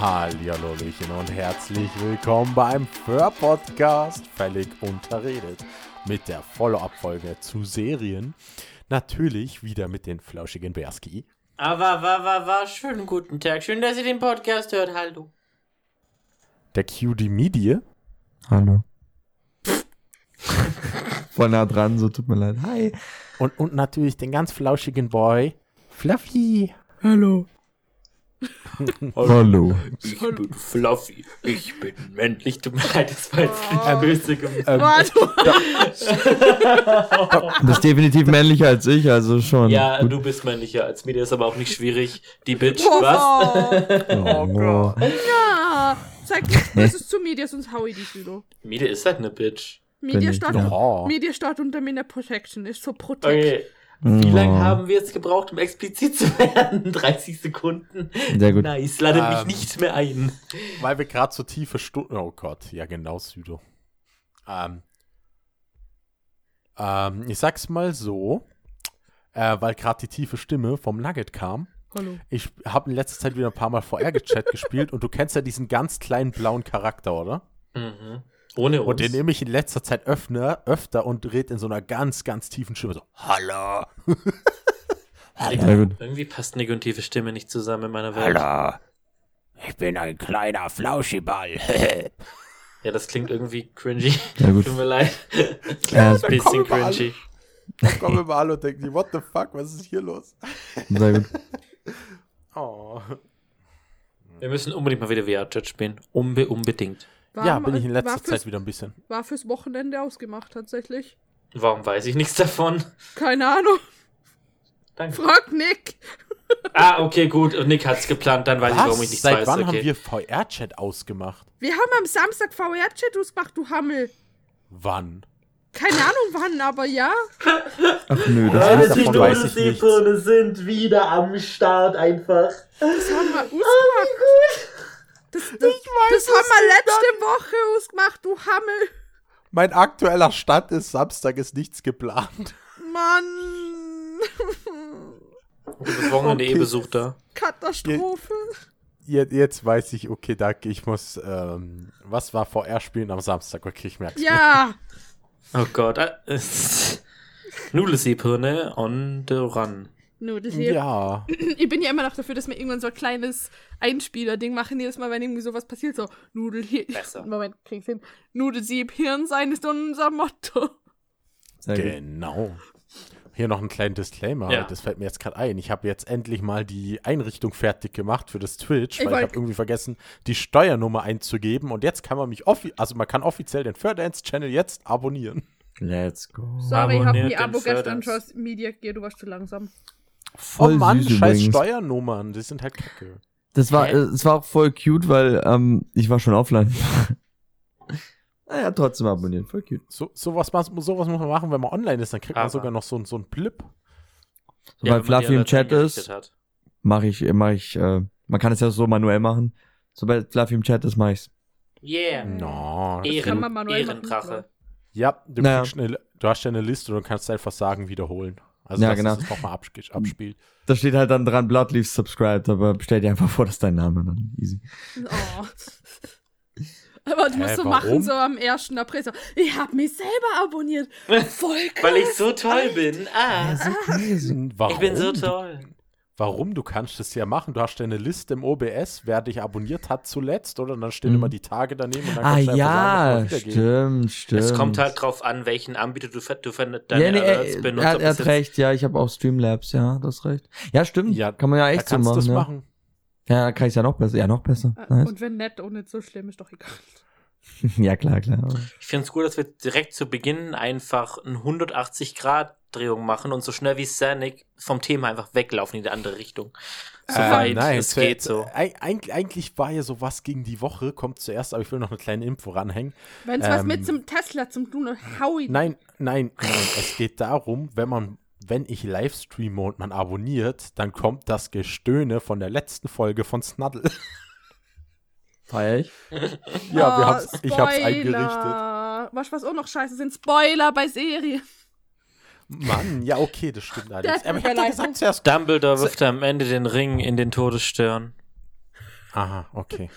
Hallihallöchen und herzlich willkommen beim Föhr-Podcast Völlig Unterredet mit der Follow-up-Folge zu Serien. Natürlich wieder mit den flauschigen Berski. Aber, war, war, war, schönen guten Tag. Schön, dass ihr den Podcast hört. Hallo. Der QD Media. Hallo. Voll nah dran, so tut mir leid. Hi. Und, und natürlich den ganz flauschigen Boy, Fluffy. Hallo. Hallo. Ich bin Fluffy. Ich bin männlich. Tut mir leid, das war jetzt nicht Ähm, böse gemacht. Ähm, Du bist definitiv männlicher als ich, also schon. ja, Gut. du bist männlicher als mir. Das ist aber auch nicht schwierig. Die Bitch, Oh, was? Oh, Gott. Ja, sag nichts Böses zu Media, sonst hau ich dich wieder. Mide ist halt eine Bitch. Media steht, ja. Oh. Media steht unter meiner Protection, ist so Protection. Okay. Wie lange haben wir jetzt gebraucht, um explizit zu werden? 30 Sekunden. Sehr gut. Nice. Ladet Ähm. mich nicht mehr ein. Weil wir gerade so tiefe Stunden. Oh Gott, ja genau, Südo. Ähm, ähm, ich sag's mal so, äh, weil gerade die tiefe Stimme vom Nugget kam. Hallo. Ich habe in letzter Zeit wieder ein paar Mal VR-Chat gespielt und du kennst ja diesen ganz kleinen blauen Charakter, oder? Mhm. Ohne uns. Und den nehme ich in letzter Zeit öfter, öfter und red in so einer ganz, ganz tiefen Stimme so, Hallo. Gut. Irgendwie passt eine und tiefe Stimme nicht zusammen in meiner Welt. Hallo. Ich bin ein kleiner Flauschiball. Ja, das klingt irgendwie cringy. Sehr gut. Tut mir leid. Ja, Ein bisschen wir cringy. Dann kommen immer alle und denken, what the fuck, was ist hier los? sehr gut. Oh. Wir müssen unbedingt mal wieder VR-Chat spielen. Unbe unbedingt. War, Ja, bin ich in letzter fürs, Zeit wieder ein bisschen. War fürs Wochenende ausgemacht, tatsächlich. Warum weiß ich nichts davon? Keine Ahnung. Danke. Frag Nick. Ah, okay, gut. Und Nick hat's geplant, dann weiß ich, warum ich nichts Seit weiß. wann okay. haben wir VR-Chat ausgemacht? Wir haben am Samstag VR-Chat ausgemacht, du Hammel. Wann? Keine Ahnung wann, aber ja. Ach nö, das ich nichts. sind wieder am Start einfach. Das haben wir ausgemacht. Das, das, das haben wir letzte Woche ausgemacht, du Hammel. Mein aktueller Stand ist, Samstag ist nichts geplant. Mann. Bist Wochenende Okay. eh Besuch da. Katastrophe. Jetzt, jetzt weiß ich, okay, danke, ich muss, ähm, was war VR-Spielen am Samstag? Okay, ich merk's mir. Ja. Oh Gott. Es- Nudelsiebhirne on the run. Nudelsieb. Ja. Ich bin ja immer noch dafür, dass wir irgendwann so ein kleines Einspieler-Ding machen, jedes Mal, wenn irgendwie sowas passiert, so Nudelhirn. Besser. Moment, krieg's hin. Nudelsieb, Hirn sein ist unser Motto. Sehr gut. Genau. Hier noch ein kleinen Disclaimer, Ja. das fällt mir jetzt gerade ein. Ich habe jetzt endlich mal die Einrichtung fertig gemacht für das Twitch, Ich weil ich wollt- habe irgendwie vergessen, die Steuernummer einzugeben und jetzt kann man mich offi also man kann offiziell den Dance Channel jetzt abonnieren. Let's go. Sorry, ich hab Abonniert mir den Abo gestern schon Media gegeben, du warst zu langsam. Voll oh Mann, süß scheiß übrigens. Steuernummern, die sind halt kacke. Das war, äh, es war auch voll cute, weil ähm, ich war schon offline. naja, trotzdem abonnieren. Voll cute. So, sowas, sowas muss man machen, wenn man online ist, dann kriegt man Aber- sogar noch so, ein- so einen Blip. Sobald man die Fluffy im Chat ist, mache ich, mache ich, äh, man kann es ja so manuell machen. Sobald Fluffy im Chat ist, mache ich's. Yeah. No. kann Ehren, man Ehrendrache. Ja, du, Naja. kriegst eine, du hast ja eine Liste und kannst einfach sagen, wiederholen. Also, Ja, dass genau. es nochmal absch- abspielt. Da steht halt dann dran, Bloodleaf subscribed, aber stell dir einfach vor, das ist dein Name, dann easy. Oh. Aber du musst so warum? machen, so am 1. April, so, ich hab mich selber abonniert. Voll krass. Weil ich so toll bin. Ah, Warum? ich bin so toll. Warum? Du kannst es ja machen. Du hast ja eine Liste im OBS, wer dich abonniert hat zuletzt, oder? Und dann stehen Mhm. immer die Tage daneben und dann Ah kannst du einfach ja, sagen, stimmt, stimmt. Es kommt halt drauf an, welchen Anbieter du, du deine ja, nee, Alerts er, benutzt. er, er das hat recht, ja, ich habe auch Streamlabs, ja, das ist recht. Ja, stimmt, Ja, kann man ja Da echt so kannst du machen. es ja. machen. Ja, da kann ich ja noch besser, ja, noch besser. Äh, Nice. Und wenn nett und nicht so schlimm, ist doch egal. ja, klar, klar. Ich finde es gut, dass wir direkt zu Beginn einfach eine 180-Grad-Drehung machen und so schnell wie Sonic vom Thema einfach weglaufen in die andere Richtung. So Äh, weit nein, es wär- geht so. eig- Eigentlich, eigentlich war ja sowas gegen die Woche, kommt zuerst, aber ich will noch eine kleine Info ranhängen. Wenn es was Ähm, mit zum Tesla zum tun ich. Nein, nein, nein. es geht darum, wenn man, wenn ich Livestreame und man abonniert, dann kommt das Gestöhne von der letzten Folge von Snuddle. Feier ich? ja, wir Oh, haben's, ich hab's eingerichtet. Was, was auch noch scheiße sind, Spoiler bei Serien. Mann, ja, okay, das stimmt allerdings. hat Aber ich hab doch gesagt zuerst. Dumbledore wirft am Ende den Ring in den Todesstern. Aha, okay.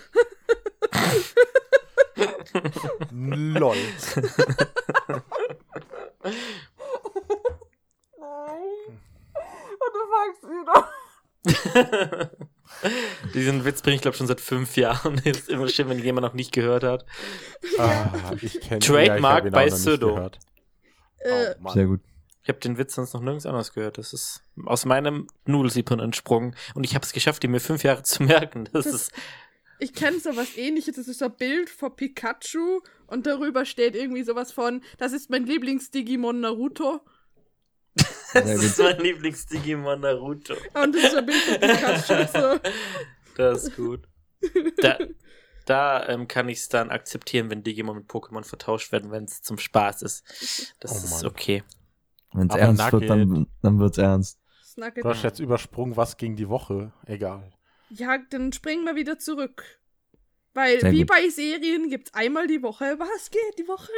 Lol. Und du fangst wieder. Diesen Witz bringe ich, glaube schon seit fünf Jahren. Ist immer schön, wenn jemand noch nicht gehört hat. Ah, ich kenn, Trademark ja, ich ihn bei Pseudo. Äh, Oh, Mann. Sehr gut. Ich habe den Witz sonst noch nirgends anders gehört. Das ist aus meinem Nudelsiebhirn entsprungen. Und ich habe es geschafft, ihn mir fünf Jahre zu merken. Das, Das- ist. ich kenne sowas ähnliches. Das ist so ein Bild von Pikachu und darüber steht irgendwie sowas von, das ist mein Lieblings-Digimon Naruto. Das ist mein Lieblings-Digimon Naruto. Und das ist ein Bild von Pikachu. So. Das ist gut. Da, da ähm, kann ich es dann akzeptieren, wenn Digimon mit Pokémon vertauscht werden, wenn es zum Spaß ist. Das Oh ist okay. Wenn es ernst wird, dann, Nugget. dann wird's ernst. Snugget. Du hast jetzt übersprungen, was ging die Woche? Egal. Ja, dann springen wir wieder zurück. Weil, Sehr wie gut. bei Serien gibt's einmal die Woche. Was geht die Woche?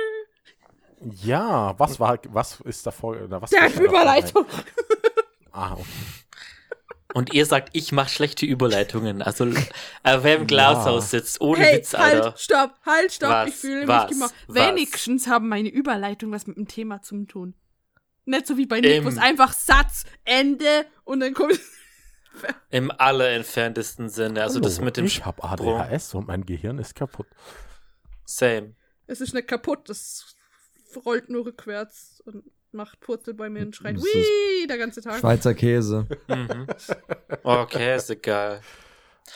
Ja, was war, was ist davor, oder was Der ist da davor? Überleitung. Ah, okay. Und ihr sagt, ich mache schlechte Überleitungen. Also, äh, wer im Ja. Glashaus sitzt, ohne Hey, Witz, Alter. halt, stopp, halt, stopp. Was? Ich fühle Was? mich gemacht. Was? Wenigstens haben meine Überleitung was mit dem Thema zu tun. Nicht so wie bei es einfach Satz, Ende und dann kommt. Im allerentferntesten Sinne. Also das Hallo, mit dem ich habe ADHS und mein Gehirn ist kaputt. Same. Es ist nicht kaputt, das rollt nur rückwärts und macht Purzelbäume und schreit, Das ist wie der ganze Tag. Schweizer Käse. Mhm. Oh, Käse, geil.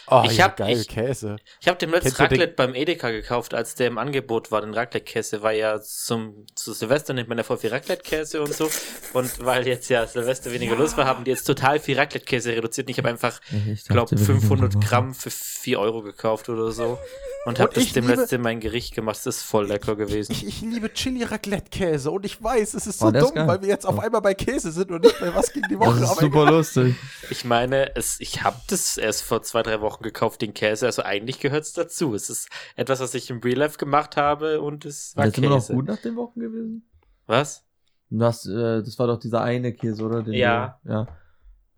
Oh, Ich ja, hab- geil, ich- Käse. Ich habe dem letzten du den- Raclette beim Edeka gekauft, als der im Angebot war, den Raclette-Käse, weil ja zum, zu Silvester nimmt man ja voll viel Raclette-Käse und so. Und weil jetzt ja Silvester weniger los war, haben die jetzt total viel Raclette-Käse reduziert. Und ich habe einfach, Ich glaube dachte, wir reden 500 darüber. Gramm für 4 Euro gekauft oder so. Und habe das dem liebe- letzten in mein Gericht gemacht. Das ist voll lecker gewesen. Ich, ich liebe Chili Raclette Käse und ich weiß, es ist Oh, so ist dumm, geil. weil wir jetzt auf Oh. einmal bei Käse sind und nicht bei was gegen die Das Woche. ist aber super lustig. Ich meine, es, ich habe das erst vor zwei, drei Wochen gekauft, den Käse. Also eigentlich gehört es dazu. Es ist etwas, was ich im Real Life gemacht habe und es war War jetzt immer noch Käse. gut nach den Wochen gewesen? Was? Du hast, äh, das war doch dieser eine Käse, oder? Den Ja. Du, ja.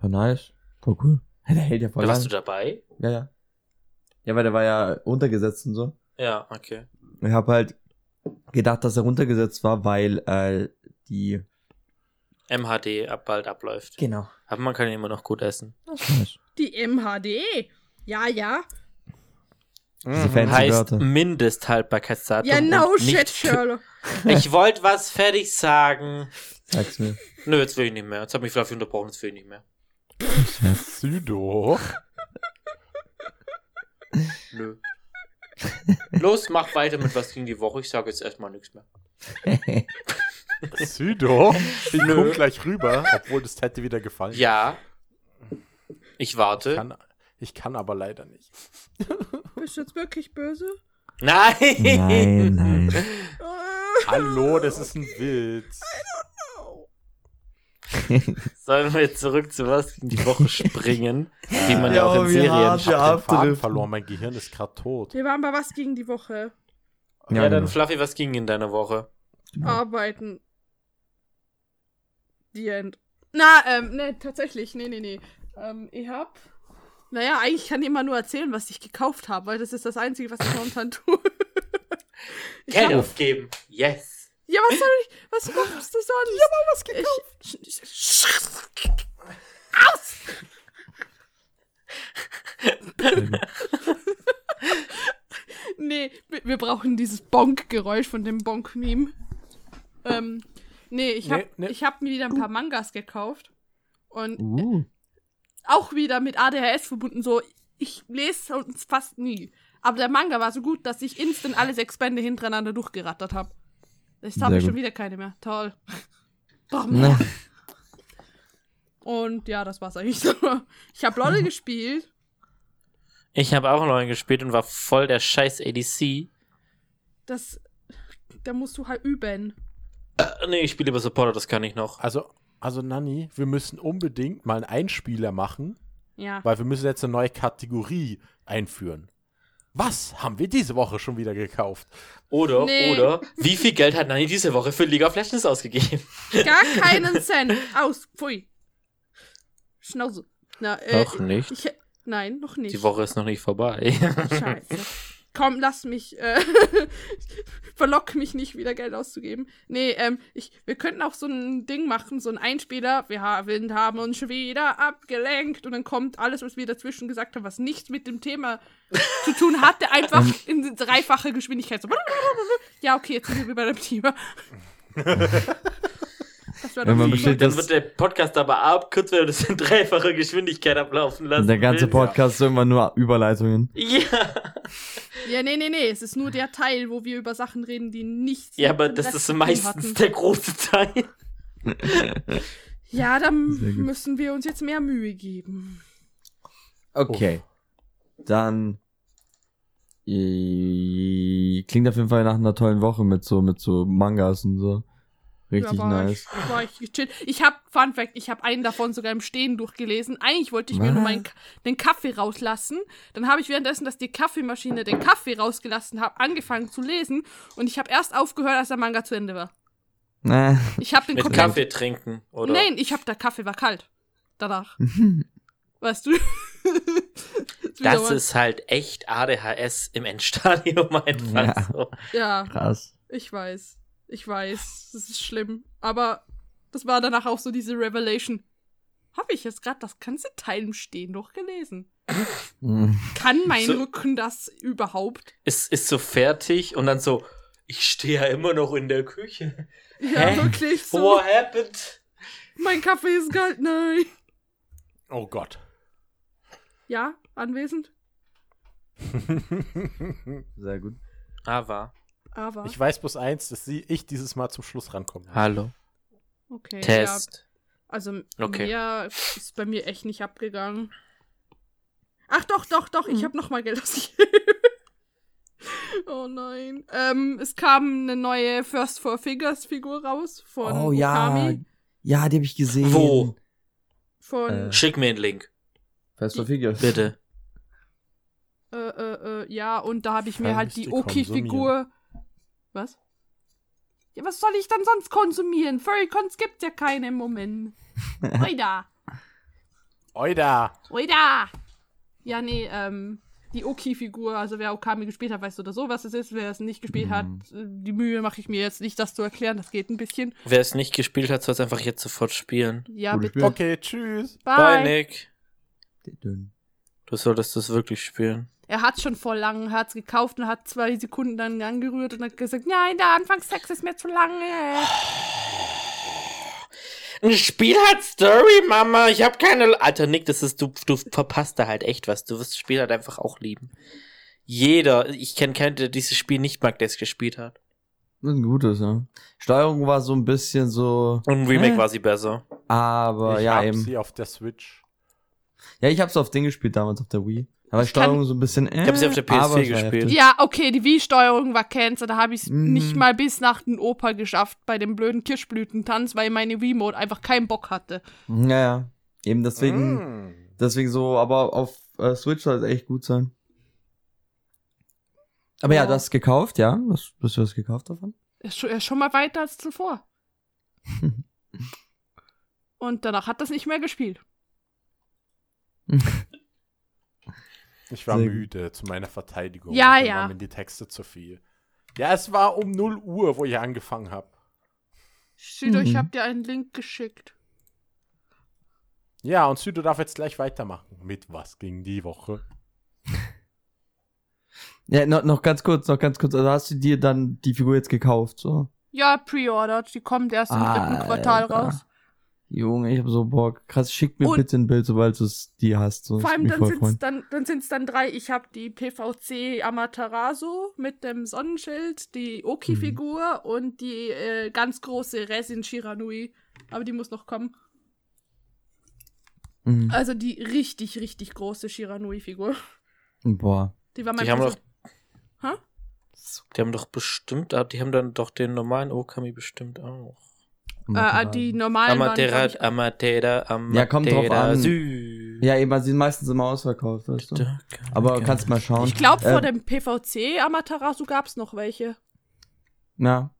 War nice. Voll cool. Der hält ja voll Da warst lang. du dabei? Ja, ja. Ja, weil der war ja runtergesetzt und so. Ja, okay. Ich habe halt gedacht, dass er runtergesetzt war, weil äh, die. MHD ab bald abläuft. Genau. Aber man kann ihn immer noch gut essen. Die MHD. Ja, ja. Diese Mhm. fancy heißt Wörter. Mindesthaltbarkeitsdatum. Ja, no shit, Sherlock. Ich wollte was fertig sagen. Sag's mir. Nö, jetzt will ich nicht mehr. Jetzt hat mich Fluffy unterbrochen, jetzt will ich nicht mehr. Südo. Nö. Los, mach weiter mit was ging die Woche. Ich sage jetzt erstmal nichts mehr. Südo. Ich Nö. komm gleich rüber, obwohl das hätte wieder gefallen. Ja. Ich warte. Ich kann, ich kann aber leider nicht. Bist du jetzt wirklich böse? Nein! Nein, nein. Hallo, das ist ein Witz. no. Sollen wir jetzt zurück zu was ging die Woche springen? Wie man ja, Ja, auch in Serien hart, hab den Faden verloren, mein Gehirn ist gerade tot. Wir waren bei was gegen die Woche? Ja, Ja, dann genau. Fluffy, was ging in deiner Woche? Genau. Arbeiten. The End. Na, ähm, ne, tatsächlich, nee, nee, nee. Ähm, ich hab. Naja, eigentlich kann ich immer nur erzählen, was ich gekauft habe, weil das ist das Einzige, was ich momentan tue. ich Geld aufgeben. Yes. Ja, was soll ich. Was machst du sonst? Ich hab auch was gekauft. Ich, aus! nee, wir, brauchen dieses Bonk-Geräusch von dem Bonk-Meme. Ähm, nee, ich hab, Nee, nee. ich hab mir wieder ein paar Mangas gekauft. Und Uh. auch wieder mit ADHS verbunden, so, ich lese uns fast nie. Aber der Manga war so gut, dass ich instant alle sechs Bände hintereinander durchgerattert habe. Jetzt habe ich schon wieder keine mehr. Toll. Doch mehr. Und ja, das war's eigentlich so. Ich habe LOL gespielt. Ich habe auch neu gespielt und war voll der scheiß ADC. Das. Da musst du halt üben. Äh, nee, ich spiele über Supporter, das kann ich noch. Also, also Nanni, wir müssen unbedingt mal einen Einspieler machen, Ja. weil wir müssen jetzt eine neue Kategorie einführen. Was haben wir diese Woche schon wieder gekauft? Oder, Nee. oder, wie viel Geld hat Nani diese Woche für League of Legends ausgegeben? Gar keinen Cent. Aus. Pfui. Schnauze. Na, äh, Doch nicht. Ich, Nein, noch nicht. Die Woche ist noch nicht vorbei. Scheiße. Komm, lass mich, äh, verlock mich nicht, wieder Geld auszugeben. Nee, ähm, ich, wir könnten auch so ein Ding machen, so ein Einspieler. Wir haben, haben uns schon wieder abgelenkt und dann kommt alles, was wir dazwischen gesagt haben, was nichts mit dem Thema zu tun hatte, einfach in dreifache Geschwindigkeit. So. Ja, okay, jetzt sind wir bei dem Thema. Wenn man besteht- Dann wird der Podcast aber abkürzt, wenn du das in dreifacher Geschwindigkeit ablaufen lassen Der ganze willst. Podcast ist immer nur Überleitungen. Ja. Ja, nee, nee, nee. Es ist nur der Teil, wo wir über Sachen reden, die nichts Ja, aber das ist meistens hatten. der große Teil. Ja, dann müssen wir uns jetzt mehr Mühe geben. Okay. Dann äh, klingt auf jeden Fall nach einer tollen Woche mit so mit so Mangas und so. Richtig ja, war nice. Ich, war ich gechillt. Ich hab, Fun Fact, ich habe einen davon sogar im Stehen durchgelesen. Eigentlich wollte ich mir Was? nur meinen den Kaffee rauslassen. Dann habe ich währenddessen, dass die Kaffeemaschine den Kaffee rausgelassen hat, angefangen zu lesen. Und ich habe erst aufgehört, als der Manga zu Ende war. Äh. Ich habe den Mit Kaffee trinken, oder? Nein, ich habe der Kaffee war kalt. Danach. Weißt du? Das ist halt echt ADHS im Endstadium einfach Ja. so. Ja, Krass. ich weiß. Ich weiß. Das ist schlimm. Aber das war danach auch so diese Revelation. Habe ich jetzt gerade das ganze Teil im Stehen durchgelesen? Mhm. Kann mein So- Rücken das überhaupt? Ist, ist so fertig und dann so, ich stehe ja immer noch in der Küche. Ja, Hä? wirklich so. What happened? Mein Kaffee ist kalt, nein. Oh Gott. Ja, anwesend. Sehr gut. Aber. Aber. Ich weiß bloß eins, dass sie, ich dieses Mal zum Schluss rankomme. Hallo. okay. Ja, Test. also, Okay. mehr ist bei mir echt nicht abgegangen. Ach doch, doch, doch, Mhm. ich habe noch mal Geld ausgegeben. oh nein. Ähm, es kam eine neue First Four Figures Figur raus von Oh ja. Okami. Ja, die habe ich gesehen. Wo? Von, Äh. Schick mir einen Link, Fest for Figures. bitte. äh, äh, äh, ja, und da habe ich mir halt die Oki-Figur. Was? Ja, was soll ich dann sonst konsumieren? Furrycons gibt ja keine im Moment. Oida! Oida! Oida! Ja, nee, ähm, die Oki-Figur, also wer Okami gespielt hat, weiß oder so, was es ist. Wer es nicht gespielt hat, äh, die Mühe mache ich mir jetzt nicht, das zu erklären. Das geht ein bisschen. Wer es nicht gespielt hat, soll es einfach jetzt sofort spielen. Ja, bitte. Spiel. Okay, tschüss. Bye, Bye. Nick. Dünn. Du solltest das wirklich spielen. Er hat schon vor lang, er hat's gekauft und hat zwei Sekunden dann angerührt und hat gesagt, nein, der Anfangstext ist mir zu lange. Ein Spiel hat Story, Mama. Ich hab keine. Alter Nick, das ist du. Du verpasst da halt echt was. Du wirst das Spiel halt einfach auch lieben. Jeder, ich kenne keinen, der dieses Spiel nicht mag, der es gespielt hat. Ein gutes, ja. Steuerung war so ein bisschen so. Und ein Remake Hä? war sie besser. Aber ich ja, hab eben. sie auf der Switch. Ja, ich hab's auf Ding gespielt damals auf der Wii. Aber Ich kann- Steuerung so ein bisschen. Äh, Ich hab sie auf der PS4 aber es war gespielt. heftig. Ja, okay, die Wii-Steuerung war Cancer. Da habe ich es Mhm. nicht mal bis nach den Oper geschafft bei dem blöden Kirschblütentanz, weil meine Wii-Mode einfach keinen Bock hatte. Ja, ja. Eben deswegen, Mm. deswegen so, aber auf äh, Switch soll es echt gut sein. Aber ja, Ja. du hast gekauft, ja? Was, hast du was gekauft davon? Er ist schon, er ist schon mal weiter als zuvor. Und danach hat das nicht mehr gespielt. Ich war müde zu meiner Verteidigung. Ja, ja. waren mir die Texte zu viel. Ja, es war um 0 Uhr, wo ich angefangen habe. Südo, ich Mhm. hab dir einen Link geschickt. Ja, und Südo darf jetzt gleich weitermachen. Mit was ging die Woche? Ja, noch, noch ganz kurz, noch ganz kurz. Also hast du dir dann die Figur jetzt gekauft, so? Ja, pre-ordered. Die kommt erst im dritten Quartal Alter. raus. Junge, ich hab so Bock. Krass, schick mir Und- bitte ein Bild, sobald du es die hast. So, Vor allem dann sind's freuen. dann, dann sind's dann drei. Ich habe die PVC Amaterasu mit dem Sonnenschild, die Oki-Figur und die äh, ganz große Resin Shiranui. Aber die muss noch kommen. Mhm. Also die richtig, richtig große Shiranui-Figur. Boah. Die war mein Die haben doch, Hä? die haben doch bestimmt, die haben dann doch den normalen Okami bestimmt auch. Äh, die normalen waren, Amatera, auch- Amatera, Amatera, Ja, kommt drauf an. Sü. Ja, eben, die sind meistens immer ausverkauft, weißt du? Aber kannst mal schauen. Ich glaube, Äh, vor dem PVC Amaterasu gab's noch welche. Ja.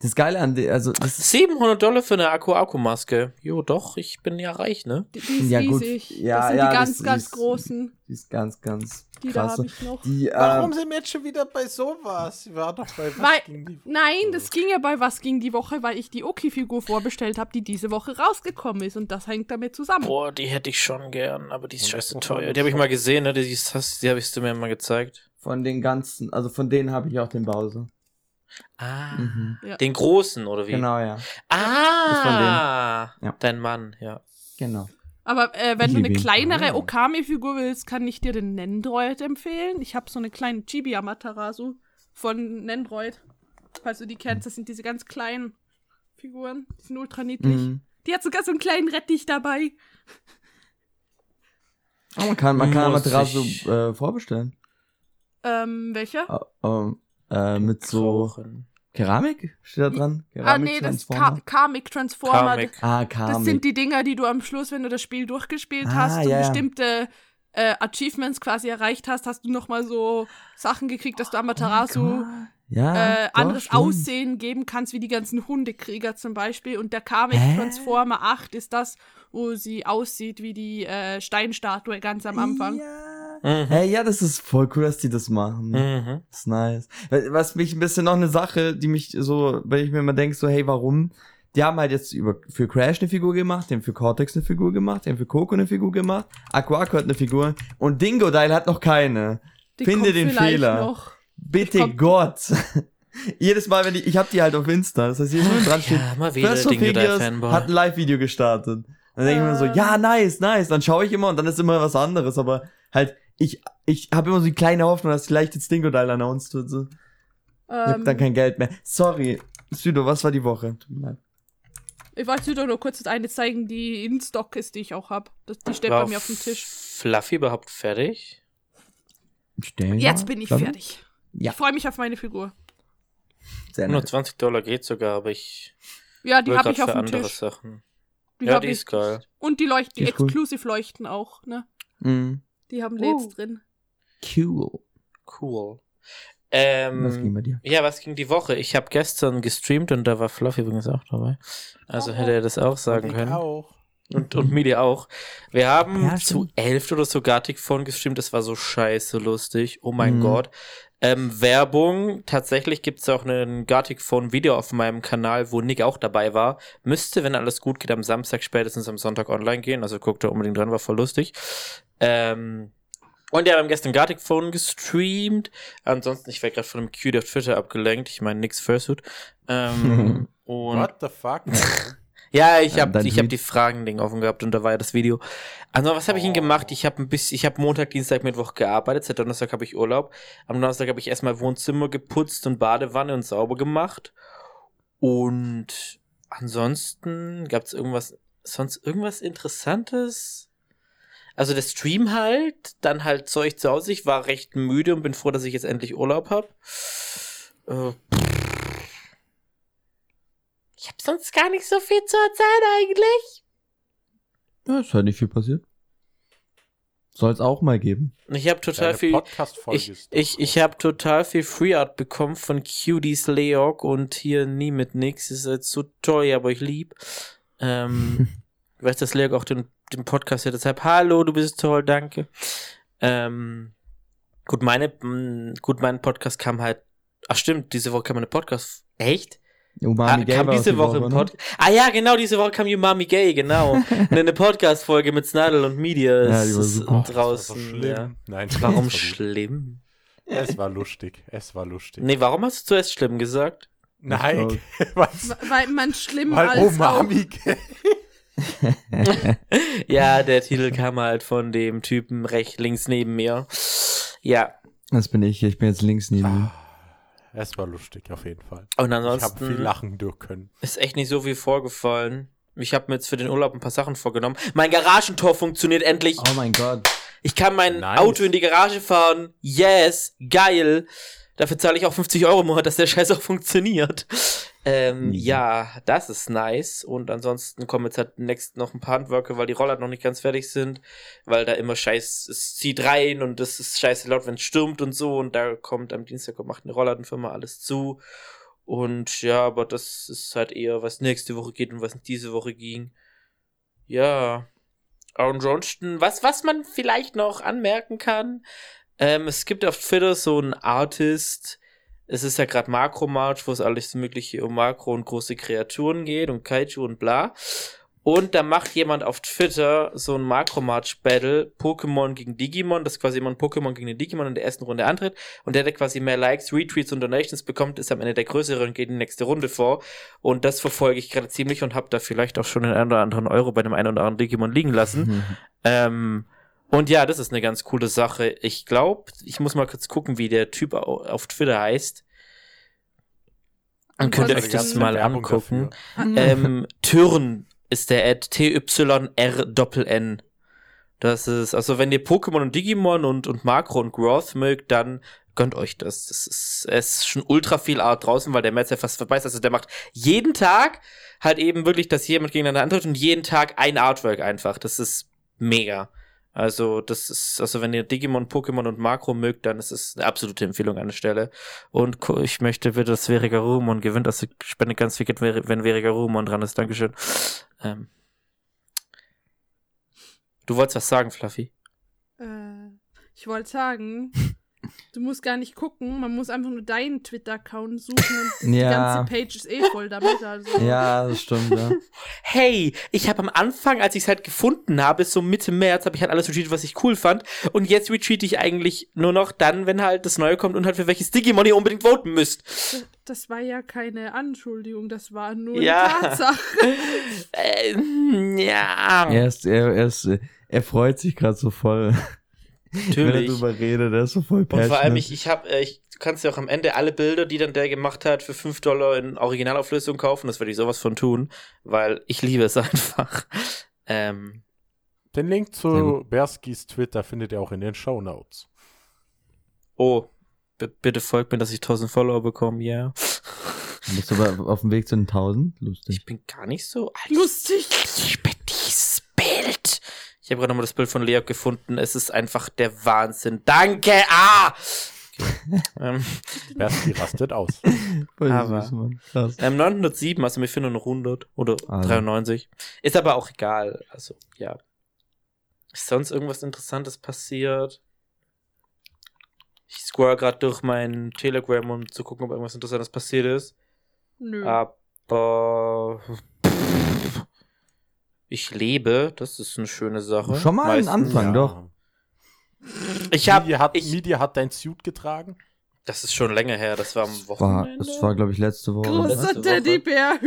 Das Geile an der, also das ist 700 Dollar für eine Akku-Akku-Maske. Jo, doch, ich bin ja reich, ne? Die, die ist Ja, gut. riesig. Ja, das sind ja, die ganz, ganz ist- großen. die ist ganz, ganz Die da krass. habe ich noch. Die, Warum äh, sind wir jetzt schon wieder bei sowas? Sie war doch bei was Weil- ging die- Nein, das ging ja bei was ging die Woche, weil ich die Oki-Figur vorbestellt habe, die diese Woche rausgekommen ist. Und das hängt damit zusammen. Boah, die hätte ich schon gern, aber die ist scheiße teuer. Die habe ich mal gesehen, ne? Die, ist, die habe ich dir mir mal gezeigt. von den ganzen, also von denen habe ich auch den Bowser. Ah. Mhm. Den großen, oder wie? Genau, ja. Ah, Ja. dein Mann, ja. Genau. Aber äh, wenn Ich du eine kleinere Ah. Okami-Figur willst, kann ich dir den Nendroid empfehlen. Ich habe so eine kleine Chibi Amaterasu von Nendroid. Falls du die kennst, das sind diese ganz kleinen Figuren. Die sind ultra niedlich. Mhm. Die hat sogar so einen kleinen Rettich dabei. Oh, man kann, man kann Amaterasu äh, vorbestellen. Ähm, welcher? Äh, ähm, äh, mit so Rauchen. Keramik? Steht da dran? ah, nee, das ist Ka Transformer? Karmic Transformer. Karmic. Ah, Das Keramik. sind die Dinger, die du am Schluss, wenn du das Spiel durchgespielt Ah, hast und ja, ja. bestimmte äh, Achievements quasi erreicht hast, hast du nochmal so Sachen gekriegt, dass du Amaterasu Oh ja, äh, doch, anderes stimmt. Aussehen geben kannst, wie die ganzen Hundekrieger zum Beispiel. Und der Karmic Hä? Transformer 8 ist das, wo sie aussieht wie die äh, Steinstatue ganz am Anfang. Ja. Mhm. Hey, ja, das ist voll cool, dass die das machen. Mhm. Das ist nice. Was mich ein bisschen noch eine Sache, die mich so, wenn ich mir immer denke, so, hey, warum? Die haben halt jetzt über, für Crash eine Figur gemacht, die haben für Cortex eine Figur gemacht, die haben für Coco eine Figur gemacht, Aqua Aqua hat eine Figur und Dingo Dial hat noch keine. Die Finde kommt den Fehler. Noch. Bitte Gott. Jedes Mal, wenn ich, ich hab die halt auf Insta, das heißt, jedes Mal dran steht, Ja, mal wieder First Dinge Figures Fanboy. hat ein Live-Video gestartet. Dann denke ich mir so, Ähm. ja, nice, nice. Dann schaue ich immer und dann ist immer was anderes. Aber halt, ich, ich habe immer so die kleine Hoffnung, dass vielleicht jetzt Dingo Dial announced wird. So. Ich hab Ähm, dann kein Geld mehr. Sorry. Südo, was war die Woche? Ich wollte doch nur kurz das eine zeigen, die in Stock ist, die ich auch habe. Die steht War bei mir auf dem Tisch. Fluffy überhaupt fertig? Stellen Jetzt wir. bin ich fertig. Ja. Ich freue mich auf meine Figur. Sehr nice. 120 Dollar geht sogar, aber ich Ja, die habe ich auf für dem andere Tisch. Sachen. Die ja, hab die ich. ist geil. Und die leuchten, die, Die ist cool. Exclusive leuchten auch, ne? Mhm. Die haben Uh. LEDs drin. Cool. Cool. Was Ähm, ging bei dir? ja, was ging die Woche? Ich habe gestern gestreamt und da war Fluffy übrigens auch dabei. Also hätte er das auch sagen Ich können. auch. Und, und Mili auch. Wir haben Ja, zu elf oder so Gartic Phone gestreamt. Das war so scheiße lustig. Oh mein Mhm. Gott. Ähm, Werbung. Tatsächlich gibt's auch einen Gartic Phone Video auf meinem Kanal, wo Nick auch dabei war. Müsste, wenn alles gut geht, am Samstag spätestens am Sonntag online gehen. Also guckt da unbedingt dran, war voll lustig. Ähm, und ja, wir haben gestern Gartic Phone gestreamt. Ansonsten, ich werde gerade von einem Cute auf Twitter abgelenkt. Ich meine, Nix Fursuit. Ähm, und What the fuck? Ja, ich Ja, habe dein ich hab die Fragen-Ding offen gehabt und da war ja das Video. Also, was habe ich denn Oh. gemacht? Ich habe ein bisschen, ich habe Montag, Dienstag, Mittwoch gearbeitet. Seit Donnerstag habe ich Urlaub. Am Donnerstag habe ich erstmal Wohnzimmer geputzt und Badewanne und sauber gemacht. Und ansonsten gab es irgendwas, sonst irgendwas Interessantes? Also der Stream halt, dann halt Zeug zu Hause. Ich war recht müde und bin froh, dass ich jetzt endlich Urlaub habe. Äh, ich habe sonst gar nicht so viel zu erzählen eigentlich. Ja, ist halt nicht viel passiert. Soll es auch mal geben. Ich habe total Deine viel. Ich, ich, ich habe total viel Free Art bekommen von Cuties Leok und hier nie mit nix. Ist jetzt so toll, aber ich lieb. Ähm, ich weiß, dass Leok auch den, den Podcast hört, deshalb, hallo, du bist toll, danke. Ähm, gut, meine, gut, mein Podcast kam halt, ach stimmt, diese Woche kam eine Podcast, echt? Umami Ah, Gay kam diese die Woche im ne? Podcast. Ah ja, genau, diese Woche kam Umami Gay, genau. eine Podcast-Folge mit Snidel und Media Ja, ist, die war ist super. Oh, das war draußen. schlimm. ja. Nein, Warum schlimm? Es war lustig. Es war lustig. Nee, warum hast du zuerst schlimm gesagt? Nein, was? Weil man schlimm Weil als Umami. ja, der Titel kam halt von dem Typen rechts links neben mir. Ja, Das bin ich. Ich bin jetzt links neben ihm. Es war lustig, auf jeden Fall. und Ich habe viel ansonsten lachen durch können. ist echt nicht so viel vorgefallen. Ich habe mir jetzt für den Urlaub ein paar Sachen vorgenommen. Mein Garagentor funktioniert endlich. Oh mein Gott. Ich kann mein Nice. Auto in die Garage fahren. Yes, geil. Dafür zahle ich auch 50 Euro im Monat, dass der Scheiß auch funktioniert. Ähm, ja, das ist nice. Und ansonsten kommen jetzt halt next noch ein paar Handwerker, weil die Roller noch nicht ganz fertig sind. Weil da immer Scheiß, es zieht rein und es ist scheiße laut, wenn es stürmt und so. Und da kommt am Dienstag macht eine Rollladenfirma alles zu. Und ja, aber das ist halt eher, was nächste Woche geht und was diese Woche ging. Ja. Ansonsten, was, was man vielleicht noch anmerken kann, ähm, es gibt auf Twitter so einen Artist, es ist ja gerade Makro-March, wo es alles mögliche um Makro und große Kreaturen geht und Kaiju und bla. Und da macht jemand auf Twitter so ein Makromarch-Battle, Pokémon gegen Digimon, das quasi immer ein Pokémon gegen den Digimon in der ersten Runde antritt. Und der, der quasi mehr Likes, Retweets und Donations bekommt, ist am Ende der Größere und geht in die nächste Runde vor. Und das verfolge ich gerade ziemlich und habe da vielleicht auch schon den einen oder anderen Euro bei dem einen oder anderen Digimon liegen lassen. Mhm. Ähm, und ja, das ist eine ganz coole Sache. Ich glaube, ich muss mal kurz gucken, wie der Typ au- auf Twitter heißt. Dann könnt ihr euch Ansonsten- das mal Werbung angucken. dafür. Ähm, Türn ist der Ad T-Y-R-Doppel-N. Das ist, also wenn ihr Pokémon und Digimon und, und Makro und Growth mögt, dann gönnt euch das. Das ist, es ist schon ultra viel Art draußen, weil der Metz ja fast vorbei ist. Also der macht jeden Tag halt eben wirklich, dass jemand gegeneinander antritt und jeden Tag ein Artwork einfach. Das ist mega. Also, das ist, also wenn ihr Digimon, Pokémon und Makro mögt, dann ist es eine absolute Empfehlung an der Stelle. Und ich möchte bitte, dass Verigarumon gewinnt. Also, ich spende ganz viel Geld, wenn Verigarumon dran ist. Dankeschön. Ähm. Du wolltest was sagen, Fluffy? Äh, ich wollte sagen, du musst gar nicht gucken, man muss einfach nur deinen Twitter-Account suchen und die Ja. ganze Page ist eh voll damit. Also. Ja, das stimmt, ja. Hey, ich habe am Anfang, als ich es halt gefunden habe, so Mitte März, habe ich halt alles retweetet, was ich cool fand. Und jetzt retweete ich eigentlich nur noch dann, wenn halt das Neue kommt und halt für welches Digimon ihr unbedingt voten müsst. Das, das war ja keine Anschuldigung, das war nur Ja. eine Tatsache. Ähm, ja. Er ist, er, er ist, er freut sich gerade so voll, wenn er Natürlich. drüber redet. Er ist so voll Und vor allem, passionate. ich, ich habe, äh, ich du kannst ja auch am Ende alle Bilder, die dann der gemacht hat, für 5 Dollar in Originalauflösung kaufen. Das werde ich sowas von tun, weil ich liebe es einfach. Ähm, Den Link zu Berskis Twitter findet ihr auch in den Show Notes. oh, bitte folgt mir, dass ich 1000 Follower bekomme, ja. Bist du aber auf dem Weg zu den 1000? Lustig. Ich bin gar nicht so alt. Lustig. Ich liebe dieses Bild. Ich habe gerade nochmal das Bild von Lea gefunden. Es ist einfach der Wahnsinn. Danke! Ah! Okay. ähm, Berski rastet aus. Voll aber- süß, Mann. Krass. ähm, 907, also mir fehlen nur noch 100 oder Also. 93. Ist aber auch egal. Also, ja. Ist sonst irgendwas Interessantes passiert? Ich scroll gerade durch mein Telegram, um zu gucken, ob irgendwas Interessantes passiert ist. Nö. Aber ich lebe, das ist eine schöne Sache. Schon mal ein Anfang, doch. Ich habe, Media hat, ich, Media hat dein Suit getragen. das ist schon länger her, das war am War, Wochenende. das war, glaube ich, letzte Woche. Groß. Großer. Teddybär.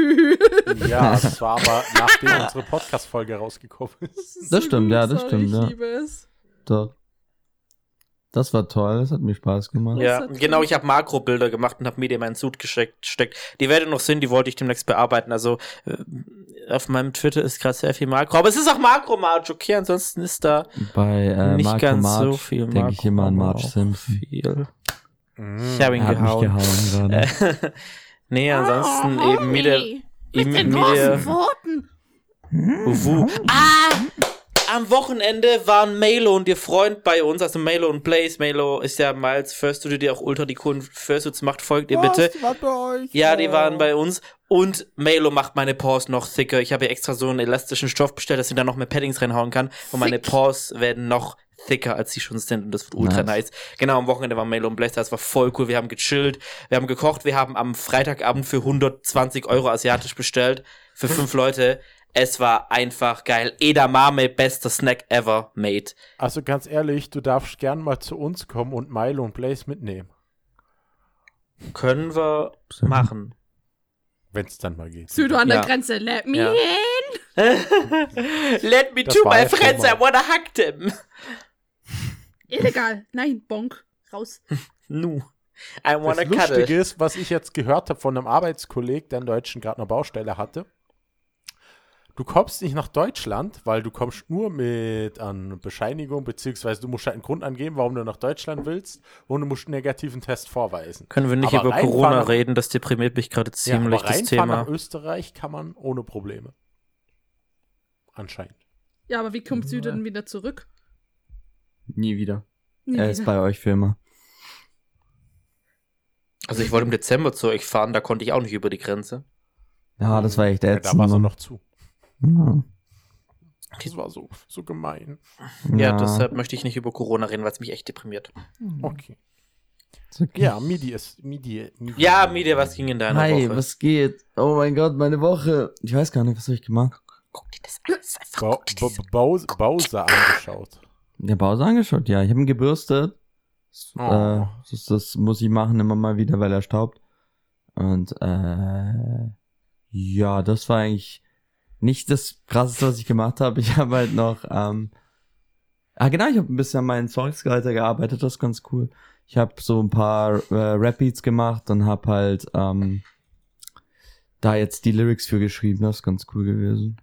Ja, das war aber nachdem unsere Podcast-Folge rausgekommen ist. Das stimmt, ja, das Sorry, stimmt, Ich ja. liebe es. Doch. Das war toll, das hat mir Spaß gemacht. Ja, genau, ich habe Makrobilder gemacht und habe mir in meinen Suit gesteckt. Steckt. Die werde noch sind, die wollte ich demnächst bearbeiten. Also äh, auf meinem Twitter ist gerade sehr viel Makro, aber es ist auch Makro-March, okay, ansonsten ist da Bei äh, nicht Marco ganz March so viel Makro. denke ich immer an March Simpson. Viel. Mhm. Ich habe ihn hat mich gehauen. gehauen gerade. Nee, ansonsten Oh, eben wieder. Eben Mit den wieder. großen Pfoten. Uwu. Ah! Am Wochenende waren Melo und ihr Freund bei uns, also Melo und Blaze. Melo ist ja Miles First Studio, der auch ultra die coolen Fursuits macht. Folgt ihr bitte. Was war bei euch? Ja, die waren bei uns. Und Melo macht meine Paws noch thicker. Ich habe hier extra so einen elastischen Stoff bestellt, dass ich da noch mehr Paddings reinhauen kann. Und meine. Paws werden noch thicker, als sie schon sind. Und das wird ultra nice. Nice. Genau, am Wochenende war Melo und Blaze. Das war voll cool. Wir haben gechillt. Wir haben gekocht. Wir haben am Freitagabend für 120 Euro asiatisch bestellt. Für fünf Leute. Es war einfach geil. Edamame, bester Snack ever made. Also ganz ehrlich, du darfst gern mal zu uns kommen und Milo und Blaze mitnehmen. Können wir machen. Wenn es dann mal geht. Südo an Ja. der Grenze. Let me Ja. in. Let me Das to my ja friends. I wanna hug them. Illegal. Nein, Bonk. Raus. Nu. I wanna Das cuddle. Lustige ist, was ich jetzt gehört habe von einem Arbeitskolleg, der in Deutschen gerade eine Baustelle hatte. Du kommst nicht nach Deutschland, weil du kommst nur mit an Bescheinigung, beziehungsweise du musst halt einen Grund angeben, warum du nach Deutschland willst und du musst einen negativen Test vorweisen. Können wir nicht Aber über Corona nach- reden? Das deprimiert mich gerade Ja, ziemlich, aber das Thema. nach Österreich kann man ohne Probleme. Anscheinend. Ja, aber wie kommt Südo denn wieder zurück? Nie wieder. Nie er ist wieder. bei euch für immer. Also ich wollte im Dezember zu euch fahren, da konnte ich auch nicht über die Grenze. Ja, das war echt Ja, ätzend. da war Mann. noch zu. Ja. Das war so, so gemein. Ja, deshalb möchte ich nicht über Corona reden, weil es mich echt deprimiert. Okay. Ist okay. Ja, Midi ist. Midi, Midi. Ja, Media, was ging in deiner Hi, Woche? was geht? Oh mein Gott, meine Woche. Ich weiß gar nicht, was habe ich gemacht? Guck dir das alles einfach. Ba ba das Bause, Bause angeschaut. Der Bowser angeschaut, ja. Ich habe ihn gebürstet. Das, Oh. äh, das, das muss ich machen immer mal wieder, weil er staubt. Und äh, ja, das war eigentlich nicht das krasseste, was ich gemacht habe. Ich habe halt noch, ähm, ah genau, ich habe ein bisschen an meinen Songs weitergearbeitet, das ist ganz cool. Ich habe so ein paar äh, Rap-Beats gemacht und habe halt ähm, da jetzt die Lyrics für geschrieben, das ist ganz cool gewesen.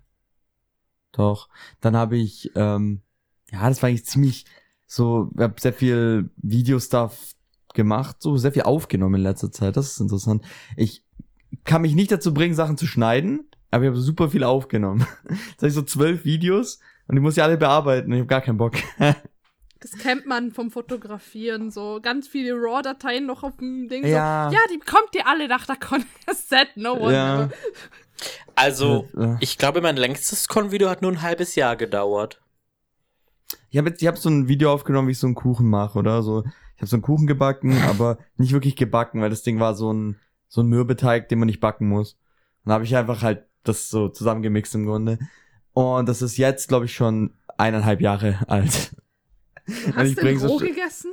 Doch. Dann habe ich, ähm, ja, das war eigentlich ziemlich so, ich habe sehr viel Video-Stuff gemacht, so sehr viel aufgenommen in letzter Zeit. Das ist interessant. Ich kann mich nicht dazu bringen, Sachen zu schneiden, aber ich habe super viel aufgenommen. Jetzt habe ich so zwölf Videos und ich muss die alle bearbeiten. Ich habe gar keinen Bock. Das kennt man vom Fotografieren. So ganz viele RAW-Dateien noch auf dem Ding. Ja. So, ja, die kommt ihr alle nach der Set. No one. Ja. Also, ich glaube, mein längstes Con-Video hat nur ein halbes Jahr gedauert. Ich habe jetzt, ich habe so ein Video aufgenommen, wie ich so einen Kuchen mache, oder so. Ich habe so einen Kuchen gebacken, aber nicht wirklich gebacken, weil das Ding war so ein so ein Mürbeteig, den man nicht backen muss. Dann habe ich einfach halt das so zusammengemixt im Grunde. Und das ist jetzt, glaube ich, schon eineinhalb Jahre alt. Hast ich du so roh sch- gegessen?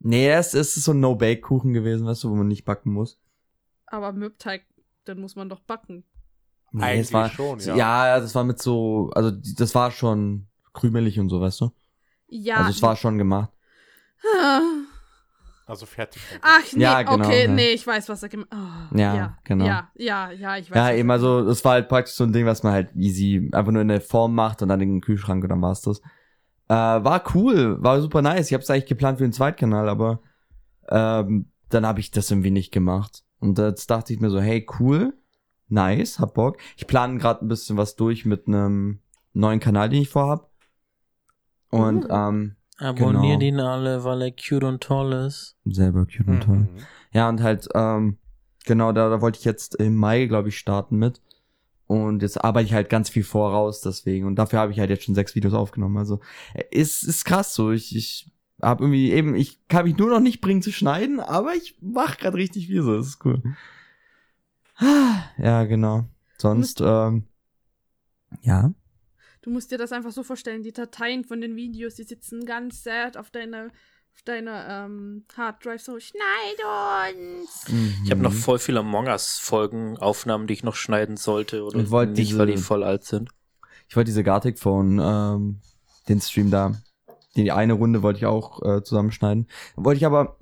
Nee, es es ist so ein No-Bake-Kuchen gewesen, weißt du, wo man nicht backen muss. Aber Mürbteig, den muss man doch backen. Nee, Eigentlich es war, schon, ja. ja. das war mit so, also das war schon krümelig und so, weißt du? Ja. Also es war schon gemacht. Also fertig. Ach, nee, Ja, genau, okay, ja. nee, ich weiß, was er gemacht hat. Ja, genau. Ja, ja, ja, ich weiß. Ja, eben, also das war halt praktisch so ein Ding, was man halt easy einfach nur in der Form macht und dann in den Kühlschrank und dann war's das. Äh, war cool, war super nice. Ich hab's eigentlich geplant für den Zweitkanal, aber ähm, dann habe ich das irgendwie nicht gemacht. Und jetzt dachte ich mir so, hey, cool, nice, hab Bock. Ich plane gerade ein bisschen was durch mit einem neuen Kanal, den ich vorhab. Und Mhm. ähm, Abonniert Genau. ihn alle, weil er cute und toll ist. selber cute und toll. Mhm. Ja, und halt, ähm, genau, da, da wollte ich jetzt im Mai, glaube ich, starten mit. Und jetzt arbeite ich halt ganz viel voraus deswegen. Und dafür habe ich halt jetzt schon sechs Videos aufgenommen. Also äh, ist, ist krass so. Ich, ich habe irgendwie eben, ich kann mich nur noch nicht bringen zu schneiden, aber ich mache gerade richtig viel so. Das ist cool. Ja, genau. Sonst, ähm, ja. Du musst dir das einfach so vorstellen, die Dateien von den Videos, die sitzen ganz sad auf deiner auf deiner ähm, Harddrive so, schneid uns. Ich habe noch Mhm. voll viele Among Us-Folgen, Aufnahmen, die ich noch schneiden sollte oder Ich wollte nicht, weil die diese- voll alt sind. Ich wollte diese Gartic Phone, ähm, den Stream da, die eine Runde wollte ich auch äh, zusammenschneiden. Wollte ich aber,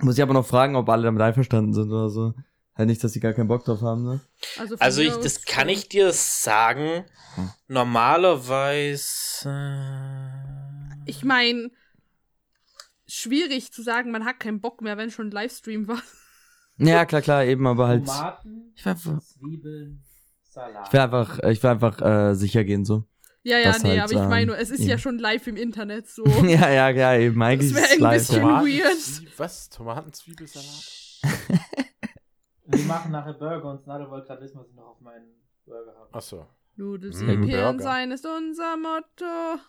muss ich aber noch fragen, ob alle damit einverstanden sind oder so. Halt nicht, dass sie gar keinen Bock drauf haben, ne? Also, Also ich, das kann äh, ich dir sagen. Hm. Normalerweise. Äh, Ich meine, schwierig zu sagen, man hat keinen Bock mehr, wenn schon ein Livestream war. Ja, klar, klar, eben, aber halt. Tomaten, Ich will einfach, Zwiebeln, Salat. ich will einfach, ich will einfach äh, sicher gehen, so. Ja, ja, Das nee, halt, aber ich meine, nur, ähm, es ist eben. ja schon live im Internet so. ja, ja, ja, eben, eigentlich wär ist es ein live, bisschen- ja. Tomaten, weird. Was? Tomaten, Zwiebelsalat? Wir machen nachher Burger und Snadel wollte gerade wissen, was ich noch auf meinen Burger habe. Achso. Nudels Mm, im Hirn Burger. sein ist unser Motto.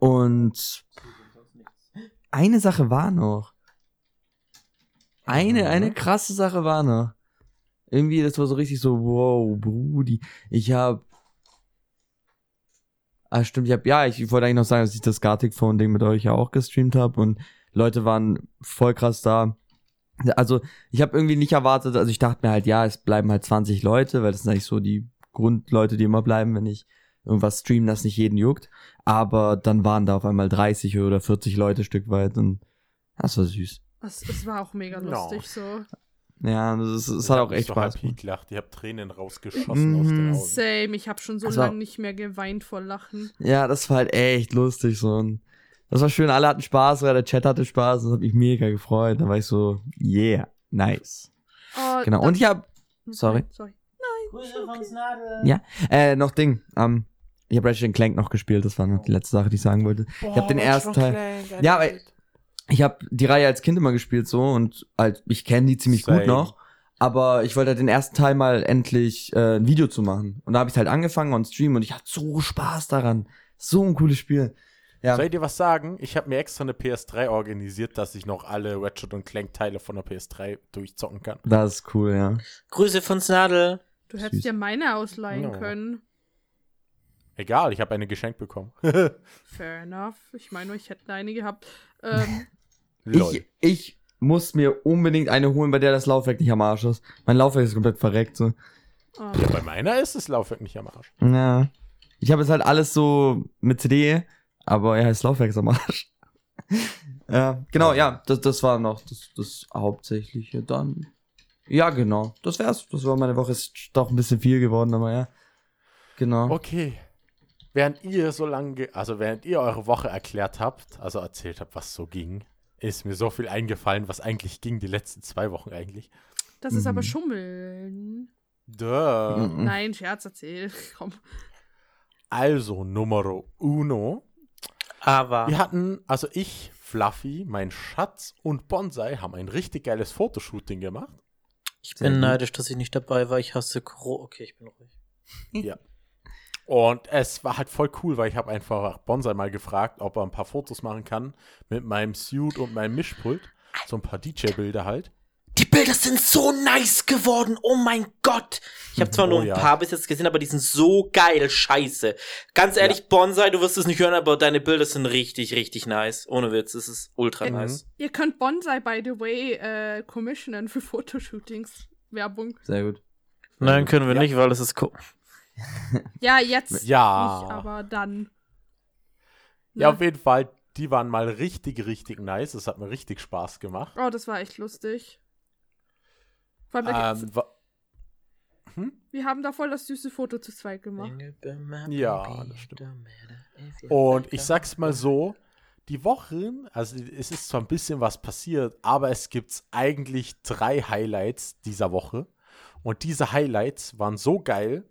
Und eine Sache war noch. Eine, eine krasse Sache war noch. Irgendwie, das war so richtig so, wow, Brudi. Ich hab. Ah, stimmt, ich hab, ja, ich wollte eigentlich noch sagen, dass ich das Gartic Phone Ding mit euch ja auch gestreamt habe und Leute waren voll krass da. Also, ich habe irgendwie nicht erwartet, also ich dachte mir halt, ja, es bleiben halt 20 Leute, weil das sind eigentlich so die Grundleute, die immer bleiben, wenn ich irgendwas stream, das nicht jeden juckt. Aber dann waren da auf einmal 30 oder 40 Leute Stück weit und das war süß. Es, es war auch mega No. lustig so. Ja, das, es Ich hat hab auch echt Spaß gemacht. gelacht. Ich habe Tränen rausgeschossen aus den Mhm. Augen. Same, ich habe schon so Das war- lange nicht mehr geweint vor Lachen. Ja, das war halt echt lustig so. Und das war schön, alle hatten Spaß, oder der Chat hatte Spaß, das hat mich mega gefreut. Da war ich so, yeah, nice. Oh, Genau. Und ich hab, sorry. sorry. Grüße von Snadel. Ja. äh, noch Ding, ähm, ich habe Ratchet Clank noch gespielt, das war noch die letzte Sache, die ich sagen wollte. Boah, hab den ersten und Teil- Clank, Ja, aber- ich habe die Reihe als Kind immer gespielt so und halt, ich kenne die ziemlich Same. gut noch. Aber ich wollte halt den ersten Teil mal endlich äh, ein Video zu machen. Und da habe ich halt angefangen on Stream und ich hatte so Spaß daran. So ein cooles Spiel. Ja. Soll ich dir was sagen? Ich habe mir extra eine PS3 organisiert, dass ich noch alle Ratchet und Clank Teile von der PS3 durchzocken kann. Das ist cool, ja. Grüße von Snadel. Du hättest Süß. ja meine ausleihen Ja. können. Egal, ich habe eine geschenkt bekommen. Fair enough. Ich meine, ich hätte eine gehabt. Ähm. Ich, ich muss mir unbedingt eine holen, bei der das Laufwerk nicht am Arsch ist. Mein Laufwerk ist komplett verreckt. So. ah. Ja, bei meiner ist das Laufwerk nicht am Arsch. Ja. Ich habe jetzt halt alles so mit CD, aber ja, das Laufwerk ist am Arsch. ja, genau, ja, das, das war noch das, das Hauptsächliche dann. Ja, genau. Das wär's. Das war meine Woche. Ist doch ein bisschen viel geworden, aber ja. Genau. Okay. Während ihr so lange, ge- also während ihr eure Woche erklärt habt, also erzählt habt, was so ging, ist mir so viel eingefallen, was eigentlich ging die letzten zwei Wochen eigentlich. Das ist aber Mhm. Schummeln. Duh. Mhm. Nein, Scherz erzähl. Komm. Also, Numero uno. Aber. Wir hatten, also ich, Fluffy, mein Schatz und Bonsai haben ein richtig geiles Fotoshooting gemacht. Ich Sehr bin gut. neidisch, dass ich nicht dabei war. Ich hasse Kro. Okay, ich bin ruhig. Ja. Und es war halt voll cool, weil ich habe einfach Bonsai mal gefragt, ob er ein paar Fotos machen kann mit meinem Suit und meinem Mischpult. So ein paar DJ-Bilder halt. Bilder sind so nice geworden. Oh mein Gott. Ich habe zwar nur Oh ein ja. paar bis jetzt gesehen, aber die sind so geil. Scheiße. Ganz ehrlich, Bonsai, du wirst es nicht hören, aber deine Bilder sind richtig, richtig nice. Ohne Witz, es ist ultra Mhm. nice. Ihr könnt Bonsai, by the way, äh, commissionen für Fotoshootings. Werbung. Sehr gut. Nein, können wir Ja. nicht, weil es ist cool. Ja, jetzt Ja. nicht, aber dann. Ja, Ne? auf jeden Fall, die waren mal richtig, richtig nice. Das hat mir richtig Spaß gemacht. Oh, das war echt lustig. Vor allem, Ähm, wa- hm? wir haben da voll das süße Foto zu zweit gemacht. Ja, das stimmt. Und ich sag's mal so, die Wochen, also es ist zwar ein bisschen was passiert, aber es gibt eigentlich drei Highlights dieser Woche. Und diese Highlights waren so geil,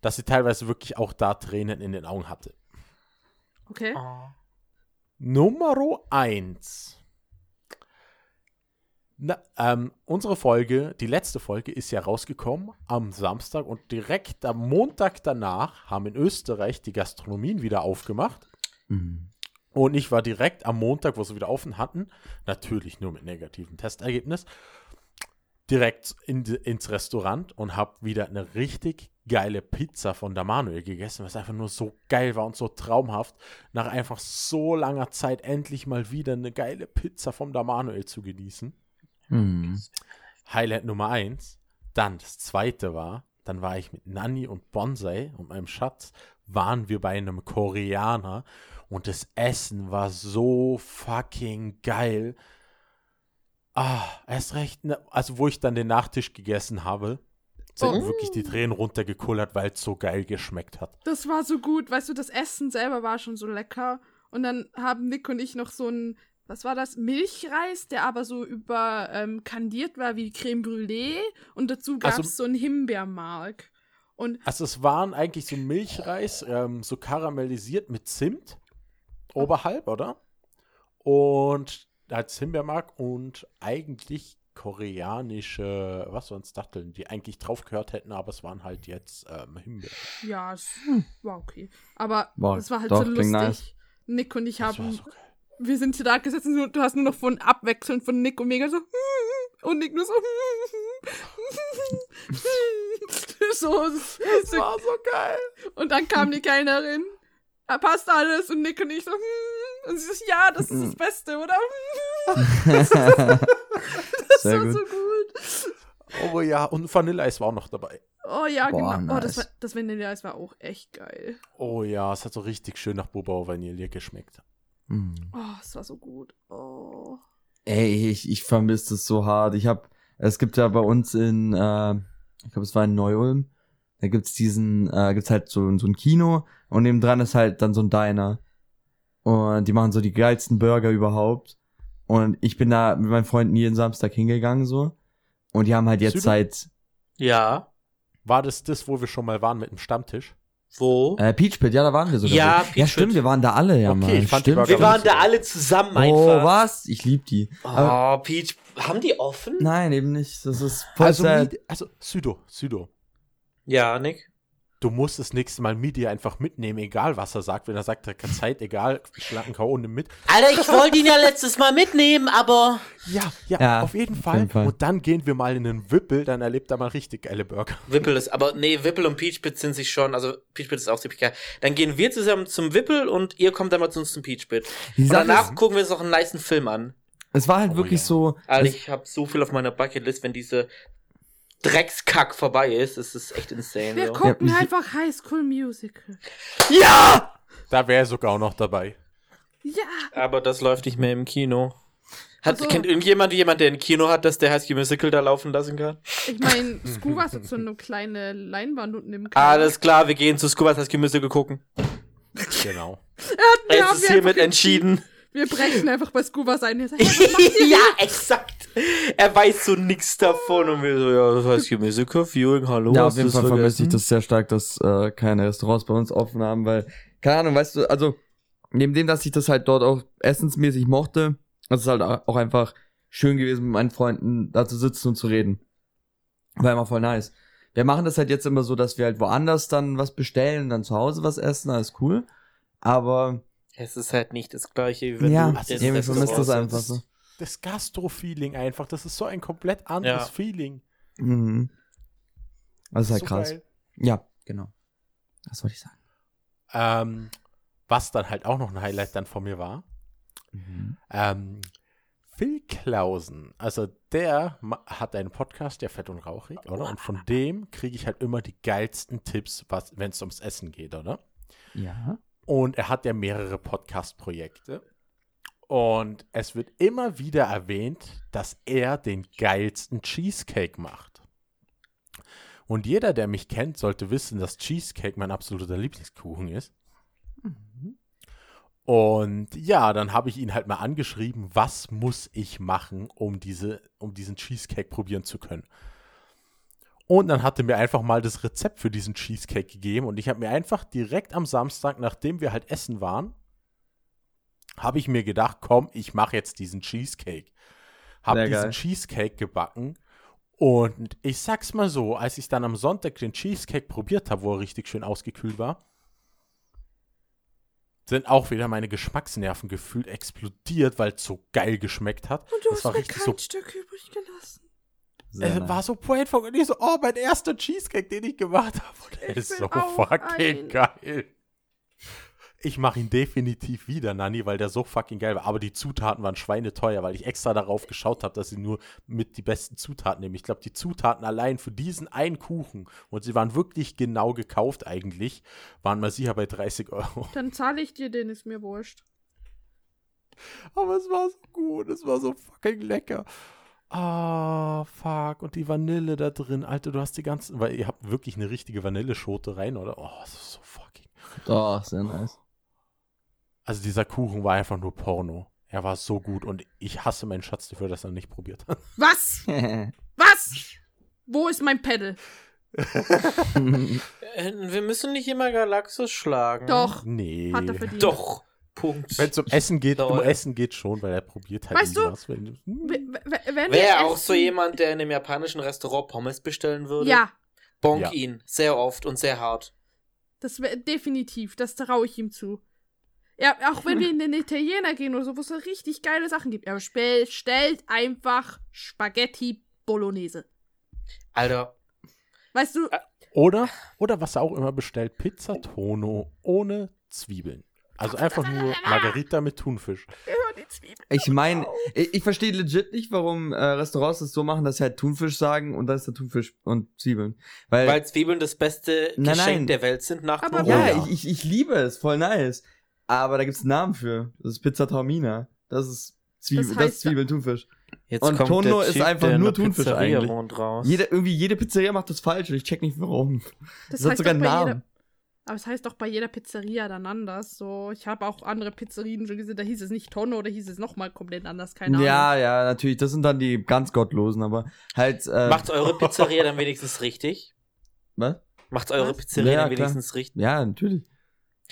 dass ich teilweise wirklich auch da Tränen in den Augen hatte. Okay. Oh. Nummer 1. Na, ähm, unsere Folge, die letzte Folge, ist ja rausgekommen am Samstag und direkt am Montag danach haben in Österreich die Gastronomien wieder aufgemacht. Mhm. Und ich war direkt am Montag, wo sie wieder offen hatten, natürlich nur mit negativem Testergebnis, direkt in, ins Restaurant und habe wieder eine richtig geile Pizza von der Manuel gegessen, was einfach nur so geil war und so traumhaft, nach einfach so langer Zeit endlich mal wieder eine geile Pizza vom Manuel zu genießen. Mhm. Highlight Nummer eins. Dann das zweite war, dann war ich mit Nanny und Bonsai und meinem Schatz, waren wir bei einem Koreaner und das Essen war so fucking geil. Ah, erst recht, ne, also wo ich dann den Nachtisch gegessen habe, sind Oh. wirklich die Tränen runtergekullert, weil es so geil geschmeckt hat. Das war so gut. Weißt du, das Essen selber war schon so lecker. Und dann haben Nick und ich noch so ein, was war das? Milchreis, der aber so über ähm, kandiert war wie Creme Brûlée. Und dazu gab es Also- so ein Himbeermark. Und Also es waren eigentlich so Milchreis, ähm, so karamellisiert mit Zimt oberhalb, oder? Und als Himbeermark und eigentlich koreanische, was sonst Datteln, die eigentlich drauf gehört hätten, aber es waren halt jetzt ähm, Himbeeren. ja, es war okay. Aber es war halt doch, so lustig. Nick und ich Das war haben, so geil. Wir sind da gesessen und du hast nur noch von abwechselnd von Nick und Mega so und Nick nur so so, Das war so geil. Und dann kam die Kellnerin. "Ah, Passt alles. Und Nick und ich so, hm. Und sie so, ja, das ist das Beste, oder? Das Sehr war gut. so gut. Oh ja, und Vanilleeis war auch noch dabei. Oh ja, Boah, genau. Oh, das, nice. war, das Vanilleeis war auch echt geil. Oh ja, es hat so richtig schön nach Bubau Vanille geschmeckt. Mhm. Oh, es war so gut. Oh. Ey, ich, ich vermisse das so hart. Ich hab, es gibt ja bei uns in, äh, ich glaube, es war in Neu-Ulm, da gibt's diesen, äh, gibt's halt so, so ein Kino und neben dran ist halt dann so ein Diner. Und die machen so die geilsten Burger überhaupt. Und ich bin da mit meinen Freunden jeden Samstag hingegangen so. Und die haben halt jetzt Südo? seit, Ja. War das das, wo wir schon mal waren mit dem Stammtisch? Wo? Äh, Peach Pit, ja, da waren wir sogar. Ja, ja, Peach stimmt, Pit. wir waren da alle, ja, Okay, mal. ich fand stimmt. Wir waren da alle zusammen Oh, einfach. was? Ich lieb die. Aber, Oh, Peach. Haben die offen? nein, eben nicht. Das ist voll Also, sad. Also Südo, Südo. Ja, Nick. Du musst das nächste Mal Midi einfach mitnehmen, egal was er sagt. Wenn er sagt, er hat keine Zeit, egal, schlanken K.O. nimm mit. Alter, ich wollte ihn ja letztes Mal mitnehmen, aber. Ja, ja, Ja, auf jeden auf Fall. jeden Fall. Und dann gehen wir mal in den Wippel, dann erlebt er mal richtig geile Burger. Wippel ist, aber nee, Wippel und Peach Pit sind sich schon, also Peach Pit ist auch ziemlich geil. Dann gehen wir zusammen zum Wippel und ihr kommt dann mal zu uns zum Peach Pit. Und danach gucken wir uns noch einen niceen Film an. es war halt Oh, wirklich ja. so. Alter, es, ich habe so viel auf meiner Bucketlist, wenn diese Dreckskack vorbei ist, ist es echt insane. Wir so. gucken mich- einfach High School Musical. Ja! Da wäre er sogar auch noch dabei. Ja, Aber das läuft nicht mehr im Kino. Hat, Ach so. Kennt irgendjemand jemand, der ein Kino hat, dass der High School Musical da laufen lassen kann? ich meine, Scuba hat so eine kleine Leinwand unten im Keller. Alles klar, wir gehen zu Scuba High School Musical gucken. Genau. Wir Es haben ist hiermit entschieden. Wir brechen einfach bei Scuba sein. Sagt, ja, exakt. Er weiß so nix davon und wir so, ja, das heißt hier Musical Viewing, hallo. ja, auf jeden Fall vermisse ich das sehr stark, dass äh, keine Restaurants bei uns offen haben, weil, keine Ahnung, weißt du, also, neben dem, dass ich das halt dort auch essensmäßig mochte, das ist halt auch einfach schön gewesen, mit meinen Freunden da zu sitzen und zu reden. War immer voll nice. Wir machen das halt jetzt immer so, dass wir halt woanders dann was bestellen, dann zu Hause was essen, alles cool. Aber Es ist halt nicht das gleiche, wie wenn ja, du das irgendwie vermisst das einfach so. Das Gastro-Feeling einfach, das ist so ein komplett anderes Ja. Feeling. Mhm. Das ist halt so krass. geil. Ja, genau. Das wollte ich sagen. Ähm, was dann halt auch noch ein Highlight dann von mir war, ähm, Phil Klausen, also der hat einen Podcast, der Fett und Rauchig, oder? Und von dem kriege ich halt immer die geilsten Tipps, wenn es ums Essen geht, oder? Ja. Und er hat ja mehrere Podcast-Projekte. Und es wird immer wieder erwähnt, dass er den geilsten Cheesecake macht. Und jeder, der mich kennt, sollte wissen, dass Cheesecake mein absoluter Lieblingskuchen ist. Und ja, dann habe ich ihn halt mal angeschrieben, was muss ich machen, um, diese, um diesen Cheesecake probieren zu können. Und dann hat er mir einfach mal das Rezept für diesen Cheesecake gegeben und ich habe mir einfach direkt am Samstag, nachdem wir halt essen waren, habe ich mir gedacht, komm, ich mache jetzt diesen Cheesecake. Habe diesen geil. Cheesecake gebacken und ich sag's mal so, als ich dann am Sonntag den Cheesecake probiert habe, wo er richtig schön ausgekühlt war, sind auch wieder meine Geschmacksnerven gefühlt explodiert, weil es so geil geschmeckt hat. Und du Das hast war mir richtig kein so Stück übrig gelassen. Sehr es nice. war so brainfuck und ich so, oh, mein erster Cheesecake, den ich gemacht habe. Der ist so auch fucking einen. geil. Ich mache ihn definitiv wieder, Nani, weil der so fucking geil war. Aber die Zutaten waren schweineteuer, weil ich extra darauf geschaut habe, dass sie nur mit die besten Zutaten nehmen. Ich glaube, die Zutaten allein für diesen einen Kuchen, und sie waren wirklich genau gekauft eigentlich, waren mal sicher bei 30 Euro. Dann zahle ich dir den, ist mir wurscht. Aber es war so gut, es war so fucking lecker. Ah, fuck. Und die Vanille da drin. Alter, du hast die ganzen, weil ihr habt wirklich eine richtige Vanilleschote rein, oder? Oh, das ist so fucking. Oh, sehr nice. Also dieser Kuchen war einfach nur Porno. Er war so gut und ich hasse meinen Schatz dafür, dass er nicht probiert hat. Was? Was? Wo ist mein Pedal? Äh, Wir müssen nicht immer Galaxus schlagen. Doch, Nee. hat er verdient. Doch. Punkt. Wenn es um Essen geht, um. Essen geht schon, weil er probiert halt Weißt du, was. Wenn, w- Wenn Wäre auch essen- so jemand, der in einem japanischen Restaurant Pommes bestellen würde? Ja, Bonk Ja. ihn. Sehr oft und sehr hart. das wäre definitiv, das traue ich ihm zu. Ja, auch wenn wir in den Italiener gehen oder so, wo es so richtig geile Sachen gibt. Er bestellt stellt einfach Spaghetti Bolognese. Alter, Weißt du, Oder, oder was er auch immer bestellt, Pizza Tono ohne Zwiebeln. Also einfach nur Margarita mit Thunfisch. Ich meine, ich, ich verstehe legit nicht, warum äh, Restaurants das so machen, dass sie halt Thunfisch sagen und da ist der Thunfisch und Zwiebeln. Weil, weil Zwiebeln das beste Nein, Geschenk nein. der Welt sind nach Aber- ja. Ich, ich, ich liebe es, voll nice. Aber da gibt's einen Namen für. Das ist Pizza Taormina. Das ist Zwiebel, Das das, heißt- ist Zwiebeln, Thunfisch. Jetzt Und kommt Tono der ist einfach nur Thunfisch Pizzeria eigentlich. Jede, irgendwie jede Pizzeria macht das falsch und ich check nicht warum. das, Das, hat heißt sogar doch einen Namen. Aber es heißt doch bei jeder Pizzeria dann anders. So, ich habe auch andere Pizzerien schon gesehen, da hieß es nicht Tonne oder hieß es nochmal komplett anders, keine Ahnung. Ja, ja, natürlich. Das sind dann die ganz Gottlosen, aber halt. Äh, Macht eure Pizzeria dann wenigstens richtig? Was? Macht eure Was? Pizzeria Ja, dann klar. wenigstens richtig. Ja, natürlich.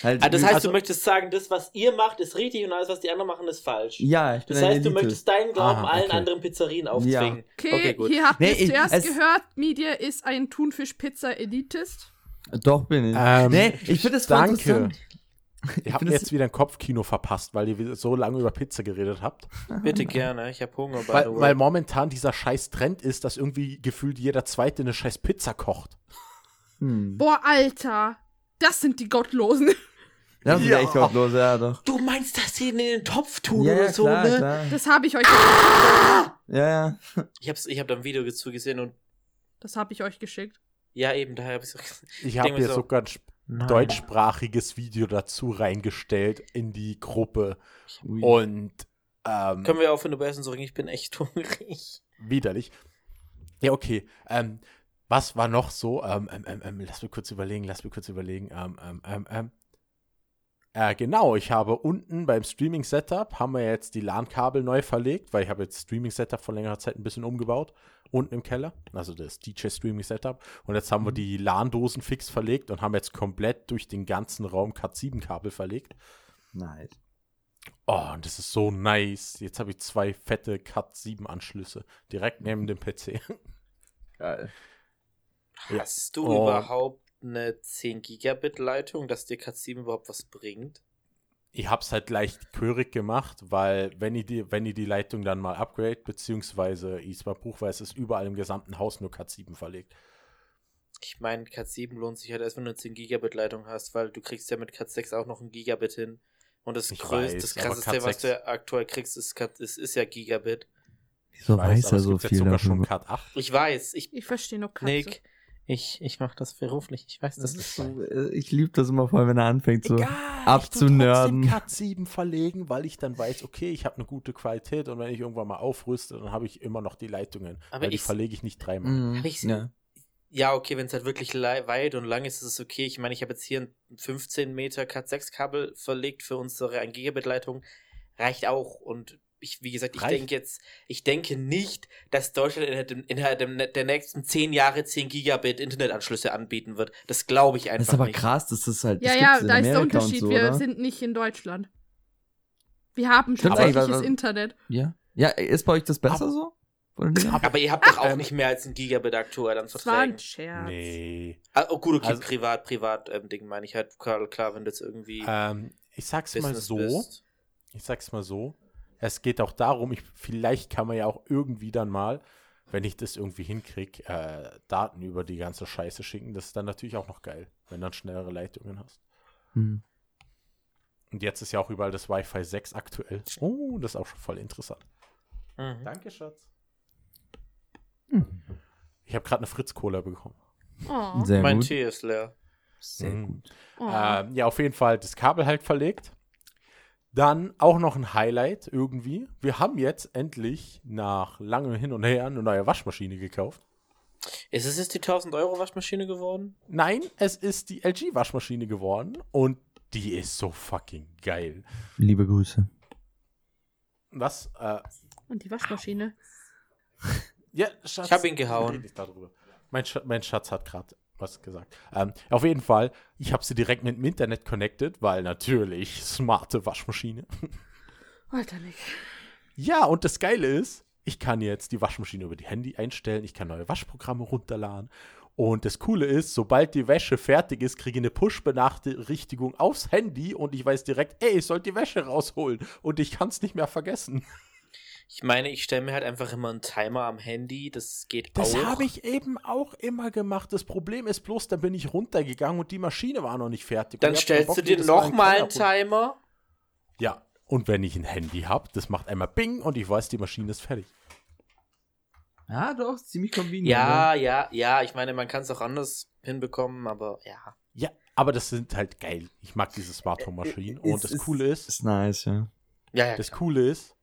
Halt, Ah, das heißt, Also- du möchtest sagen, das, was ihr macht, ist richtig und alles, was die anderen machen, ist falsch. ja, ich bin Das heißt, du Elite. möchtest deinen Glauben Ah, allen okay. anderen Pizzerien aufzwingen. Okay, gut. hier habt Nee, ihr ich- zuerst es- gehört, Media ist ein Thunfisch-Pizza-Elitist. Doch, bin ich. Ähm, nee, ich finde es danke. interessant. Ihr habt jetzt wieder ein Kopfkino verpasst, weil ihr so lange über Pizza geredet habt. Bitte gerne, ich habe Hunger. by the Weil, way. weil momentan dieser scheiß Trend ist, dass irgendwie gefühlt jeder Zweite eine scheiß Pizza kocht. Hm. Boah, Alter. Das sind die Gottlosen. Das ist Ja. echt gottlos, ja, doch. Du meinst, dass sie in den Topf tun Ja, oder so, klar, ne? klar. Das habe ich euch. Ja, ja. Ich hab's, ich hab da ein Video dazu gesehen und Das habe ich euch geschickt. Ja, eben, daher hab ich's auch Ich habe mir hier so, sogar ein Nein. deutschsprachiges Video dazu reingestellt in die Gruppe. Ui. Und ähm, Können wir aufhören über Essen zu reden? Ich bin echt hungrig. widerlich. Ja, okay. Ähm, was war noch so? Ähm, ähm, ähm, ähm, lass mich kurz überlegen, lass mich kurz überlegen. Ähm, ähm, ähm, ähm. Äh, genau, ich habe unten beim Streaming-Setup haben wir jetzt die LAN-Kabel neu verlegt, weil ich habe jetzt Streaming-Setup vor längerer Zeit ein bisschen umgebaut. Unten im Keller, also das DJ-Streaming-Setup. Und jetzt haben wir die LAN-Dosen fix verlegt und haben jetzt komplett durch den ganzen Raum Cat7-Kabel verlegt. Nice. Oh, und das ist so nice. Jetzt habe ich zwei fette Cat7-Anschlüsse direkt neben dem PC. Geil. Ja. Hast du Oh. überhaupt eine 10 Gigabit Leitung, dass dir Cat7 überhaupt was bringt? Ich hab's halt leicht körig gemacht, weil wenn ich die, wenn ich die Leitung dann mal upgrade, beziehungsweise ich zwar buchweise ist überall im gesamten Haus nur Cat7 verlegt. Ich meine, Cat7 lohnt sich halt erst, wenn du eine 10 Gigabit Leitung hast, weil du kriegst ja mit Cat6 auch noch ein Gigabit hin. Und das Ich größte, weiß, das krasseste, was Cat6 du ja aktuell kriegst, ist, ist, ist ja Gigabit. Wieso Ich weiß, er so viel sogar schon? Cat 8. Ich weiß, ich, Ich verstehe nur Katze. Nick, ich, ich mach das beruflich, ich weiß Das ist nicht. so, äh, ich liebe das immer voll, wenn er anfängt so. Egal, abzunörden. Ich Cat 7 verlegen, weil ich dann weiß, okay, ich habe eine gute Qualität und wenn ich irgendwann mal aufrüste, dann habe ich immer noch die Leitungen. Aber weil die ich- verlege ich nicht dreimal. Mhm. Hab ich- ja. Ja, okay, wenn es halt wirklich weit und lang ist, ist es okay. Ich meine, ich habe jetzt hier ein 15 Meter Cat6-Kabel verlegt für unsere 1 Gigabit-Leitung. Reicht auch. Und ich, wie gesagt, ich Reicht. denke jetzt, ich denke nicht, dass Deutschland innerhalb, innerhalb der nächsten 10 Jahre 10 Gigabit Internetanschlüsse anbieten wird. Das glaube ich einfach Das ist aber nicht. krass, das ist halt. Ja, das ja, da ist der Unterschied. So, wir oder? sind nicht in Deutschland. Wir haben Stimmt tatsächliches Internet. Ja. Ja, ist bei euch das besser so? Oder nicht? Aber ihr habt doch auch Ähm, nicht mehr als ein Gigabit aktuell an Das war ein Verträgen. Scherz. Nee. Ah, oh gut, okay, Also- privat, privat ähm, Ding meine ich halt. Klar, klar, wenn du jetzt irgendwie Ähm, ich sag's mal Business so. bist. ich sag's mal so, es geht auch darum, ich, vielleicht kann man ja auch irgendwie dann mal, wenn ich das irgendwie hinkriege, äh, Daten über die ganze Scheiße schicken. Das ist dann natürlich auch noch geil, wenn du dann schnellere Leitungen hast. Hm. Und jetzt ist ja auch überall das Wi-Fi 6 aktuell. Oh, das ist auch schon voll interessant. Mhm. Danke, Schatz. Ich habe gerade eine Fritz-Cola bekommen. Oh. Sehr Mein gut. Tee ist leer. Sehr Mhm. gut. Oh. Ähm, ja, auf jeden Fall das Kabel halt verlegt. Dann auch noch ein Highlight irgendwie. Wir haben jetzt endlich nach langem Hin und Her eine neue Waschmaschine gekauft. Ist es jetzt die 1000 Euro Waschmaschine geworden? Nein, es ist die LG-Waschmaschine geworden und die ist so fucking geil. Liebe Grüße. Was? Äh, Und die Waschmaschine. ja, Schatz. Ich hab ihn gehauen. red nicht darüber. Mein, Sch mein Schatz hat gerade was gesagt. Ähm, auf jeden Fall, ich habe sie direkt mit dem Internet connected, weil natürlich smarte Waschmaschine. Alter, Nick. Ja, und das Geile ist, ich kann jetzt die Waschmaschine über die Handy einstellen, ich kann neue Waschprogramme runterladen. Und das Coole ist, sobald die Wäsche fertig ist, kriege ich eine Push-Benachrichtigung aufs Handy und ich weiß direkt, ey, ich soll die Wäsche rausholen. Und ich kann es nicht mehr vergessen. Ich meine, ich stelle mir halt einfach immer einen Timer am Handy. Das geht Das auch. habe ich eben auch immer gemacht. Das Problem ist bloß, dann bin ich runtergegangen und die Maschine war noch nicht fertig. Dann Und stellst Bock, du dir jedes Mal einen nochmal einen Timer. Ja, und wenn ich ein Handy habe, das macht einmal Bing und ich weiß, die Maschine ist fertig. Ja, doch, ziemlich convenient. Ja, ja, ja. Ich meine, man kann es auch anders hinbekommen, aber ja. Ja, aber das sind halt geil. Ich mag diese Smart Home Maschinen. Und Ist- das ist- Coole ist, Ist nice, ja. Ja, ja. Das klar. Coole ist,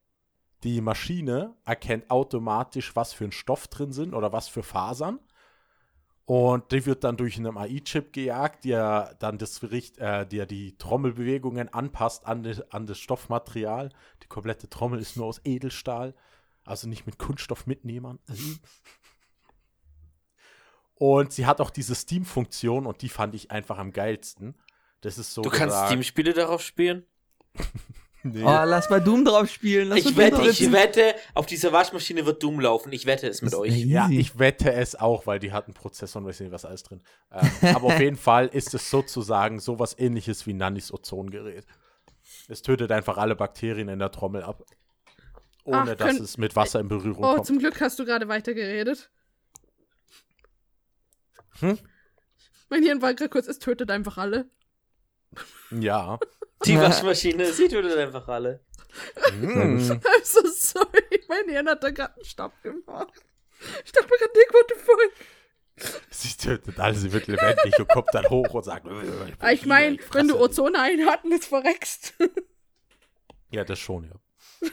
die Maschine erkennt automatisch, was für ein Stoff drin sind oder was für Fasern. Und die wird dann durch einen AI-Chip gejagt, der dann das Richt, äh, der die Trommelbewegungen anpasst an, die, an das Stoffmaterial. Die komplette Trommel ist nur aus Edelstahl, also nicht mit Kunststoffmitnehmern. Und sie hat auch diese Steam-Funktion und die fand ich einfach am geilsten. Das ist so. Du kannst Steam-Spiele darauf spielen? Nee. Oh, lass mal Doom drauf spielen. Lass Ich wette, drauf ich wette, auf dieser Waschmaschine wird Doom laufen. Ich wette es mit Das- euch. Ja, Easy. ich wette es auch, weil die hat einen Prozessor und weiß nicht, was alles drin. Ähm, aber auf jeden Fall ist es sozusagen sowas ähnliches wie Nannys Ozongerät. Es tötet einfach alle Bakterien in der Trommel ab. Ohne Ach, dass es mit Wasser in Berührung Oh, kommt. zum Glück hast du gerade weitergeredet. Hm? Mein Hirn war gerade kurz, es tötet einfach alle. Ja. Die Waschmaschine, sie tötet einfach alle. Hm. I'm so sorry. Mein Hirn hat da gerade einen Stopp gemacht. Ich dachte mir gerade, Nick, what the fuck? Sie tötet alle, sie wird lebendig und kommt dann hoch und sagt: "Äh, bin Ah, Ich meine, ich wenn du fresse dich." Ozone einhatten, jetzt verreckst. Ja, das schon, ja.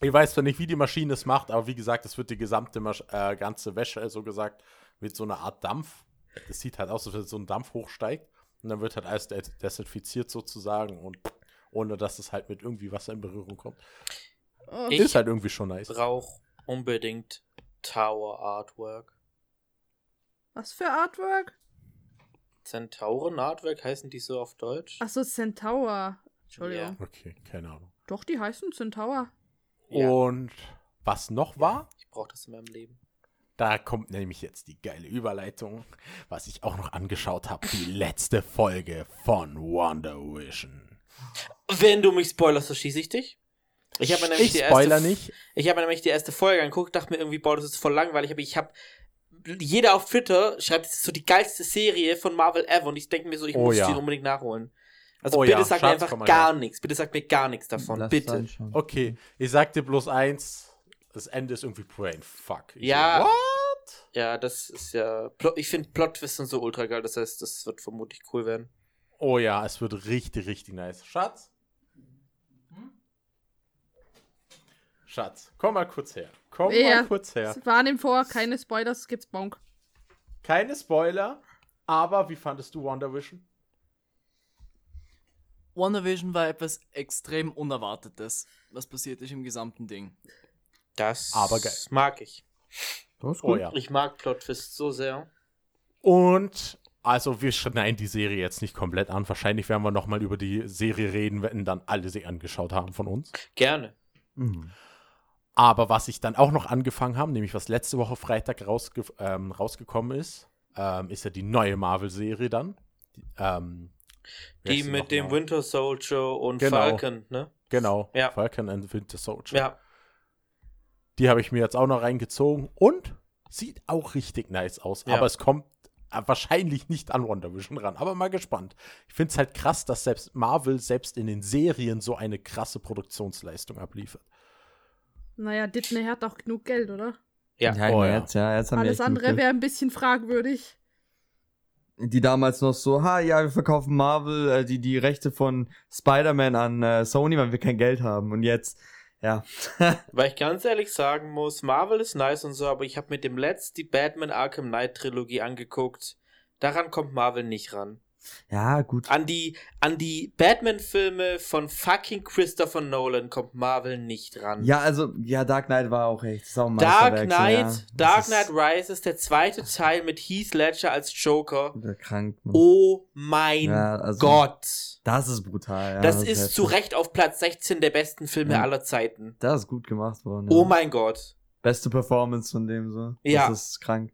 ich weiß zwar nicht, wie die Maschine es macht, aber wie gesagt, es wird die gesamte Masch äh, ganze Wäsche, so gesagt, mit so einer Art Dampf. Das sieht halt aus, als wenn so ein Dampf hochsteigt. Und dann wird halt alles des- desinfiziert sozusagen und ohne dass es halt mit irgendwie Wasser in Berührung kommt. Ich- ist halt irgendwie schon nice. Brauch unbedingt Tower Artwork. was für Artwork? Zentauren Artwork heißen die so auf Deutsch? Achso, Centaur. Entschuldigung. Okay, keine Ahnung. Doch, die heißen Centaur. Ja, Und was noch war, ich brauche das in meinem Leben. Da kommt nämlich jetzt die geile Überleitung, was ich auch noch angeschaut habe, die letzte Folge von Wonder Vision. Wenn du mich spoilerst, so schieße ich dich. Ich habe nämlich Ich die erste nicht. Ich habe nämlich die erste Folge angeguckt, dachte mir irgendwie, boah, das ist voll langweilig, aber ich habe jeder auf Twitter schreibt, das ist so die geilste Serie von Marvel ever und ich denke mir so, ich Oh muss ja. die unbedingt nachholen. Also Oh bitte ja, sag mir einfach gar her. nichts. Bitte sag mir gar nichts davon. Lass bitte. Okay, ich sag dir bloß eins, das Ende ist irgendwie Brain Fuck. Ich Ja. So, what? Ja, das ist ja. Ich finde Plot-Twists sind so ultra geil, das heißt, das wird vermutlich cool werden. Oh ja, es wird richtig, richtig nice. Schatz? Schatz, komm mal kurz her. Komm Ja. mal kurz her. Warnen vor, keine Spoilers, gibt's Bonk. Keine Spoiler, aber wie fandest du Wonder Vision? WandaVision war etwas extrem Unerwartetes, was passiert ist im gesamten Ding. Das Aber geil. mag ich. Das ist Oh gut. ja. Ich mag Plot-Twists so sehr. Und also wir schneiden die Serie jetzt nicht komplett an. Wahrscheinlich werden wir nochmal über die Serie reden, wenn dann alle sie angeschaut haben von uns. Gerne. Mhm. Aber was ich dann auch noch angefangen habe, nämlich was letzte Woche Freitag rausge ähm, rausgekommen ist, ähm, ist ja die neue Marvel-Serie dann. Die, ähm, Die mit dem mal? Winter Soldier und Genau. Falcon, ne? Genau, Ja. Falcon and the Winter Soldier. Ja. Die habe ich mir jetzt auch noch reingezogen und sieht auch richtig nice aus. Ja. Aber es kommt äh, wahrscheinlich nicht an Wonder Vision ran. Aber mal gespannt. Ich finde es halt krass, dass selbst Marvel selbst in den Serien so eine krasse Produktionsleistung abliefert. Naja, Disney hat auch genug Geld, oder? Ja. Ja, Oh ja. jetzt, ja, jetzt haben wir Alles andere wäre ein bisschen fragwürdig. Die damals noch so, ha, ja, wir verkaufen Marvel, äh, die, die Rechte von Spider-Man an äh, Sony, weil wir kein Geld haben. Und jetzt, ja. Weil ich ganz ehrlich sagen muss, Marvel ist nice und so, aber ich habe mit dem Letzt die Batman Arkham Knight Trilogie angeguckt. Daran kommt Marvel nicht ran. Ja, gut. An die, an die Batman-Filme von fucking Christopher Nolan kommt Marvel nicht ran. Ja, also, ja, Dark Knight war auch echt. Das ist auch Dark Knight, ja. Das Dark ist Knight Rises, der zweite Teil mit Heath Ledger als Joker. krank. Oh mein Ja, also, Gott. Das ist brutal. Ja, das ist heftig. zu Recht auf Platz 16 der besten Filme aller Zeiten. Das ist gut gemacht worden. Oh mein Gott. Beste Performance von dem so. Ja. Das ist krank.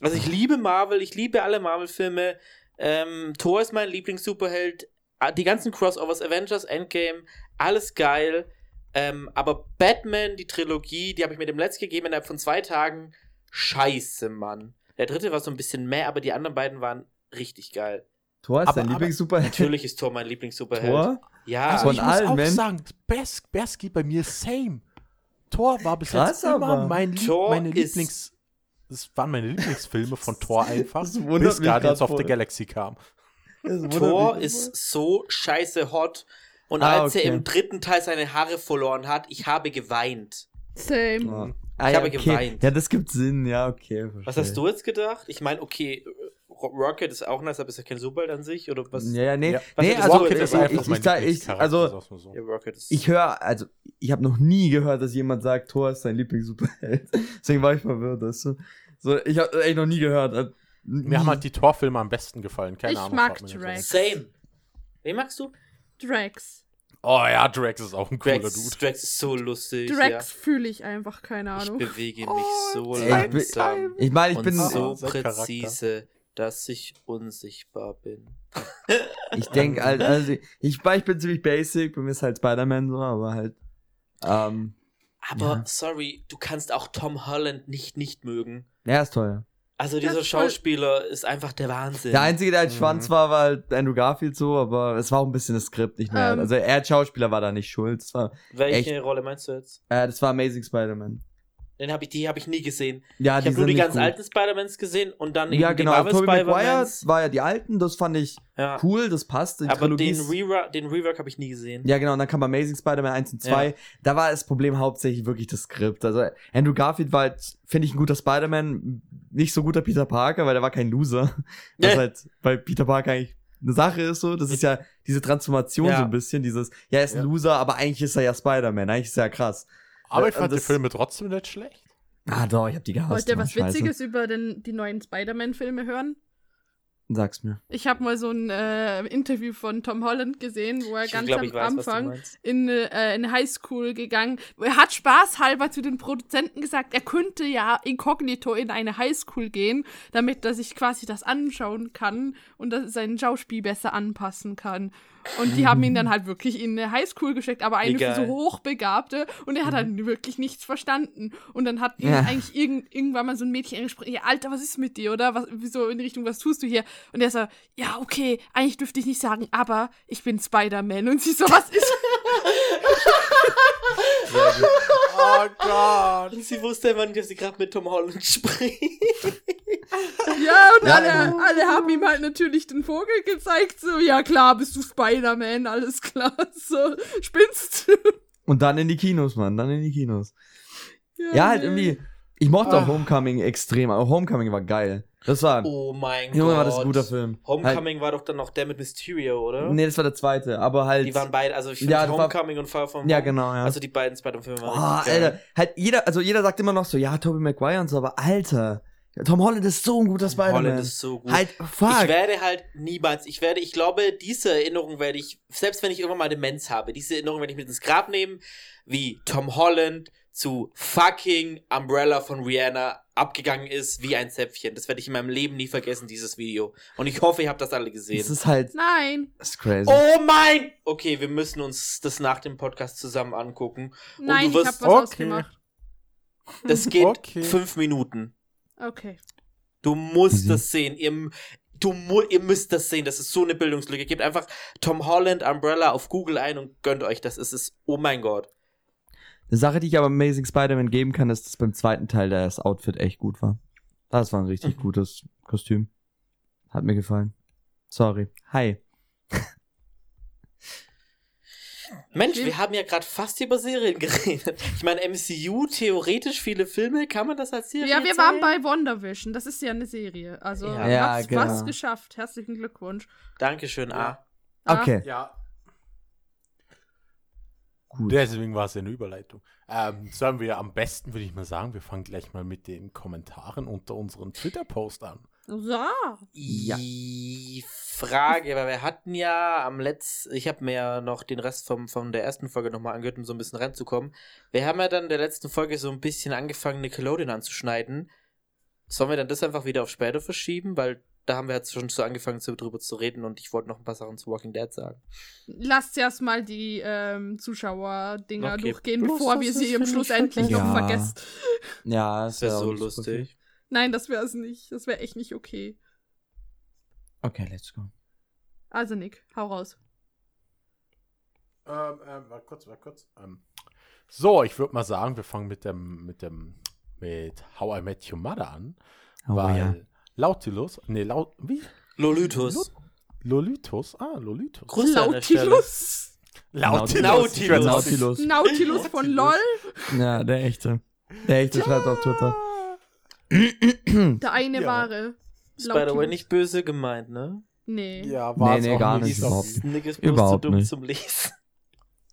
Also ich liebe Marvel, ich liebe alle Marvel-Filme. Ähm, Thor ist mein Lieblings-Superheld. Ah, Die ganzen Crossovers, Avengers, Endgame, alles geil. Ähm, aber Batman, die Trilogie, die habe ich mir dem Letzt gegeben innerhalb von zwei Tagen. Scheiße, Mann. Der dritte war so ein bisschen mehr, aber die anderen beiden waren richtig geil. Thor ist Aber- dein Lieblings-Superheld. Natürlich ist Thor mein Lieblings-Superheld. Thor? Ja, Also Von ich muss allen auch sagen, Bers Berski bei mir same. Thor war bis Krass, jetzt immer aber. mein Lieb Thor meine ist- Lieblings. Das waren meine Lieblingsfilme von Thor einfach, Das bis Guardians of the. Galaxy kam. Thor ist so scheiße hot. Und Ah, als er okay. im dritten Teil seine Haare verloren hat, ich habe geweint. Same. immer. Ah, Ich ja, habe okay. geweint. Ja, das gibt Sinn, ja, okay. Was verstehe. hast du jetzt gedacht? Ich meine, okay, Rocket ist auch nice, aber ist ja kein Superheld an sich, oder was? Ja, ja, nee. Ja. Was nee, also, du ich, jetzt ich, ich, ich, ich, also, so. Ja, Rocket ist. ich höre, also, ich habe noch nie gehört, dass jemand sagt, Thor ist sein Lieblings-Superheld. Deswegen war ich verwirrt, weißt du. So, ich habe echt noch nie gehört. Äh, Mir haben halt die Torfilme am besten gefallen. Keine Ich Ahnung. mag mich nicht Drax. Same. Wen magst du? Drax. Oh ja, Drax ist auch ein cooler Drax, Dude. Drax ist so lustig. Drax fühle ich einfach, keine ja. Ich Ahnung. bewege mich Oh, so langsam Ich meine, ich und bin. so Sein Charakter. Dass ich unsichtbar bin. Ich denke halt, also ich, ich bin ziemlich basic, bei mir ist halt Spider-Man so, aber halt. Ähm, Aber Ja. sorry, du kannst auch Tom Holland nicht nicht mögen. er ist toll. Also dieser ist Schauspieler ist einfach der Wahnsinn. Der Einzige, der halt Mhm. Schwanz war, war halt Andrew Garfield so, aber es war auch ein bisschen das Skript nicht mehr. Ähm. also er als Schauspieler war da nicht schuld. Welche echt. Rolle meinst du jetzt? äh, das war Amazing Spider-Man. Den hab ich, die habe ich nie gesehen. Ja, ich habe nur die ganz gut. alten Spider-Mans gesehen und dann Ja, genau. Tobey Maguire Spider-Mans. war ja die alten, das fand ich Ja. cool, das passt. Die Aber Trilogie den, ist- Rework, den Rework habe ich nie gesehen. Ja, genau, und dann kam Amazing Spider-Man 1 und 2. Ja. Da war das Problem hauptsächlich wirklich das Skript. Also Andrew Garfield war halt, finde ich, ein guter Spider-Man, nicht so guter Peter Parker, weil der war kein Loser. Was halt bei Peter Parker eigentlich eine Sache ist so. Das ist ja diese Transformation Ja. so ein bisschen, dieses, ja, er ist ein. Loser, aber eigentlich ist er ja Spider-Man. Eigentlich ist er ja krass. Aber Äh, ich fand die Filme trotzdem nicht schlecht. Ah, doch, ich hab die gehasst. Wollt ihr was scheiße. Witziges über den, die neuen Spider-Man-Filme hören? Sag's mir. Ich habe mal so ein äh, Interview von Tom Holland gesehen, wo er Ich ganz glaube, am weiß, Anfang in äh, eine Highschool gegangen. Er hat spaßhalber zu den Produzenten gesagt, er könnte ja inkognito in eine Highschool gehen, damit er sich quasi das anschauen kann und dass er sein Schauspiel besser anpassen kann. Und die haben ihn dann halt wirklich in eine Highschool geschickt, aber eine für so Hochbegabte und er hat halt wirklich nichts verstanden. Und dann hat ihn Ja. eigentlich irgend, irgendwann mal so ein Mädchen angesprochen, ja, Alter, was ist mit dir, oder? Was, wieso in die Richtung, was tust du hier? Und er so, ja, okay, eigentlich dürfte ich nicht sagen, aber ich bin Spider-Man. Und sie so, was ist Oh Gott. Und sie wusste immer nicht, dass sie gerade mit Tom Holland spricht. Ja, und Ja, alle, alle haben ihm halt natürlich den Vogel gezeigt. So, ja klar, bist du Spider-Man, alles klar. So, spinnst du? Und dann in die Kinos, Mann, dann in die Kinos. Ja, halt nee. irgendwie. Ich mochte auch Ah. Homecoming extrem, aber Homecoming war geil. Das war. Oh mein Junge, Gott. war das ein guter Film. Homecoming war doch dann noch der mit Mysterio, oder? Halt, nee, das war der zweite, aber halt. Die waren beide, also ich finde Ja, das war- Homecoming und Far From ja, genau, ja. Also die beiden Spider-Man-Filme oh, waren geil. Alter, halt jeder, also jeder sagt immer noch so, ja, Tobey Maguire und so, aber Alter, Tom Holland ist so ein guter Tom Holland Spider-Man. ist so gut. Halt, fuck. Ich werde halt niemals, ich werde, ich glaube, diese Erinnerung werde ich, selbst wenn ich irgendwann mal Demenz habe, diese Erinnerung werde ich mit ins Grab nehmen, wie Tom Holland zu fucking Umbrella von Rihanna abgegangen ist wie ein Zäpfchen. Das werde ich in meinem Leben nie vergessen, dieses Video. Und ich hoffe, ihr habt das alle gesehen. das ist halt, Nein, das ist crazy. Oh mein! Okay, wir müssen uns das nach dem Podcast zusammen angucken. nein, ich wirst- hab was Okay. ausgemacht. Das geht Okay. fünf Minuten. Okay. Du musst Easy. das sehen. Ihr, du mu ihr müsst das sehen. Das ist so eine Bildungslücke. Gebt einfach Tom Holland Umbrella auf Google ein und gönnt euch das. Es ist, oh mein Gott. Eine Sache, die ich aber Amazing Spider-Man geben kann, ist, dass beim zweiten Teil das Outfit echt gut war. Das war ein richtig Mhm. gutes Kostüm. Hat mir gefallen. Sorry. Hi. Mensch, wir haben ja gerade fast über Serien geredet. Ich meine, MCU, theoretisch viele Filme, kann man das als Serie Ja, wir waren bei WandaVision. Das ist ja eine Serie. Also, Ja. Ja, habt's genau. fast geschafft. Herzlichen Glückwunsch. Dankeschön, A. Ah, Okay, Ja, gut. deswegen war es ja eine Überleitung. Ähm, sollen wir am besten, würde ich mal sagen, wir fangen gleich mal mit den Kommentaren unter unseren Twitter-Post an. So. Ja. Die Frage, weil wir hatten ja am letzten, ich habe mir ja noch den Rest vom, von der ersten Folge nochmal angehört, um so ein bisschen reinzukommen. Wir haben ja dann in der letzten Folge so ein bisschen angefangen, Nickelodeon anzuschneiden. Sollen wir dann das einfach wieder auf später verschieben? Weil da haben wir jetzt schon so angefangen, so drüber zu reden und ich wollte noch ein paar Sachen zu Walking Dead sagen. Lasst erst mal die ähm, Zuschauer-Dinger Okay. durchgehen, Bloß, bevor wir sie für Schluss endlich noch Ja. vergessen. Ja, Das wäre wär so lustig. Nein, das wäre es nicht. Das wäre echt nicht okay. Okay, let's go. Also, Nick, hau raus. Ähm, ähm, warte kurz, warte kurz. Ähm, so, ich würde mal sagen, wir fangen mit dem, mit dem, mit How I Met Your Mother an. Oh weil ja. Lautilus, nee, Laut, wie? Lolitus. Lolitus? Ah, Lolitus. Grüße. Nautilus. Lautilus. Nautilus. Nautilus. Nautilus von LOL. Ja, der echte. Der echte schreibt auf Twitter. Der eine Ja. wahre. Ist by the way nicht böse gemeint, ne? Nee. Ja, Nee, war's nee, auch gar nicht. überhaupt nicht. Nick ist bloß Überhaupt zu dumm nicht. zum Lesen.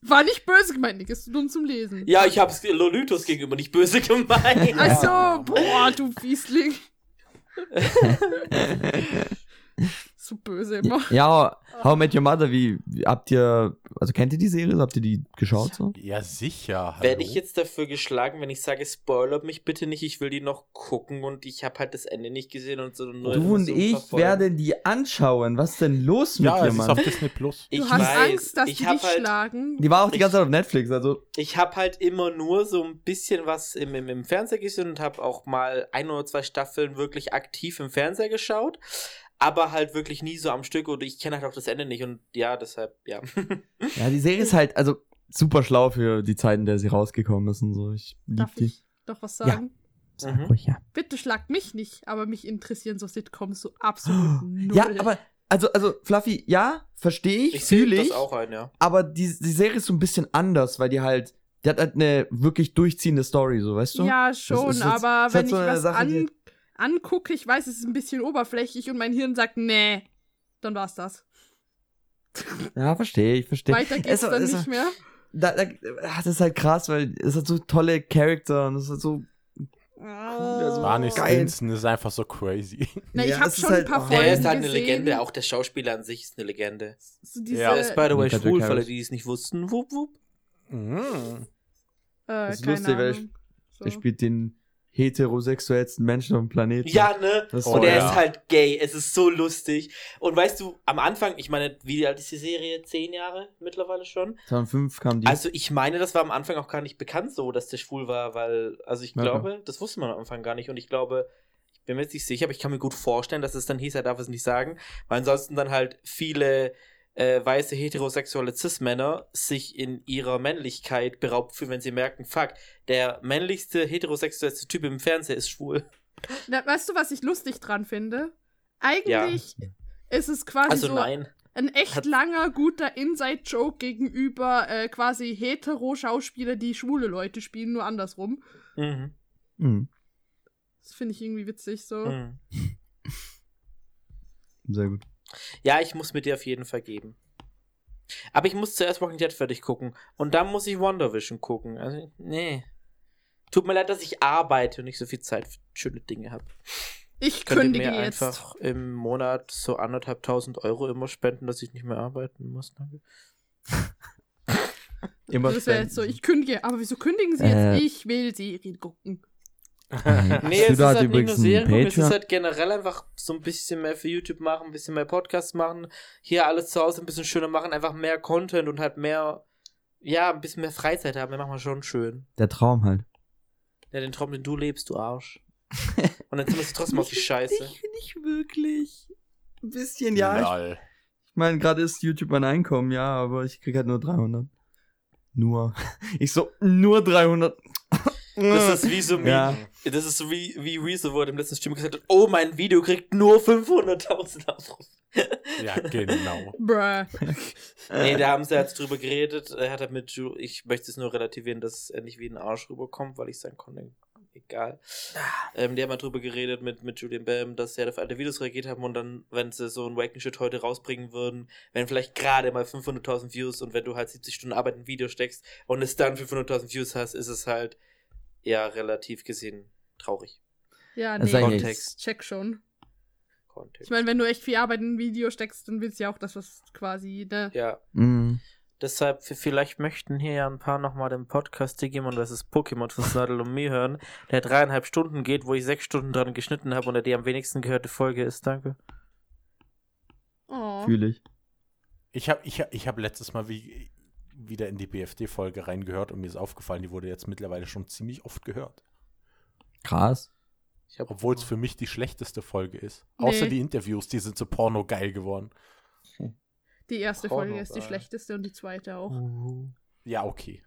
War nicht böse gemeint, Nick, ist dumm zum Lesen. Ja, ich hab's Lolithos gegenüber nicht böse gemeint. Also, boah, du Fiesling. so böse immer. Ja, How I Met Your Mother, wie, wie habt ihr, also kennt ihr die Serie? Habt ihr die geschaut so? Ja, sicher. Hallo. Werde ich jetzt dafür geschlagen, wenn ich sage, spoilert mich bitte nicht, ich will die noch gucken und ich habe halt das Ende nicht gesehen und so. Nur Du und ich verfolgen. werden die anschauen. Was ist denn los mit Ja, dir, es ist Mann? auf Disney Plus. Ich Du hast weiß, Angst, dass ich die dich halt, schlagen. Die war auch die Ich- ganze Zeit auf Netflix, also. Ich habe halt immer nur so ein bisschen was im, im, im Fernseher gesehen und habe auch mal ein oder zwei Staffeln wirklich aktiv im Fernseher geschaut, aber halt wirklich nie so am Stück und ich kenne halt auch das Ende nicht und ja, deshalb, ja. Ja, die Serie ist halt, also super schlau für die Zeiten, in der sie rausgekommen ist und so. Ich lieb Darf die. ich doch was sagen? Sag Mhm. ruhig, ja. Bitte schlagt mich nicht, aber mich interessieren so Sitcoms so absolut null. Ja, aber, also, also, Fluffy, ja, verstehe ich, Ich sehe fühle das ich. auch ein, ja. Aber die, die Serie ist so ein bisschen anders, weil die halt, die hat halt eine wirklich durchziehende Story, so, weißt du? Ja, schon, aber halt wenn ich was Sache, an, angucke, ich weiß, es ist ein bisschen oberflächlich und mein Hirn sagt, nee, dann war's das. Ja, verstehe ich, verstehe. Weiter geht's Es- dann es- nicht mehr. Da, da, das ist halt krass, weil es hat so tolle Charakter und es hat so. Oh. Barney geil. Stinson ist einfach so crazy. Na, ich Ja, habe schon ein halt- paar oh. Folgen Der ist halt eine gesehen. Legende, auch der Schauspieler an sich ist eine Legende. So diese, Ja. Ist, by the way, schwul, für alle, die es nicht wussten. Wupp, wupp. Mhm. äh, Das ist keine lustig, weil Ahnung. So. Der spielt den heterosexuellsten Menschen auf dem Planeten. Ja, ne? Das ist und so, er ja. ist halt gay. Es ist so lustig. Und weißt du, am Anfang, ich meine, wie alt ist die Serie? Zehn Jahre mittlerweile schon? 2005 kam die. Also ich meine, das war am Anfang auch gar nicht bekannt so, dass der schwul war, weil, also ich Ja, glaube, das wusste man am Anfang gar nicht. Und ich glaube, ich bin mir jetzt nicht sicher, aber ich kann mir gut vorstellen, dass es dann hieß, er darf es nicht sagen, weil ansonsten dann halt viele äh, weiße heterosexuelle Cis-Männer sich in ihrer Männlichkeit beraubt fühlen, wenn sie merken, fuck, der männlichste heterosexuellste Typ im Fernseher ist schwul. Na, weißt du, was ich lustig dran finde? Eigentlich ist es quasi Also so nein. ein echt Hat- langer, guter Inside-Joke gegenüber äh, quasi hetero-Schauspieler, die schwule Leute spielen, nur andersrum. Mhm. Mhm. Das finde ich irgendwie witzig so. Mhm. Sehr gut. Ja, ich muss mit dir auf jeden Fall geben. Aber ich muss zuerst Walking Dead fertig gucken. Und dann muss ich Wonder Vision gucken. Also, nee. Tut mir leid, dass ich arbeite und nicht so viel Zeit für schöne Dinge habe. Ich Könnt ihr kündige mir jetzt. einfach im Monat so anderthalb tausend Euro immer spenden, dass ich nicht mehr arbeiten muss? Danke. Immer Das wäre jetzt so, ich kündige. Aber wieso kündigen sie Äh. jetzt? Ich will Serien gucken. Nee, es ist hat halt nicht nur Serien, gucken, es ist halt generell einfach so ein bisschen mehr für YouTube machen, ein bisschen mehr Podcasts machen, hier alles zu Hause ein bisschen schöner machen, einfach mehr Content und halt mehr, ja, ein bisschen mehr Freizeit haben, dann machen wir schon schön. Der Traum halt. Ja, den Traum, den du lebst, du Arsch. Und dann zimmerst du trotzdem auf die Scheiße. Nicht, nicht wirklich. Ein bisschen, ja. Ich, Lol. ich meine, gerade ist YouTube mein Einkommen, ja, aber ich krieg halt nur 300. Nur. Ich so, nur 300. Das ist wie so, Ja. das ist so wie, wie Rezo, wo er im letzten Stream gesagt hat, oh, mein Video kriegt nur 500.000 Aufrufe. Ja, genau. Bruh. Nee, da haben sie jetzt drüber geredet. Er hat halt mit Ju ich möchte es nur relativieren, dass er nicht wie ein Arsch rüberkommt, weil ich sein Content egal. Ähm, die haben halt drüber geredet mit, mit Julian Bam, dass sie halt auf alte Videos reagiert haben und dann, wenn sie so ein Waking Shit heute rausbringen würden, wenn vielleicht gerade mal 500.000 Views und wenn du halt 70 Stunden Arbeit in ein Video steckst und es dann 500.000 Views hast, ist es halt ja relativ gesehen traurig. Ja, Das nee, Kontext. check schon. Kontext. Ich meine, wenn du echt viel Arbeit in ein Video steckst, dann willst du ja auch das, was quasi, ne? ja, Mhm. Deshalb, vielleicht möchten hier ja ein paar nochmal den Podcast Digimon vs. Pokémon von Snadel und mir hören, der dreieinhalb Stunden geht, wo ich sechs Stunden dran geschnitten habe und der die am wenigsten gehörte Folge ist. Danke. Oh. Fühl ich. Ich habe ich hab, ich hab letztes Mal wie, wieder in die BFD-Folge reingehört und mir ist aufgefallen, die wurde jetzt mittlerweile schon ziemlich oft gehört. Krass. Obwohl es für mich die schlechteste Folge ist. Außer Nee. die Interviews, die sind so porno geil geworden. Die erste Porno Folge ist die schlechteste und die zweite auch. Ja, okay.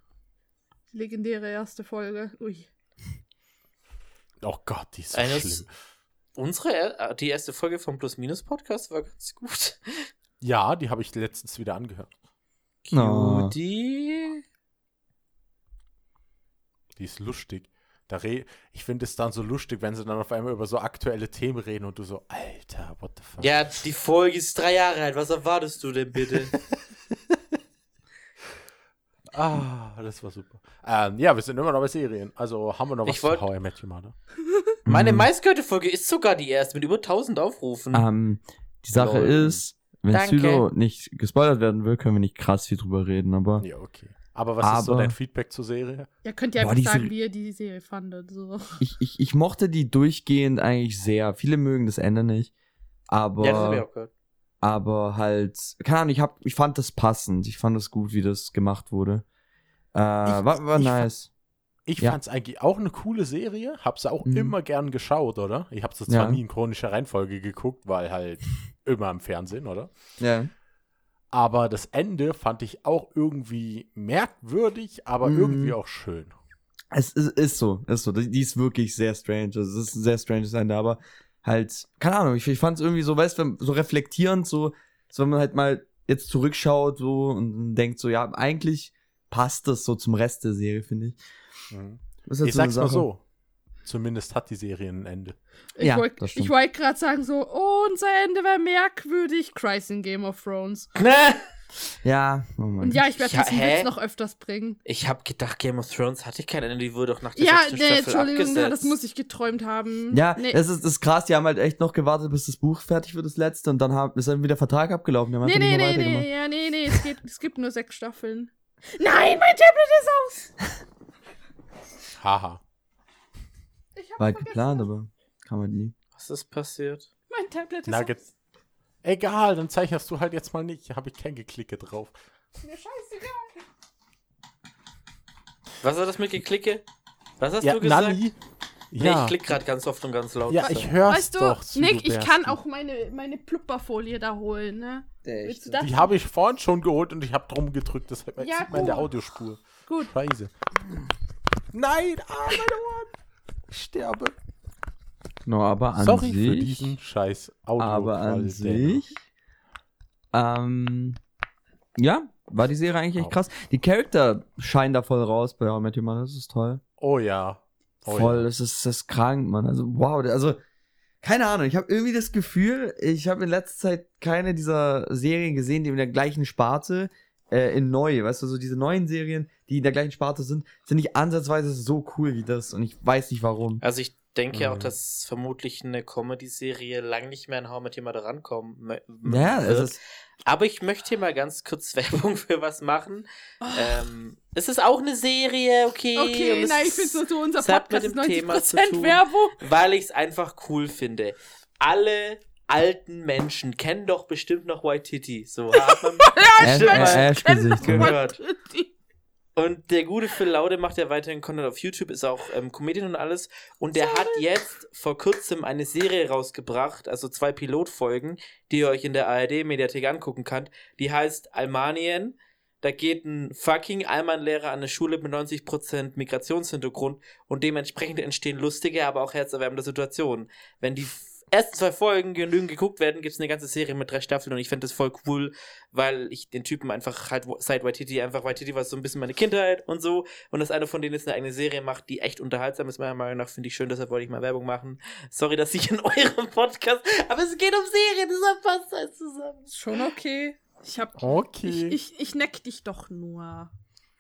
Die legendäre erste Folge. Ui. Oh Gott, die ist so Eines- schlimm. Unsere, er- die erste Folge vom Plus-Minus-Podcast war ganz gut. Ja, die habe ich letztens wieder angehört. Oh. Cutie. Die ist lustig. Da re ich finde es dann so lustig, wenn sie dann auf einmal über so aktuelle Themen reden und du so, Alter, what the fuck. Ja, die Folge ist drei Jahre alt. Was erwartest du denn bitte? Ah, das war super. Ähm, ja, wir sind immer noch bei Serien. Also haben wir noch was Ich wollt- zu How I Met Your Mother? Meine Mhm. meistgehörte Folge ist sogar die erste mit über 1000 Aufrufen. Ähm, die Sache Lol. ist, wenn Danke. Sylo nicht gespoilert werden will, können wir nicht krass viel drüber reden, aber Ja, okay. Aber was ist so Aber- dein Feedback zur Serie? Ja, könnt ihr einfach sagen, wie ihr die Serie fandet. So. ich, ich, ich mochte die durchgehend eigentlich sehr. Viele mögen das Ende nicht, aber, ja, das habe ich auch gehört. aber halt, keine Ahnung, ich, hab, ich fand das passend. Ich fand es gut, wie das gemacht wurde. Äh, war, war ich nice. Ich Ja. fand's eigentlich auch eine coole Serie. Hab's auch Mhm. immer gern geschaut, oder? Ich hab's zwar Ja. nie in chronischer Reihenfolge geguckt, weil halt immer im Fernsehen, oder? Ja. Aber das Ende fand ich auch irgendwie merkwürdig, aber Mhm. irgendwie auch schön. Es ist, ist so, ist so. Die die ist wirklich sehr strange. Also, Es ist ein sehr stranges Ende, aber halt, keine Ahnung, ich, ich fand es irgendwie so, weißt du, so reflektierend, so, so, wenn man halt mal jetzt zurückschaut, so, und denkt so, ja, eigentlich passt das so zum Rest der Serie, finde ich. Mhm. Das ist Ich sag's mal so. Zumindest hat die Serie ein Ende. Ich Ja, wollte das wollt gerade sagen, so, oh, unser Ende war merkwürdig. Christ in Game of Thrones. Ja, oh Mann. Und ja, ich werde Ja, diesen? Witz noch öfters bringen. Ich habe gedacht, Game of Thrones hatte ich kein Ende, die wurde doch nach der Ja, sechsten nee, Staffel Entschuldigung, abgesetzt. ja, das muss ich geträumt haben. Ja, nee, es ist, das ist krass, die haben halt echt noch gewartet, bis das Buch fertig wird, das letzte, und dann haben, ist dann wieder Vertrag abgelaufen. Die haben nee, nee, nee, nee, ja, nee, nee, es, geht, es gibt nur sechs Staffeln. Nein, mein Tablet ist aus! Haha. War halt geplant, aber kann man nie. Was ist passiert? Mein Tablet ist Nugget. aus. Egal, dann zeichnest du halt jetzt mal nicht. Habe ich kein Geklicke drauf. Mir scheißegal. Was war das mit Geklicke? Was hast ja, du gesagt? Nani. Nee, Ja, ich klick gerade ganz oft und ganz laut. ja ich hör's Weißt du, doch. Nick, ich kann auch meine, meine Plupperfolie da holen, ne? Die habe ich vorhin schon geholt und ich habe drum gedrückt. Das Ja, sieht man in der. Audiospur. Gut. Scheiße. Nein, ah, meine Ohren. Ich sterbe. Genau, aber an Sorry sich. für diesen scheiß Audio. aber an sich. Ähm, ja, war die Serie eigentlich echt krass. Die Charakter scheinen da voll raus bei How Met Your Mother, das ist toll. Oh ja. Oh voll, ja. das ist das ist krank, Mann. Also, wow, also, keine Ahnung, ich habe irgendwie das Gefühl, ich habe in letzter Zeit keine dieser Serien gesehen, die in der gleichen Sparte äh, in neu, weißt du, so diese neuen Serien, die in der gleichen Sparte sind, sind nicht ansatzweise so cool wie das und ich weiß nicht warum. Also ich denke ja auch, Mhm. dass vermutlich eine Comedy-Serie lang nicht mehr an How I Met Your Mother rankommen Ja, wird. es ist, Aber ich möchte hier mal ganz kurz Werbung für was machen. Ähm, es ist auch eine Serie, okay. Okay, nein, ich finde so, unser es hat Podcast mit ist dem Thema zu 90% tun. Werbung. weil ich es einfach cool finde. Alle alten Menschen kennen doch bestimmt noch White Titty. So hat man ja. gehört. Und der gute Phil Laude macht ja weiterhin Content auf YouTube, ist auch ähm, Comedian und alles. Und der hat jetzt vor kurzem eine Serie rausgebracht, also zwei Pilotfolgen, die ihr euch in der ARD-Mediathek angucken könnt. Die heißt Almanien. Da geht ein fucking Alman-Lehrer an eine Schule mit 90% Migrationshintergrund und dementsprechend entstehen lustige, aber auch herzerwärmende Situationen. Wenn die ersten zwei Folgen genügend geguckt werden, gibt es eine ganze Serie mit drei Staffeln und ich finde das voll cool, weil ich den Typen einfach halt seit Waititi einfach Waititi war so ein bisschen meine Kindheit und so und dass einer von denen jetzt eine eigene Serie macht, die echt unterhaltsam ist, meiner Meinung nach, finde ich schön, deshalb wollte ich mal Werbung machen. Sorry, dass ich in eurem Podcast, aber es geht um Serien, deshalb passt alles zusammen. Schon okay. Ich hab. Okay. Ich, ich, ich neck dich doch nur.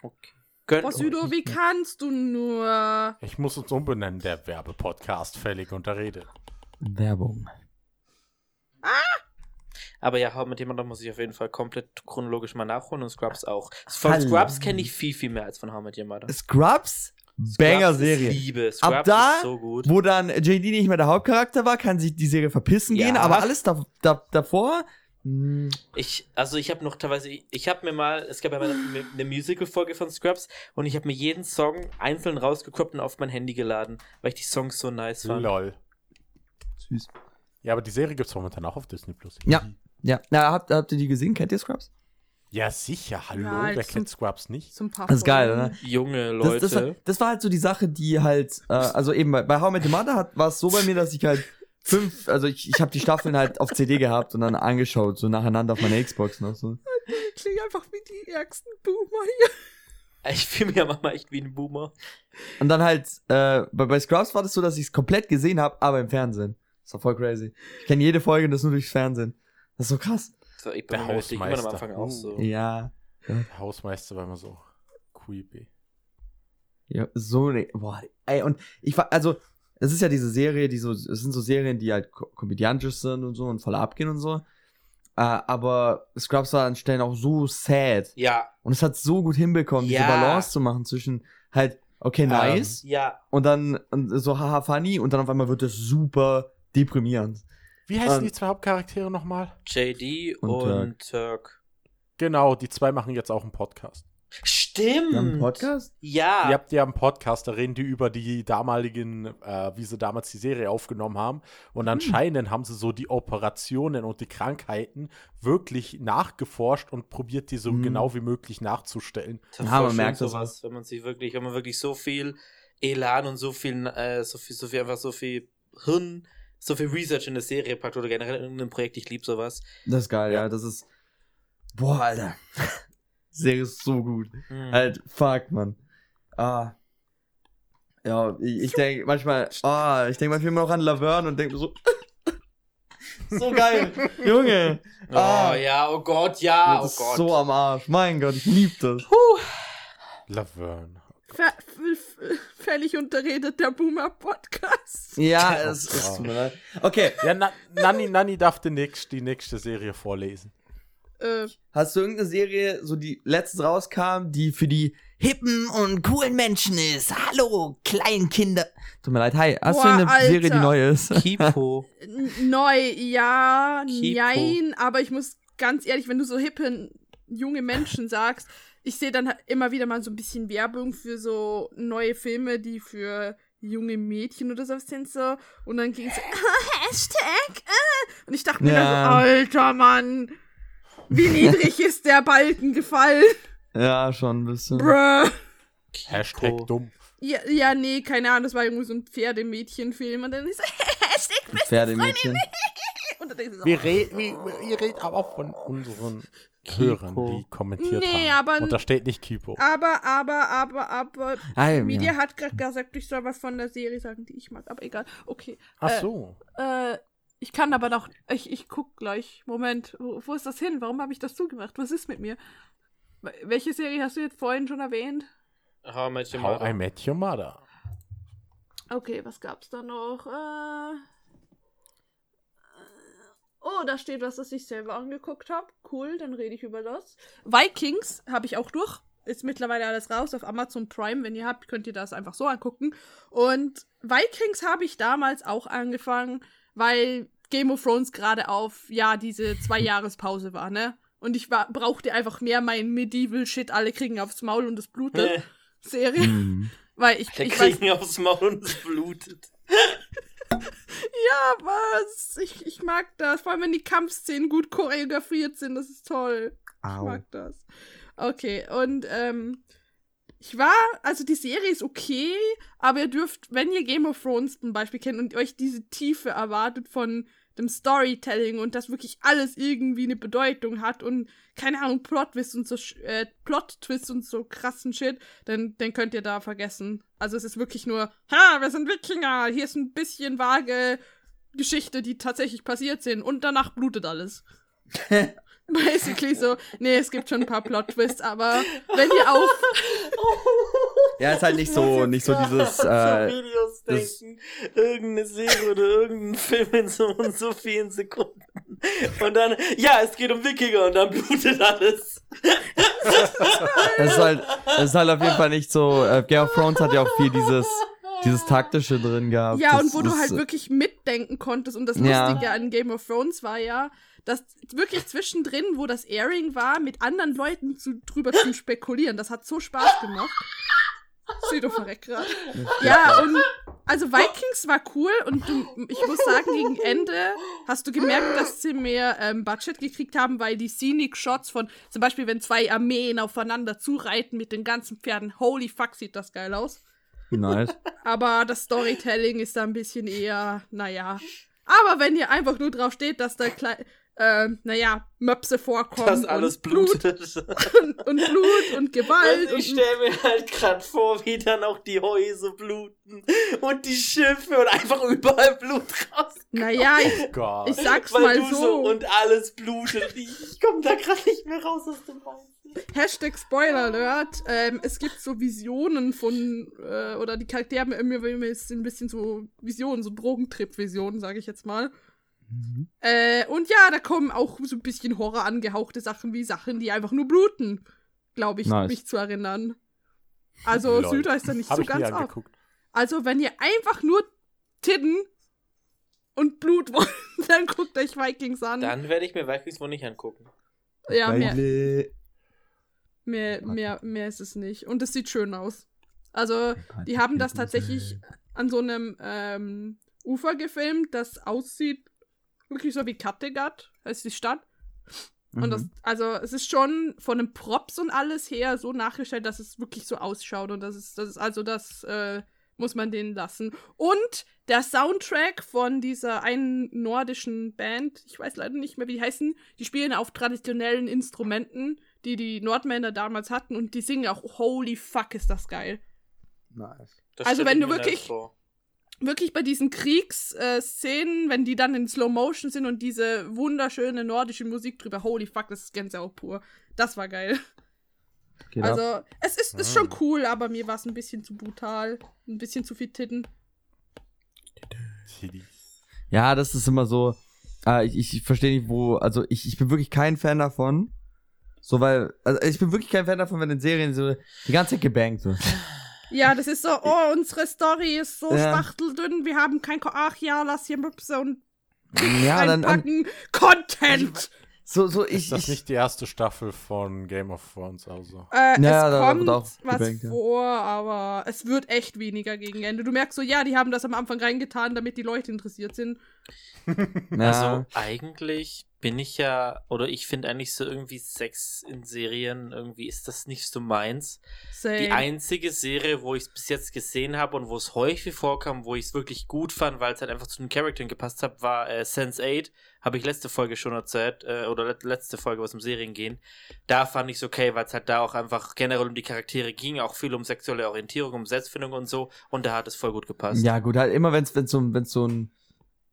Okay. Gönnt Boah, Südo, wie kannst du nur? Ich muss uns umbenennen, der Werbepodcast völlig unterredet. Werbung. Aber ja, How mit jemandem muss ich auf jeden Fall komplett chronologisch mal nachholen und Scrubs auch. Von Hallo. Scrubs kenne ich viel, viel mehr als von How mit jemandem. Scrubs? Banger-Serie. Liebe. Scrubs Ab da, ist so gut. wo dann JD nicht mehr der Hauptcharakter war, kann sich die Serie verpissen Ja. gehen, aber alles da, da, davor, hm, mh, Ich, also ich habe noch teilweise, ich habe mir mal, es gab ja mal eine, eine Musical-Folge von Scrubs und ich habe mir jeden Song einzeln rausgekroppt und auf mein Handy geladen, weil ich die Songs so nice fand. Lol. Süß. Ja, aber die Serie gibt es momentan auch auf Disney Plus. Ja. Ja, na, habt, habt ihr die gesehen? Kennt ihr Scrubs? Ja, sicher. Hallo, Ja, wer zum- kennt Scrubs nicht? So paar Das ist geil, oder? Junge Das, Leute. das, war, das war halt so die Sache, die halt, äh, also eben bei, bei How I Met Your Mother hat- war es so bei mir, dass ich halt fünf, also ich, ich habe die Staffeln halt auf CD gehabt und dann angeschaut, so nacheinander auf meiner Xbox noch so. Ich klinge einfach wie die ärgsten Boomer hier. ich fühle mich ja manchmal echt wie ein Boomer. Und dann halt, äh, bei, bei Scrubs war das so, dass ich es komplett gesehen habe, aber im Fernsehen. Das war voll crazy. Ich kenne jede Folge und das nur durchs Fernsehen. Das ist so krass. So, ich Der bin natürlich immer am Hausmeister. Anfang auch so. Ja. Der Hausmeister war immer so. creepy. Ja, so ne, boah, ey, und ich war, also, es ist ja diese Serie, die so, es sind so Serien, die halt ko komödiantisch sind und so und voll abgehen und so. Äh, aber Scrubs war an Stellen auch so sad. Ja, Und es hat so gut hinbekommen, diese Ja. Balance zu machen zwischen halt, okay, nice, ja. und dann und so haha funny und dann auf einmal wird es super deprimierend. Wie heißen Ähm, die zwei Hauptcharaktere nochmal? JD Und und, Turk. Genau, die zwei machen jetzt auch einen Podcast. Stimmt. Haben einen Podcast? Ja. Ihr habt ja einen Podcast, da reden die über die damaligen, äh, wie sie damals die Serie aufgenommen haben. Und anscheinend haben sie so die Operationen und die Krankheiten wirklich nachgeforscht und probiert, die so Mhm. genau wie möglich nachzustellen. Das Ja, man merkt das sowas, wenn man sich wirklich, wenn man wirklich so viel Elan und so viel, äh, so viel, so viel, einfach so viel Hirn, so viel Research in eine Serie packt oder generell in irgendein Projekt, ich liebe sowas. Das ist geil, ja, Ja. das ist, boah, Alter. Serie ist so gut. Hm. Halt, fuck, man. Ah. Ja, ich, ich denke manchmal, ah, ich denke manchmal immer noch an Laverne und denke so, so geil, Junge. oh ah. ja, oh Gott, ja, oh das ist Gott. so am Arsch. Mein Gott, ich lieb das. Laverne. Ver f- völlig unterredet der Boomer-Podcast. Ja, Oh es ist tut mir leid. Okay, Ja, Na Nanni, Nanni darf die, nächst, die nächste Serie vorlesen. Äh, hast du irgendeine Serie, so die letztens rauskam, die für die hippen und coolen Menschen ist? Hallo, Kleinkinder. Tut mir leid, hi. Hast Boah, du irgendeine Alter. Serie, die neu ist? Kipo. neu, ja, Kipo. nein, aber ich muss ganz ehrlich, wenn du so hippe junge Menschen sagst, ich sehe dann immer wieder mal so ein bisschen Werbung für so neue Filme, die für junge Mädchen oder sowas sind so. Und dann ging es so, Hashtag, äh. Und ich dachte mir Ja. dann so, alter Mann, wie niedrig ist der Balken gefallen. Ja, schon ein bisschen. Bruh. Hashtag dumm. Ja, ja, nee, keine Ahnung, das war irgendwie so ein Pferdemädchenfilm. Und dann ist so, Hashtag Pferdemädchen. Und dann du so, Wir reden, wir, ihr redet aber auch von unseren Hörern, die kommentiert Nee, haben. aber- Und da steht nicht Kipo. Aber, aber, aber, aber, Ah, Media ja. hat gerade gesagt, ich soll was von der Serie sagen, die ich mag. Aber egal. Okay. Ach äh, so. Äh, ich kann aber noch. Ich, ich guck gleich. Moment, wo, wo ist das hin? Warum habe ich das zugemacht? Was ist mit mir? Wel- Welche Serie hast du jetzt vorhin schon erwähnt? How I Met Your How Mother. I Met Your Mother. Okay, was gab's da noch? Äh, oh, da steht was, das ich selber angeguckt habe. Cool, dann rede ich über das. Vikings habe ich auch durch. Ist mittlerweile alles raus auf Amazon Prime. Wenn ihr habt, könnt ihr das einfach so angucken. Und Vikings habe ich damals auch angefangen, weil Game of Thrones gerade auf, ja, diese zwei Jahrespause war, ne? Und ich war, brauchte einfach mehr mein Medieval Shit, alle kriegen aufs Maul und es blutet. Serie. Mhm. Weil ich, Der ich weiß kriegen aufs Maul und es blutet. Ja, was? Ich, ich mag das. Vor allem, wenn die Kampfszenen gut choreografiert sind. Das ist toll. Ich Au. mag das. Okay, und ähm, ich war, also die Serie ist okay, aber ihr dürft, wenn ihr Game of Thrones zum Beispiel kennt und euch diese Tiefe erwartet von dem Storytelling und das wirklich alles irgendwie eine Bedeutung hat und keine Ahnung, Plot-Twists und so, äh, Plot-Twists und so krassen Shit, dann, dann könnt ihr da vergessen. Also es ist wirklich nur, ha, wir sind Wikinger, hier ist ein bisschen vage Geschichte, die tatsächlich passiert sind und danach blutet alles. Basically so, nee, es gibt schon ein paar Plot-Twists, aber wenn ihr auf Ja, ist halt nicht so, nicht so dieses, an äh, so Videos das- denken, irgendeine Serie oder irgendein Film in so und so vielen Sekunden. Und dann, ja, es geht um Wikinger und dann blutet alles. es ist halt, es ist halt auf jeden Fall nicht so, äh, Game of Thrones hat ja auch viel dieses, dieses taktische drin gehabt. Ja, das und wo du ist, halt wirklich mitdenken konntest. Und das Ja. Lustige an Game of Thrones war ja, dass wirklich zwischendrin, wo das Airing war, mit anderen Leuten zu, drüber zu spekulieren. Das hat so Spaß gemacht. Pseudo verreckt grad. Ja, und also Vikings war cool und du, ich muss sagen, gegen Ende hast du gemerkt, dass sie mehr ähm, Budget gekriegt haben, weil die Scenic Shots von, zum Beispiel, wenn zwei Armeen aufeinander zureiten mit den ganzen Pferden, holy fuck, sieht das geil aus. Nice. Aber das Storytelling ist da ein bisschen eher, naja. Aber wenn ihr einfach nur drauf steht, dass da Klei ähm, naja, Möpse vorkommen. Das alles und Blut blutet. und, und Blut und Gewalt. Also ich stelle mir halt gerade vor, wie dann auch die Häuser bluten und die Schiffe und einfach überall Blut raus. naja, ich, Oh Gott. ich sag's Weil mal du so. und alles blutet. Ich, komme da gerade nicht mehr raus aus dem Haus. Hashtag Spoiler Alert. Ähm, es gibt so Visionen von, äh, oder die Charaktere haben immer, immer ist ein bisschen so Visionen, so Drogentrip-Visionen, sage ich jetzt mal. Äh, und ja, da kommen auch so ein bisschen Horror angehauchte Sachen wie Sachen, die einfach nur bluten, glaube ich, Nice. mich zu erinnern. Also Lol. Süder ist da nicht Hab so ganz auf. Also wenn ihr einfach nur Titten und Blut wollt, dann guckt euch Vikings an. Dann werde ich mir Vikings wohl nicht angucken. ja, mehr, mehr, mehr, mehr ist es nicht. Und es sieht schön aus. Also, die haben das tatsächlich an so einem ähm, Ufer gefilmt, das aussieht wirklich so wie Kattegat, heißt die Stadt. Und das, Mhm. also es ist schon von den Props und alles her so nachgestellt, dass es wirklich so ausschaut. Und das ist, das ist also das äh, muss man denen lassen. Und der Soundtrack von dieser einen nordischen Band, ich weiß leider nicht mehr, wie die heißen, die spielen auf traditionellen Instrumenten, die die Nordmänner damals hatten und die singen auch Holy fuck, ist das geil. Nice. Das Also, wenn du wirklich- vor. Wirklich bei diesen Kriegsszenen, wenn die dann in Slow Motion sind und diese wunderschöne nordische Musik drüber, holy fuck, das ist Gänsehaut pur. Das war geil. Geht ab. Also, es ist, ist schon cool, aber mir war es ein bisschen zu brutal. Ein bisschen zu viel Titten. Ja, das ist immer so. Äh, ich ich verstehe nicht, wo. Also, ich, ich bin wirklich kein Fan davon. So, weil. Also, ich bin wirklich kein Fan davon, wenn in Serien so die ganze Zeit gebankt wird. Ja, das ist so, oh, unsere Story ist so Ja. spachteldünn, wir haben kein Ko Ach ja, lass hier Möpse und Ja, dann. an-. Content! So, so, Ist ich. das ich nicht die erste Staffel von Game of Thrones also? Äh, Ja, es da kommt wird auch was gebankt, ja. vor, aber es wird echt weniger gegen Ende. Du merkst so, ja, die haben das am Anfang reingetan, damit die Leute interessiert sind. Also eigentlich bin ich ja, oder ich finde eigentlich so irgendwie Sex in Serien, irgendwie ist das nicht so meins. Same. Die einzige Serie, wo ich es bis jetzt gesehen habe und wo es häufig vorkam, wo ich es wirklich gut fand, weil es halt einfach zu den Charakteren gepasst hat, war äh, Sense8. Habe ich letzte Folge schon erzählt, äh, oder let letzte Folge, was um Serien gehen. Da fand ich es okay, weil es halt da auch einfach generell um die Charaktere ging, auch viel um sexuelle Orientierung, um Selbstfindung und so. Und da hat es voll gut gepasst. ja, gut, halt immer, wenn es so, wenn's so einen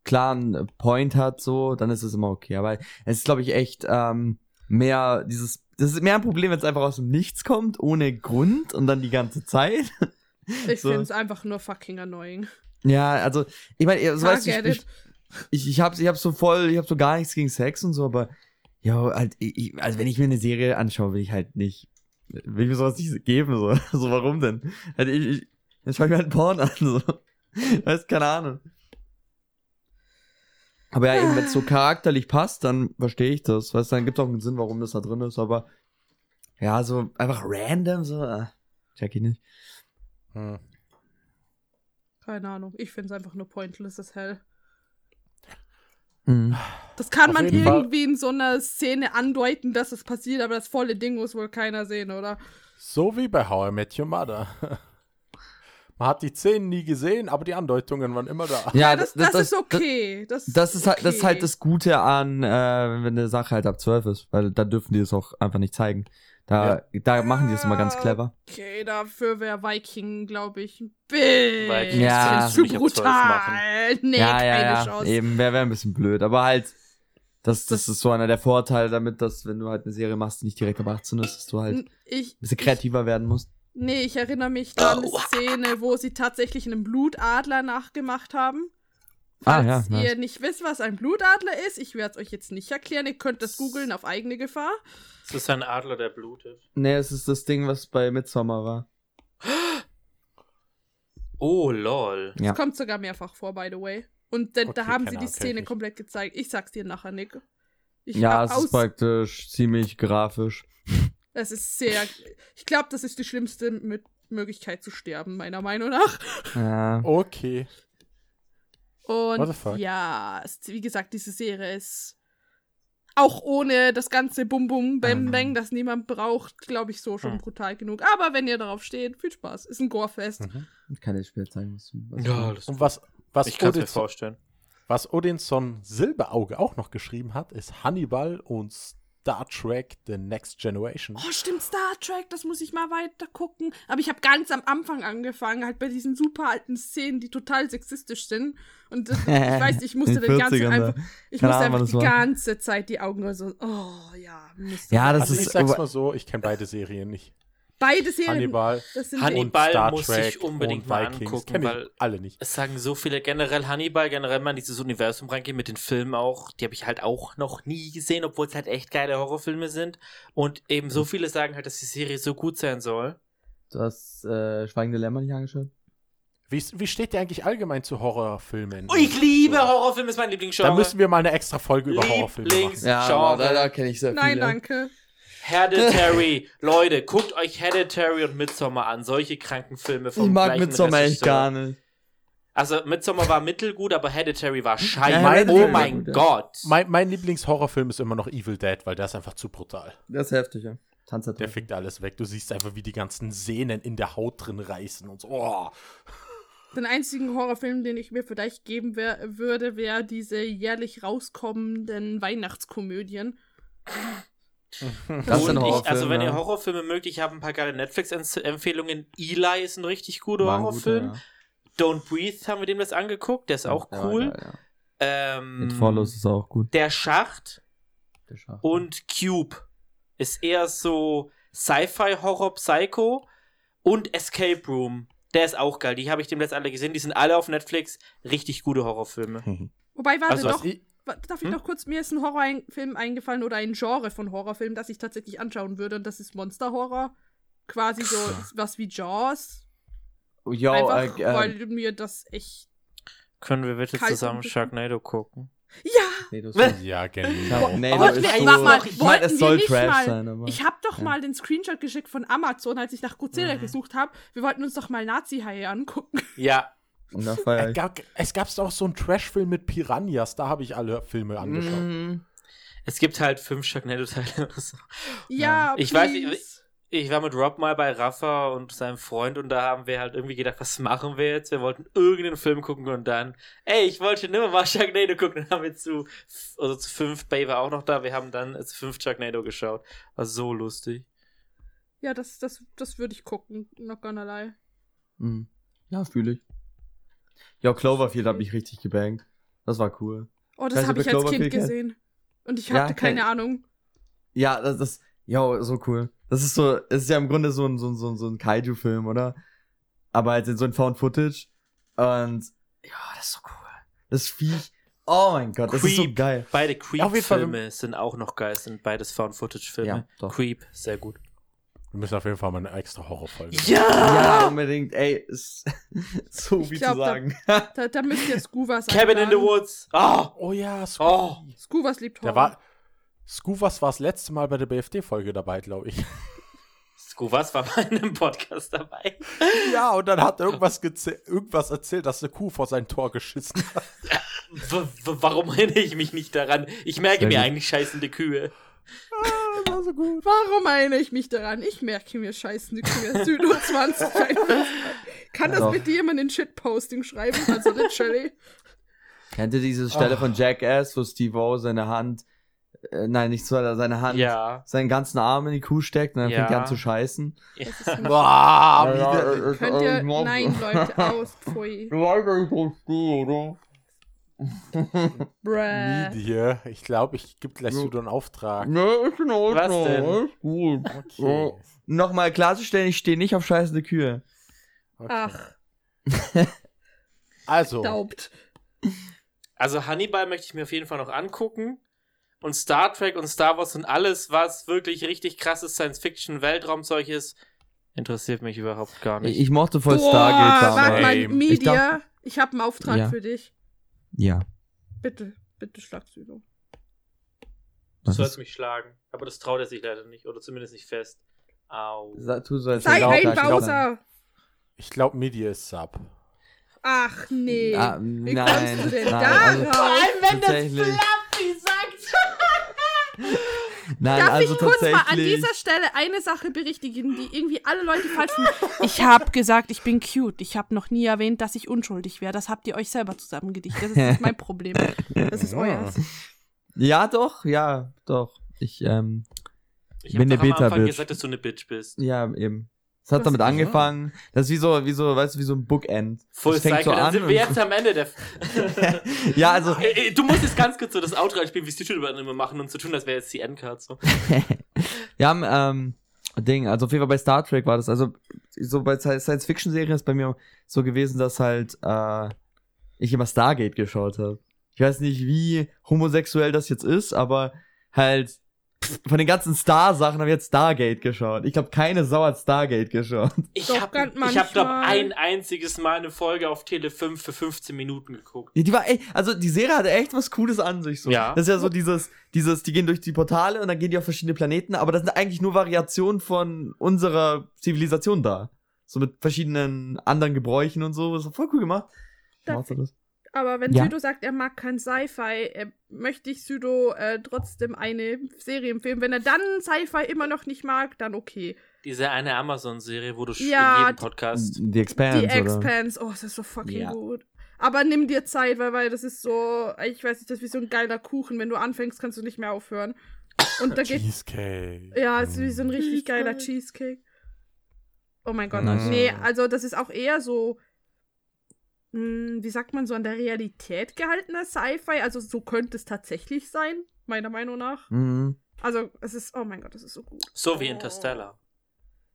klaren Point hat, so, dann ist es immer okay. Aber es ist, glaube ich, echt ähm, mehr dieses. Das ist mehr ein Problem, wenn es einfach aus dem Nichts kommt, ohne Grund und dann die ganze Zeit. Ich So. finde es einfach nur fucking annoying. Ja, also, ich meine, so weißt du, ich, it. ich, ich hab's, ich hab's so voll, ich hab so gar nichts gegen Sex und so, aber ja, halt, ich, ich- also wenn ich mir eine Serie anschaue, will ich halt nicht, will ich mir sowas nicht geben, so, so warum denn? Halt, ich, ich, dann schau ich mir halt Porn an, so, weißt, keine Ahnung. Aber ja, eben, wenn es so charakterlich passt, dann verstehe ich das, weißt, dann gibt auch einen Sinn, warum das da drin ist, aber ja, so einfach random, so, äh, check ich nicht. Hm. Keine Ahnung. Ich finde es einfach nur pointless as hell. Mhm. Das kann Auf man jeden Fall. irgendwie in so einer Szene andeuten, dass es passiert, aber das volle Ding muss wohl keiner sehen, oder? So wie bei How I Met Your Mother. Man hat die Szenen nie gesehen, aber die Andeutungen waren immer da. Ja, Das, das, ist okay. Das, Das ist halt, das ist halt okay. das Gute an, äh, wenn eine Sache halt ab 12 ist, weil da dürfen die es auch einfach nicht zeigen. Da, da machen die es immer ganz clever. Okay, dafür wäre Viking, glaube ich, ein bisschen Ja. zu du nicht ab 12 machen. brutal. Nee, ja, keine ja, ja. Chance. Eben, wäre wär ein bisschen blöd. Aber halt, das, das, Das- ist so einer der Vorteile damit, dass wenn du halt eine Serie machst, die nicht direkt ab 18 ist, dass du halt ein Ich, bisschen kreativer werden musst. Nee, ich erinnere mich da an eine Szene, wo sie tatsächlich einen Blutadler nachgemacht haben. Ah, Falls ja, nice. ihr nicht wisst, was ein Blutadler ist, ich werde es euch jetzt nicht erklären. Ihr könnt das googeln auf eigene Gefahr. Es ist ein Adler, der blutet. Nee, es ist das Ding, was bei Midsommar war. Oh, lol. Ja. Kommt sogar mehrfach vor, by the way. Und da, da Okay, haben keine sie die Szene komplett gezeigt. Ich sag's dir nachher, Nick. Ich Ja, es ist praktisch ziemlich grafisch. Es ist sehr. Ich glaube, das ist die schlimmste Mö- Möglichkeit zu sterben, meiner Meinung nach. Ja. Okay. What the Und fuck? ja, es, wie gesagt, diese Serie ist auch ohne das ganze Bum Bum Bam Ähm. Bang, das niemand braucht, glaube ich, so schon Hm. brutal genug. Aber wenn ihr darauf steht, viel Spaß. Ist ein Gorefest. Mhm. Ich kann dir später zeigen, was, was Ja, das Und was, was ich kann es mir vorstellen. Was Odinson Silberauge auch noch geschrieben hat, ist Hannibal und Star Trek The Next Generation. Oh, stimmt, Star Trek, das muss ich mal weiter gucken. Aber ich habe ganz am Anfang angefangen, halt bei diesen super alten Szenen, die total sexistisch sind. Und das, ich weiß, ich musste den ganzen 40ern einfach, da. ich musste Ahnung, einfach die ganze Zeit die Augen so, oh ja, Mist. Ja, das Also ich ist. sag's mal so, ich kenne beide Serien nicht. Beide Serien, Hannibal das sind Hannibal Star muss Trek ich unbedingt mal Vikings. angucken, weil- alle nicht. Es sagen so viele generell Hannibal, generell mal in dieses Universum reingehen mit den Filmen auch. Die habe ich halt auch noch nie gesehen, obwohl es halt echt geile Horrorfilme sind. Und eben Mhm. so viele sagen halt, dass die Serie so gut sein soll. Du hast äh, Schweigende Lämmer nicht angeschaut? Wie, wie steht der eigentlich allgemein zu Horrorfilmen? Oh, ich liebe So. Horrorfilme, ist mein Lieblingsgenre. Da müssen wir mal eine extra Folge über Horrorfilme machen. Ja, da- da kenne ich sehr Nein, danke. Hereditary. Leute, guckt euch Hereditary und Midsommar an. Solche kranken Filme vom Ich mag Midsommar echt gar nicht. Also Midsommar war mittelgut, aber Hereditary war scheiße. Ja, Hereditary oh mein gut, ja. Gott. Mein, mein Lieblingshorrorfilm ist immer noch Evil Dead, weil der ist einfach zu brutal. Das ist heftig, ja. Tanzer Der fickt alles weg. Du siehst einfach, wie die ganzen Sehnen in der Haut drin reißen und so. Oh. Den einzigen Horrorfilm, den ich mir vielleicht geben wär, würde, wäre diese jährlich rauskommenden Weihnachtskomödien. Das sind Und ich, Horrorfilme. also wenn ihr Horrorfilme mögt, ich habe ein paar geile Netflix-Empfehlungen. Eli ist ein richtig guter War Horrorfilm. guter, Don't Breathe haben wir dem das angeguckt, der ist ja. auch Ja, cool. ja. Ähm, It Follows ist auch gut. der Schacht Der Schacht. und Cube ist eher so Sci-Fi, Horror, Psycho und Escape Room. Der ist auch geil. Die habe ich dem jetzt alle gesehen. Die sind alle auf Netflix. Richtig gute Horrorfilme. Wobei, warte Also, doch, ich, darf ich Hm? noch kurz, mir ist ein Horrorfilm eingefallen oder ein Genre von Horrorfilm, das ich tatsächlich anschauen würde und das ist Monster-Horror. Quasi so was wie Jaws. Jo, Einfach, äh, äh, weil mir das echt. Können wir bitte zusammen Sharknado gucken? Ja! ja, genau. Oh, nee, ist warte so, mal, ich wollten es wir soll nicht Trash mal- sein, aber. Ich habe doch Ja. mal den Screenshot geschickt von Amazon, als ich nach Godzilla Mhm. gesucht habe. Wir wollten uns doch mal Nazi-Haie angucken. Ja. Und da feier Es ich. gab, es gab auch so einen Trash-Film mit Piranhas, da habe ich alle Filme angeschaut. Mhm. Es gibt halt fünf Sharknado-Teile oder so. Ja, Ich weiß please. nicht, Ich war mit Rob mal bei Rafa und seinem Freund und da haben wir halt irgendwie gedacht, was machen wir jetzt? Wir wollten irgendeinen Film gucken und dann, ey, ich wollte schon immer mal Sharknado gucken. Dann haben wir zu, also zu fünf, Bay war auch noch da, wir haben dann zu fünf Sharknado geschaut. War so lustig. Ja, das, das, das würde ich gucken, not gonna lie. Mhm. Ja, fühle ich. Ja, Cloverfield hat mich richtig gebankt. Das war cool. Oh, das habe ich als Kind gesehen. Und ich Ja, hatte keine kenn- Ahnung. Ja, das ist, ja, so cool. Das ist so, es ist ja im Grunde so ein, so ein, so ein, so ein Kaiju-Film, oder? Aber halt in so ein Found-Footage. Und, ja, das ist so cool. Das Viech, oh mein Gott, das ist so geil. Beide Creep-Filme sind auch noch geil, sind beides Found-Footage-Filme. Ja. Creep, sehr gut. Wir müssen auf jeden Fall mal eine extra Horrorfolge machen. Ja, unbedingt, ey, ist so Ich viel glaub, zu da- sagen. Da, da müsst ihr Scoovas Cabin in the. Woods. Ah! Oh ja, Oh. Scooby. Scoovas liebt Horror. Der war. Scoovas war das letzte Mal bei der BFD-Folge dabei, glaube ich. Scoovas war mal in einem Podcast dabei. ja, und dann hat er irgendwas, irgendwas erzählt, dass eine Kuh vor sein Tor geschissen hat. Warum erinnere ich mich nicht daran? Ich merke Sehr mir gut. eigentlich scheißende Kühe. Das war so gut. Warum erinnere ich mich daran? Ich merke mir scheiße Kühe. Südo 20. Kann das mit dir jemand in Shitposting schreiben? Also literally. Kennt ihr diese Stelle Ah. von Jackass, wo Steve O seine Hand, äh, nein, nicht so, seine Hand, Ja. seinen ganzen Arm in die Kuh steckt und dann Ja. fängt er an zu scheißen? Das ist Boah, Ja, wie der- Könnt ihr. Nein, Leute, aus. Pfui. Du weißt, dass ich so stehe, oder? Media. Ich glaube, ich gebe gleich. Sudo einen Auftrag. Ne, ist in Ordnung. Was denn? Ist gut. Okay. Nochmal klarzustellen, ich stehe nicht auf scheißende Kühe. okay. Ach, Also, daubt. Also Hannibal möchte ich mir auf jeden Fall noch angucken. Und Star Trek und Star Wars und alles, was wirklich richtig krasses Science-Fiction-Weltraumzeug ist, interessiert mich überhaupt gar nicht. Ich mochte voll Boah, Stargate warte damals. mal, Ey, Media. Ich habe einen Auftrag Ja. für dich. Ja. Bitte, bitte schlag Südo. du sollst mich schlagen. Aber das traut er sich leider nicht. Oder zumindest nicht fest. Au. Sag- tu so, als Sei ein ich da. Bowser. ich glaube, Media ist Sub. Ach nee. Ah, Wie nein, kommst du denn nein, also- darauf? Tatsächlich. Fluffy sagt. Nein, Darf also ich kurz mal an dieser Stelle eine Sache berichtigen, die irgendwie alle Leute falsch finden? Ich habe gesagt, ich bin cute. Ich habe noch nie erwähnt, dass ich unschuldig wäre. Das habt ihr euch selber zusammengedichtet. Das ist nicht mein Problem. Das ist euer. Ja, doch, ja, doch. Ich, ähm, Ich Bin eine doch am Anfang Beta-Bitch. gesagt, dass du eine Bitch bist. ja, eben. Es hat Was? damit angefangen. Das ist wie so, wie so, weißt du, wie so ein Bookend. Full Cycle, so dann an sind wir und- jetzt am Ende der... Ja, also, Ey, ey, du musst jetzt ganz kurz so das Outro einspielen, wie es die Studio immer machen und so tun, als wäre jetzt die Endcard so. Wir haben, ähm, Ding, also auf jeden Fall bei Star Trek war das, also so bei Sci- Science-Fiction-Serien ist bei mir so gewesen, dass halt äh, ich immer Stargate geschaut habe. Ich weiß nicht, wie homosexuell das jetzt ist, aber halt von den ganzen Star-Sachen habe ich jetzt Stargate geschaut. Ich glaube, keine Sau hat Stargate geschaut. Ich habe, ich hab, glaub, manchmal. ein einziges Mal eine Folge auf Tele 5 für 15 Minuten geguckt. Ja, Die war ey, also die Serie hatte echt was Cooles an sich so. Ja. Das ist ja so dieses, dieses, die gehen durch die Portale und dann gehen die auf verschiedene Planeten, aber das sind eigentlich nur Variationen von unserer Zivilisation da. So mit verschiedenen anderen Gebräuchen und so. Das ist voll cool gemacht. Das. Aber wenn Ja. Südo sagt, er mag kein Sci-Fi, äh, möchte ich Südo äh, trotzdem eine Serie empfehlen. Wenn er dann Sci-Fi immer noch nicht mag, dann okay. Diese eine Amazon-Serie, wo du Ja, in jedem die- Podcast... The Expanse, Die oder? Expanse, oh, das ist so fucking Ja. gut. Aber nimm dir Zeit, weil, weil das ist so, ich weiß nicht, das ist wie so ein geiler Kuchen. Wenn du anfängst, kannst du nicht mehr aufhören. Und da geht, Cheesecake. ja, es ist wie so ein richtig Cheesecake. geiler Cheesecake. Oh mein Gott. Nice. Nee, also das ist auch eher so, mh, wie sagt man, so an der Realität gehaltener Sci-Fi. Also so könnte es tatsächlich sein, meiner Meinung nach. Mhm. Also es ist, oh mein Gott, das ist so gut. So wie Interstellar.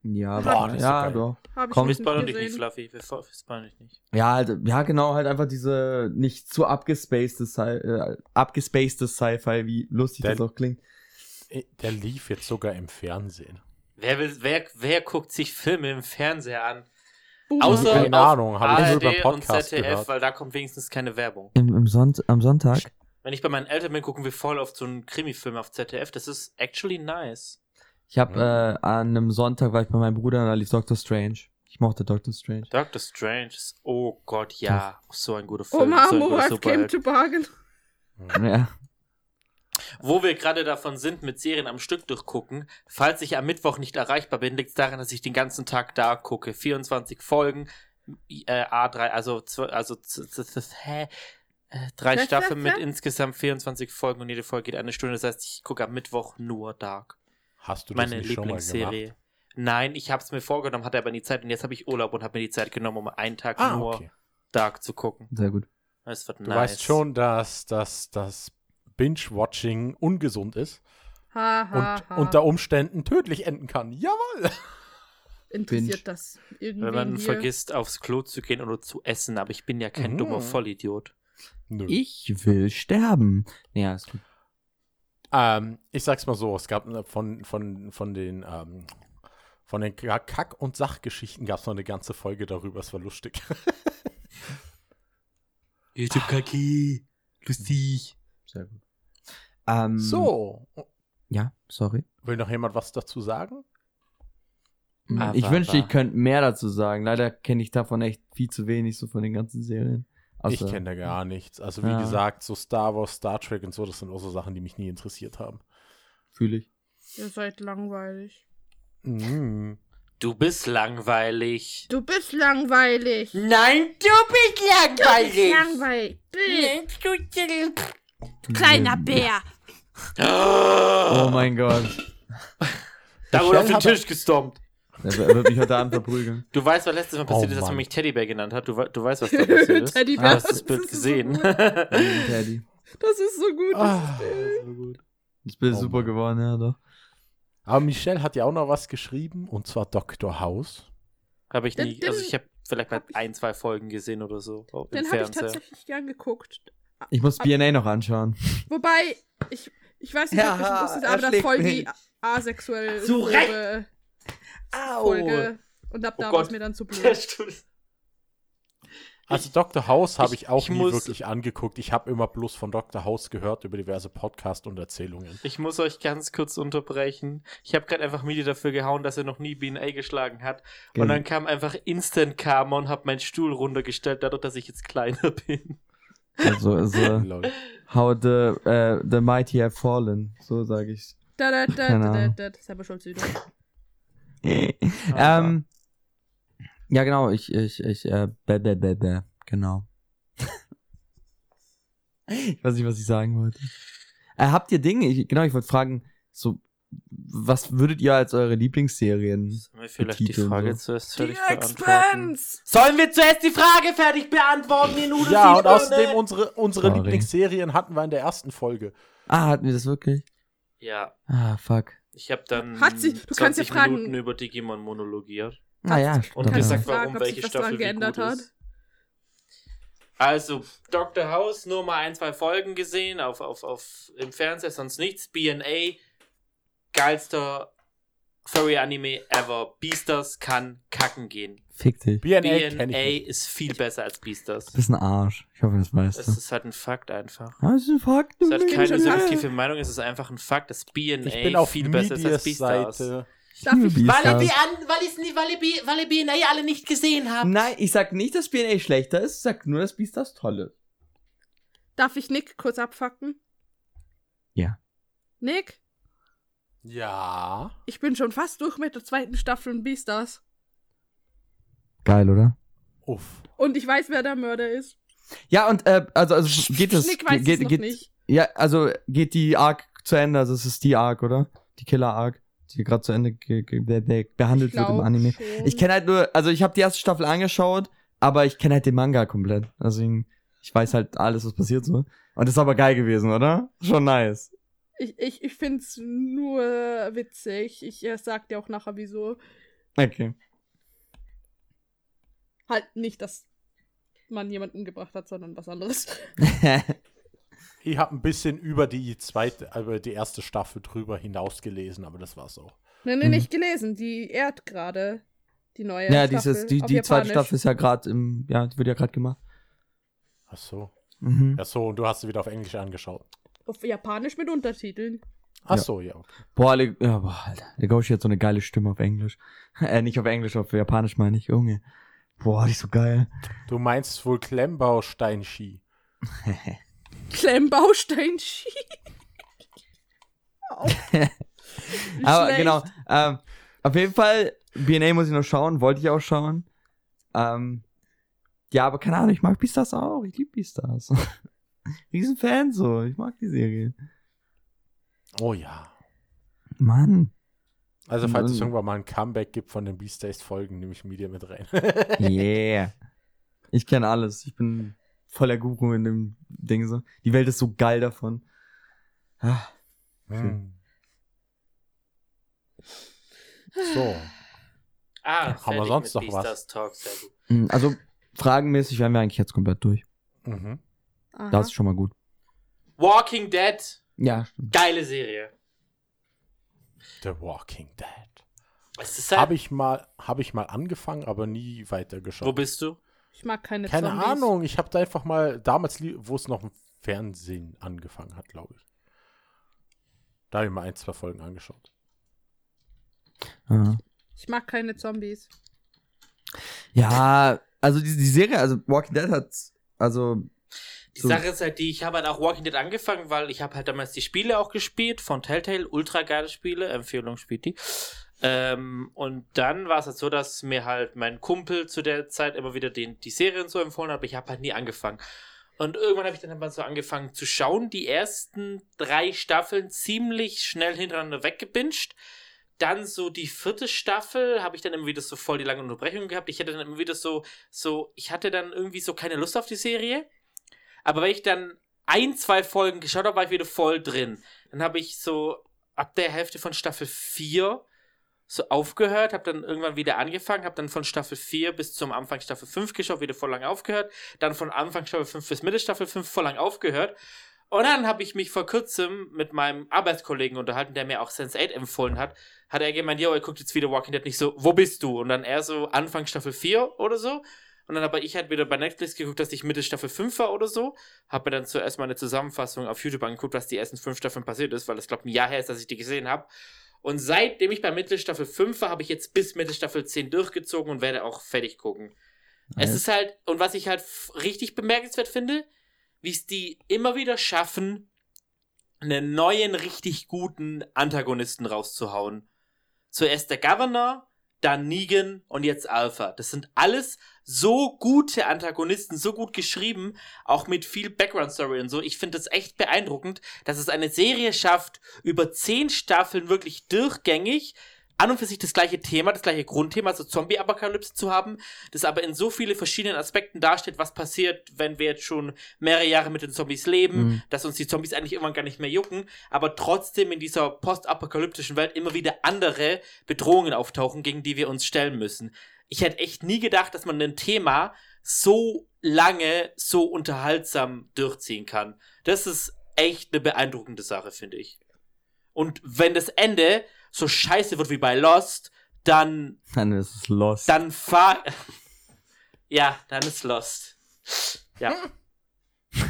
Ja, Boah, aber, das ist so ja, geil. doch. Komm. Wir spoilern nicht dich nicht. Fluffy. Wir spoilern dich nicht. Ja, halt, ja, genau, halt einfach diese nicht zu abgespacedes, Sci äh, abgespacedes Sci-Fi, wie lustig Der- das auch klingt. Äh, Der lief jetzt sogar im Fernsehen. Wer, will, wer, wer guckt sich Filme im Fernseher an? Boomer. Außer Keine auf Ahnung, habe ich nur über und Podcast ZDF, gehört. weil da kommt wenigstens keine Werbung. Im, im Sonnt am Sonntag? Wenn ich bei meinen Eltern bin, gucken wir voll oft so einen Krimi-Film auf ZDF. Das ist actually nice. Ich habe Ja. äh, an einem Sonntag war ich bei meinem Bruder und da lief Doctor Strange. Ich mochte Doctor Strange. Doctor Strange. ist- Oh Gott, ja. So ein guter Film. Oma so ein guter Murat came to bargain. Ja. Wo wir gerade davon sind, mit Serien am Stück durchgucken, falls ich am Mittwoch nicht erreichbar bin, liegt es daran, dass ich den ganzen Tag da gucke. 24 Folgen, äh, A3, also, also hä? Äh, drei Staffeln mit insgesamt 24 Folgen und jede Folge geht eine Stunde. Das heißt, ich gucke am Mittwoch nur Dark. Hast du das Meine nicht schon mal Lieblingsserie. gemacht? Nein, ich habe es mir vorgenommen, hatte aber nie Zeit und jetzt habe ich Urlaub und habe mir die Zeit genommen, um einen Tag Ah, nur okay. Dark zu gucken. Sehr gut. Es wird Du nice. weißt schon, dass, dass das Binge-Watching ungesund ist Ha, und ha, ha. unter Umständen tödlich enden kann. Jawohl! Interessiert Binge. das irgendwie Wenn man hier? vergisst, aufs Klo zu gehen oder zu essen, aber ich bin ja kein Mhm. dummer Vollidiot. Nö. Ich will sterben. Ja, ist gut. Ähm, ich sag's mal so, es gab ne, von, von, von den ähm, von den Kack- und Sachgeschichten gab es noch eine ganze Folge darüber, es war lustig. YouTube Kaki. Lustig. Sehr gut. Ähm, so, Ja, sorry. will noch jemand was dazu sagen? Aber- ich wünschte, ich könnte mehr dazu sagen. Leider kenne ich davon echt viel zu wenig, so von den ganzen Serien. ich Außer- kenne da gar nichts. Also wie Ja. gesagt, so Star Wars, Star Trek und so, das sind auch so Sachen, die mich nie interessiert haben. Fühle ich. Ihr seid langweilig. Mm. Du bist langweilig. Du bist langweilig. Nein, du bist langweilig. Langweilig. Bäh. Kleiner Bär. Oh Oh mein Gott. Da wurde auf den Tisch gestompt. Er wird mich heute Abend verprügeln. Du weißt, was letztes Mal passiert Oh ist, dass man mich Teddybär genannt hat. Du, du weißt, was da passiert ist. Teddybär. Du hast das Das Bild ist so gesehen. gut. Teddy. Das ist so gut. Ah. Das Bild ist Oh super Mann. geworden, ja doch. Aber Michelle hat ja auch noch was geschrieben, und zwar Dr. House. habe ich nie. Also ich habe vielleicht mal ein, zwei Folgen gesehen oder so. oh, Im Den habe ich tatsächlich gern geguckt. Ich muss BNA noch anschauen. Wobei, ich, ich weiß nicht, ob Ja, ihr schon wusstet, er aber das mich. asexuell Zu Recht. grobe Folge. Und ab Oh da war es mir dann zu Ja, blöd. stimmt. Also Dr. House habe ich- ich auch ich nie muss- wirklich angeguckt. Ich habe immer bloß von Dr. House gehört über diverse Podcasts und Erzählungen. Ich muss euch ganz kurz unterbrechen. Ich habe gerade einfach Midi dafür gehauen, dass er noch nie BNA geschlagen hat. Und dann kam einfach Instant Karma und hat meinen Stuhl runtergestellt, dadurch, dass ich jetzt kleiner bin. Also, also Lol. how the, äh, the mighty have fallen. So sage ich. Da, da, da, da, da, Ahnung. da. Selber schuld, Südo. ähm, ja, genau, ich, ich, ich, äh, bäh, bäh, bäh, bäh, genau. ich weiß nicht, was ich sagen wollte. Äh, habt ihr Dinge, ich, genau, ich wollte fragen, so, was würdet ihr als eure Lieblingsserien? Sollen wir vielleicht die Frage so. zuerst Die fertig beantworten? Expanse! Sollen wir zuerst die Frage fertig beantworten, ihr Nudeln? Ja, und außerdem unsere, unsere Sorry. Lieblingsserien hatten wir in der ersten Folge. Ah, hatten wir das wirklich? Ja, Ah, fuck. ich habe dann Hat sie- du kannst ja 20 fragen- Minuten über Digimon monologiert. Ah ja, Und gesagt, du fragen, warum ob welche Staffel geändert hat? ist. Also, Dr. House, nur mal ein, zwei Folgen gesehen auf, auf, auf, im Fernseher, sonst nichts. BNA, geilster Furry-Anime ever. Beastars kann kacken gehen. Fick dich. BNA BNA ich ist viel besser als Beastars. Du bist ein Arsch. Ich hoffe, das weißt Es du. ist halt ein Fakt einfach. Ah, das ist ein Fakt. Es hat keine schon subjektive Meinung, es ist einfach ein Fakt, dass Ich bin BNA auf viel besser ist als Beastars. Seite. Darf ich, liebe Weil ihr, Beastars. die an, weil, ich's nie, weil, B- weil ihr BNA alle nicht gesehen habt. Nein, ich sag nicht, dass BNA schlechter ist, ich sag nur, dass Beastars toll ist. darf ich Nick kurz abfacken? Ja. Nick, Ja. ich bin schon fast durch mit der zweiten Staffel in Beastars. Geil, oder? Uff. Und ich weiß, wer der Mörder ist. Ja, und äh, also, also geht das. Nick weiß geht, es noch geht, nicht. Ja, also geht die Arc zu Ende, also es ist die Arc, oder? Die Killer Arc, die gerade zu Ende ge ge be be behandelt Ich wird im Anime. schon. Ich kenne halt nur, also ich habe die erste Staffel angeschaut, aber ich kenne halt den Manga komplett. Deswegen, ich weiß halt alles, was passiert so. Und das ist aber geil gewesen, oder? Schon nice. Ich, ich, ich find's nur witzig. Ich äh, sag dir auch nachher, wieso. Okay. Halt nicht, dass man jemanden gebracht hat, sondern was anderes. Ich habe ein bisschen über die zweite, über die erste Staffel drüber hinaus gelesen, aber das war's auch. Nee, nee, Mhm. nicht gelesen. Die ehrt gerade die neue ja, Staffel. dieses, die, die zweite. Staffel ist ja gerade im, ja, die wird ja gerade gemacht. Ach so. Mhm. Ach so, und du hast sie wieder auf Englisch angeschaut. Auf Japanisch mit Untertiteln. Ach Ja. so, ja. Okay. Boah, Le ja, boah, Alter. Der Goshi hat so eine geile Stimme auf Englisch. äh, nicht auf Englisch, auf Japanisch meine ich, Junge. Boah, die ist so geil. Du meinst wohl Klemmbaustein-Ski. Klemmbaustein Ski. Au. Wie Aber genau, ähm, auf jeden Fall, BNA muss ich noch schauen, wollte ich auch schauen. Ähm, ja, aber keine Ahnung, ich mag Beastars auch. Ich liebe Beastars. Riesenfan so, ich mag die Serie. Oh ja. Mann. Also, falls es irgendwann mal ein Comeback gibt von den Beastars-Folgen, nehme ich Media mit rein. Yeah. Ich kenne alles. Ich bin voller Guru in dem Ding so. Die Welt ist so geil davon. Ah, Hm. So. Ah, Haben wir sonst mit noch was? Beastars Talk, sehr gut. mm, Also, fragenmäßig wären wir eigentlich jetzt komplett durch. Mhm. Aha. Das ist schon mal gut. Walking Dead, Ja, stimmt. geile Serie. The Walking Dead. Halt, Habe ich mal, habe ich mal angefangen, aber nie weitergeschaut. wo bist du? Ich mag keine Keine Zombies. Ahnung, ich habe da einfach mal damals, wo es noch im Fernsehen angefangen hat, glaube ich. Da habe ich mal ein, zwei Folgen angeschaut. Ja. Ich mag keine Zombies. Ja, also die, die Serie, also Walking Dead hat, also Die So. Sache ist halt die, ich habe halt auch Walking Dead angefangen, weil ich habe halt damals die Spiele auch gespielt von Telltale, ultra geile Spiele, Empfehlung spielt die. Ähm, und dann war es halt so, dass mir halt mein Kumpel zu der Zeit immer wieder den, die Serien so empfohlen hat, aber ich habe halt nie angefangen. Und irgendwann habe ich dann halt mal so angefangen zu schauen, die ersten drei Staffeln ziemlich schnell hintereinander weggebinged. Dann so die vierte Staffel habe ich dann immer wieder so voll die lange Unterbrechung gehabt. Ich hatte dann immer wieder so, so, ich hatte dann irgendwie so keine Lust auf die Serie. Aber wenn ich dann ein, zwei Folgen geschaut habe, war ich wieder voll drin. Dann habe ich so ab der Hälfte von Staffel 4 so aufgehört, habe dann irgendwann wieder angefangen, habe dann von Staffel 4 bis zum Anfang Staffel 5 geschaut, wieder voll lang aufgehört, dann von Anfang Staffel 5 bis Mitte Staffel 5 voll lang aufgehört. Und dann habe ich mich vor kurzem mit meinem Arbeitskollegen unterhalten, der mir auch Sense8 empfohlen hat. Hat er gemeint, yo, er guckt jetzt wieder Walking Dead nicht so, wo bist du? Und dann er so Anfang Staffel 4 oder so. Und dann habe ich halt wieder bei Netflix geguckt, dass ich Mitte Staffel 5 war oder so. Habe mir dann zuerst mal eine Zusammenfassung auf YouTube angeguckt, was die ersten fünf Staffeln passiert ist, weil es, glaube ein Jahr her ist, dass ich die gesehen habe. Und seitdem ich bei Mitte Staffel 5 war, habe ich jetzt bis Mitte Staffel 10 durchgezogen und werde auch fertig gucken. Es Ja. ist halt, und was ich halt richtig bemerkenswert finde, wie es die immer wieder schaffen, einen neuen, richtig guten Antagonisten rauszuhauen. Zuerst der Governor, dann Negan und jetzt Alpha. Das sind alles so gute Antagonisten, so gut geschrieben, auch mit viel Background-Story und so. Ich finde es echt beeindruckend, dass es eine Serie schafft, über zehn Staffeln wirklich durchgängig an und für sich das gleiche Thema, das gleiche Grundthema, also Zombie-Apokalypse zu haben, das aber in so viele verschiedenen Aspekten darstellt, was passiert, wenn wir jetzt schon mehrere Jahre mit den Zombies leben, Mhm. dass uns die Zombies eigentlich irgendwann gar nicht mehr jucken, aber trotzdem in dieser postapokalyptischen Welt immer wieder andere Bedrohungen auftauchen, gegen die wir uns stellen müssen. Ich hätte echt nie gedacht, dass man ein Thema so lange, so unterhaltsam durchziehen kann. Das ist echt eine beeindruckende Sache, finde ich. Und wenn das Ende so scheiße wird wie bei Lost, dann, Dann ist es lost. dann fahr. ja, dann ist Lost. Ja.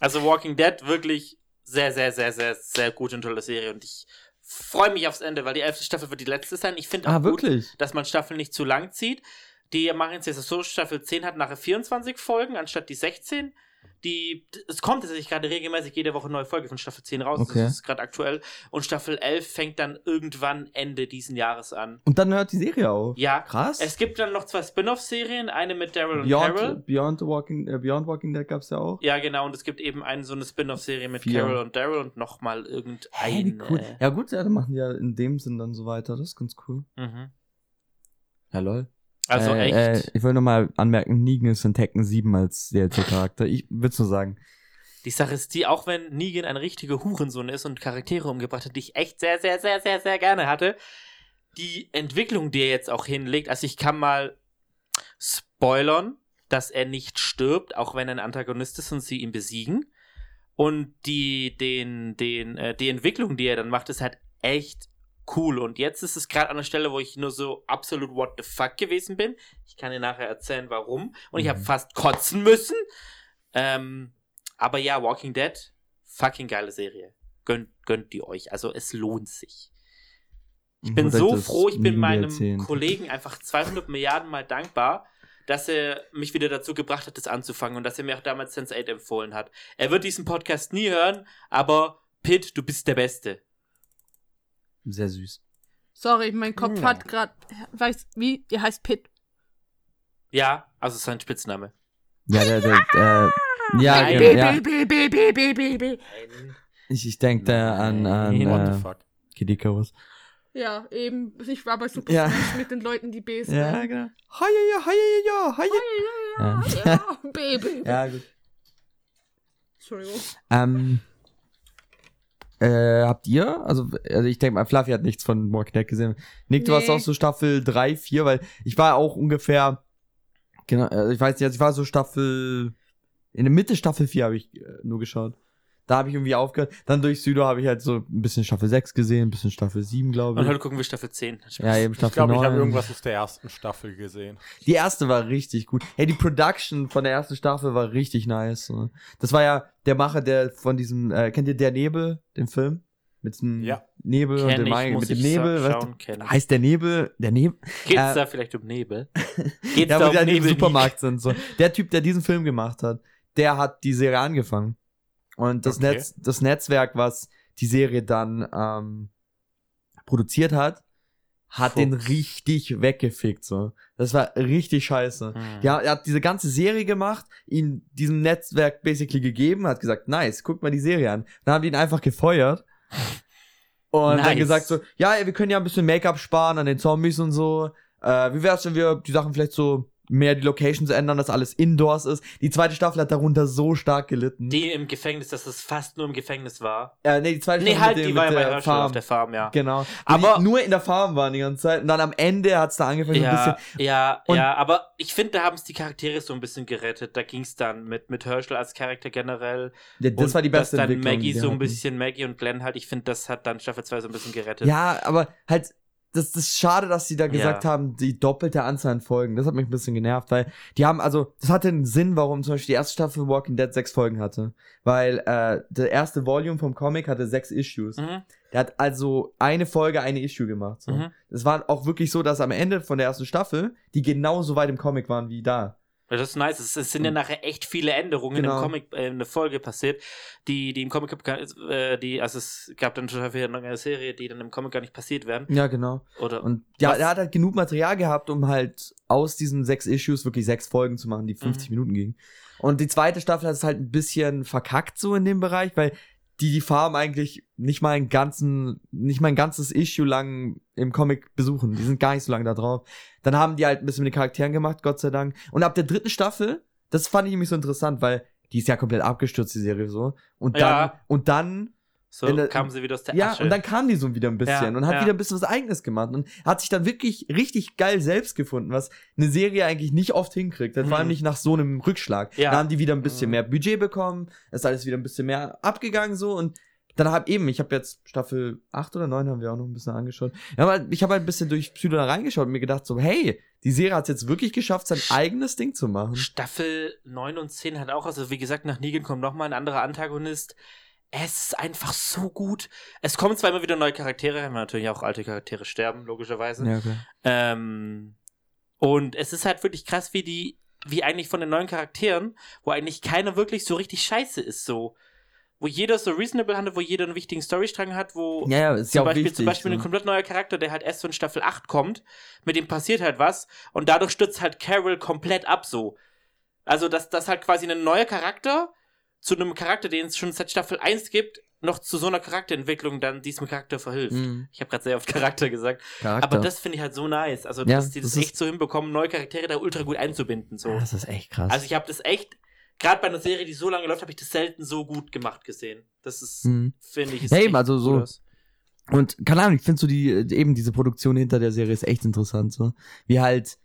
Also Walking Dead wirklich sehr, sehr, sehr, sehr, sehr gute und tolle Serie und ich freue mich aufs Ende, weil die elfte Staffel wird die letzte sein. Ich finde auch ah, gut, wirklich? dass man Staffeln nicht zu lang zieht. Die machen jetzt so, Staffel 10 hat nachher 24 Folgen anstatt die 16. Die, es kommt tatsächlich gerade regelmäßig jede Woche eine neue Folge von Staffel 10 raus. Okay. Das ist gerade aktuell. Und Staffel 11 fängt dann irgendwann Ende diesen Jahres an. Und dann hört die Serie auf. Ja. Krass. Es gibt dann noch zwei Spin-off-Serien, eine mit Daryl und Carol. Beyond, Walking, äh, Beyond Walking Dead gab's ja auch. Ja, genau. Und es gibt eben eine so eine Spin-off-Serie mit Vier. Carol und Daryl und nochmal Hey, irgendeine. wie cool. Ja gut, ja, dann machen die ja in dem Sinn dann so weiter. Das ist ganz cool. Mhm. Ja, lol. Also äh, echt. Äh, ich will nochmal anmerken, Negan ist in Tekken 7 als DLC-Charakter. Ich würde so sagen. Die Sache ist die, auch wenn Negan ein richtiger Hurensohn ist und Charaktere umgebracht hat, die ich echt sehr, sehr, sehr, sehr, sehr gerne hatte, die Entwicklung, die er jetzt auch hinlegt, also ich kann mal spoilern, dass er nicht stirbt, auch wenn er ein Antagonist ist und sie ihn besiegen. Und die, den, den, äh, die Entwicklung, die er dann macht, ist halt echt cool. Und jetzt ist es gerade an der Stelle, wo ich nur so absolut what the fuck gewesen bin. Ich kann dir nachher erzählen, warum. Und ich habe Mhm. fast kotzen müssen. Ähm, aber ja, Walking Dead, fucking geile Serie. Gönnt, gönnt die euch. Also es lohnt sich. Ich bin so froh, ich bin meinem Kollegen einfach 200 Milliarden Mal dankbar, dass er mich wieder dazu gebracht hat, das anzufangen und dass er mir auch damals Sense8 empfohlen hat. Er wird diesen Podcast nie hören, aber Pitt, du bist der Beste. Sehr süß. Sorry, mein Kopf Ja. hat gerade. Weiß, wie? Ihr heißt Pit. Ja, also sein Spitzname. Ja, der, der, der ja, Nein. ja, ja. B, B, B, B, B, B. Ich, ich denke da an, an Nein. What the äh, fuck? Kid Icarus. Ja, eben. Ich war bei Super Ja. Smash mit den Leuten, die Bs Ja, genau. Hi, ja, hi, ja, hi, Ja, Ja. ja, Baby. ja. gut. Entschuldigung. Ähm, äh, habt ihr, also, also ich denke mal, Fluffy hat nichts von Dead gesehen. Nick, du warst Nee. auch so Staffel 3, 4, weil ich war auch ungefähr, genau, äh, ich weiß nicht, also ich war so Staffel, in der Mitte Staffel 4 habe ich äh, nur geschaut. Da habe ich irgendwie aufgehört. Dann durch Südo habe ich halt so ein bisschen Staffel 6 gesehen, ein bisschen Staffel 7, glaube Und ich. heute gucken wir Staffel 10. Ja, eben Ich Staffel glaube, ich 9. habe irgendwas aus der ersten Staffel gesehen. Die erste war richtig gut. Hey, die Production von der ersten Staffel war richtig nice. so. Das war ja der Macher, der von diesem, äh, kennt ihr Der Nebel, den Film? Mit dem Ja. Nebel und Kenn dem ich, Mai- mit dem ich Nebel. was- schauen, ich. heißt der Nebel, der Nebel? Geht's Äh, da vielleicht um Nebel? Geht's Ja, da wo um die Nebel? Supermarkt sind. So. Der Typ, der diesen Film gemacht hat, der hat die Serie angefangen. Und das, Okay. Netz, das Netzwerk, was die Serie dann ähm, produziert hat, hat den Fuchs. richtig weggefickt. So. Das war richtig scheiße. Hm. Ja, er hat diese ganze Serie gemacht, ihm diesem Netzwerk basically gegeben, hat gesagt, nice, guck mal die Serie an. Dann haben die ihn einfach gefeuert. Und dann Nice. gesagt so, ja, ey, wir können ja ein bisschen Make-up sparen an den Zombies und so. Äh, wie wär's, wenn wir die Sachen vielleicht so mehr die Locations ändern, dass alles indoors ist. Die zweite Staffel hat darunter so stark gelitten. Die im Gefängnis, dass es fast nur im Gefängnis war. äh, nee, die zweite Nee, Staffel halt, mit, die dem- war ja mit bei der Herschel Farm. auf der Farm, ja. Genau. Aber- die nur in der Farm waren die ganze Zeit. Und dann am Ende hat's da angefangen, so ein Ja, bisschen. ja, Und- ja, aber ich finde, da haben es die Charaktere so ein bisschen gerettet. Da ging es dann mit, mit Herschel als Charakter generell. Ja, das und war die beste dass dann. Maggie die so ein bisschen, Maggie und Glenn halt, ich finde, das hat dann Staffel 2 so ein bisschen gerettet. Ja, aber halt, das, das ist schade, dass sie da gesagt Ja. haben, die doppelte Anzahl an Folgen. Das hat mich ein bisschen genervt, weil die haben, also, das hatte einen Sinn, warum zum Beispiel die erste Staffel Walking Dead sechs Folgen hatte. Weil äh, der erste Volume vom Comic hatte sechs Issues. Mhm, Der hat also eine Folge, eine Issue gemacht. So. mhm. Es war auch wirklich so, dass am Ende von der ersten Staffel die genauso weit im Comic waren wie da. Das ist nice. Es, es sind ja nachher echt viele Änderungen Genau. im Comic, äh, in der Folge passiert, die, die im Comic, äh, die, also es gab dann total viele neue Serie, die dann im Comic gar nicht passiert werden. Ja, genau. Oder Und ja, Was- er hat halt genug Material gehabt, um halt aus diesen sechs Issues wirklich sechs Folgen zu machen, die 50 Mhm. Minuten gingen. Und die zweite Staffel hat es halt ein bisschen verkackt so in dem Bereich, weil die die Farm eigentlich nicht mal einen ganzen, nicht mal ein ganzes Issue lang im Comic besuchen. Die sind gar nicht so lange da drauf. Dann haben die halt ein bisschen mit den Charakteren gemacht, Gott sei Dank. Und ab der dritten Staffel, das fand ich nämlich so interessant, weil die ist ja komplett abgestürzt, die Serie so. Und dann, Ja. und dann so der- kamen sie wieder aus der ja, Asche. und dann kam die so wieder ein bisschen Ja, und hat ja. wieder ein bisschen was Eigenes gemacht und hat sich dann wirklich richtig geil selbst gefunden, was eine Serie eigentlich nicht oft hinkriegt. Vor allem Mhm. nicht nach so einem Rückschlag. Ja. Da haben die wieder ein bisschen Mhm. mehr Budget bekommen, ist alles wieder ein bisschen mehr abgegangen so und dann hab eben, ich habe jetzt Staffel 8 oder 9 haben wir auch noch ein bisschen angeschaut. Ja, aber ich habe halt ein bisschen durch Psycho da reingeschaut und mir gedacht so, hey, die Serie hat es jetzt wirklich geschafft, sein eigenes Ding zu machen. Staffel 9 und 10 hat auch, also wie gesagt, nach Negan kommt nochmal ein anderer Antagonist. Es ist einfach so gut. Es kommen zwar immer wieder neue Charaktere, weil natürlich auch alte Charaktere sterben, logischerweise. Ja, okay. Ähm, und es ist halt wirklich krass, wie die, wie eigentlich von den neuen Charakteren, wo eigentlich keiner wirklich so richtig scheiße ist, so. Wo jeder so reasonable handelt, wo jeder einen wichtigen Storystrang hat, wo Ja, ja, ist zum, ja auch Beispiel, wichtig. zum Beispiel ein so. komplett neuer Charakter, der halt erst so in Staffel 8 kommt, mit dem passiert halt was und dadurch stürzt halt Carol komplett ab so. Also, dass das halt quasi ein neuer Charakter zu einem Charakter, den es schon seit Staffel 1 gibt, noch zu so einer Charakterentwicklung dann diesem Charakter verhilft. Mhm. Ich habe gerade sehr oft Charakter gesagt. Charakter. Aber das finde ich halt so nice. Also, Ja, dass die das, das echt so hinbekommen, neue Charaktere da ultra gut einzubinden. So. Das ist echt krass. Also, ich habe das echt, gerade bei einer Serie, die so lange läuft, habe ich das selten so gut gemacht gesehen. Das ist, Mhm. finde ich, ist Ja, eben, echt also so- aus. Und keine Ahnung, ich finde so die, eben diese Produktion hinter der Serie ist echt interessant, so. Wie halt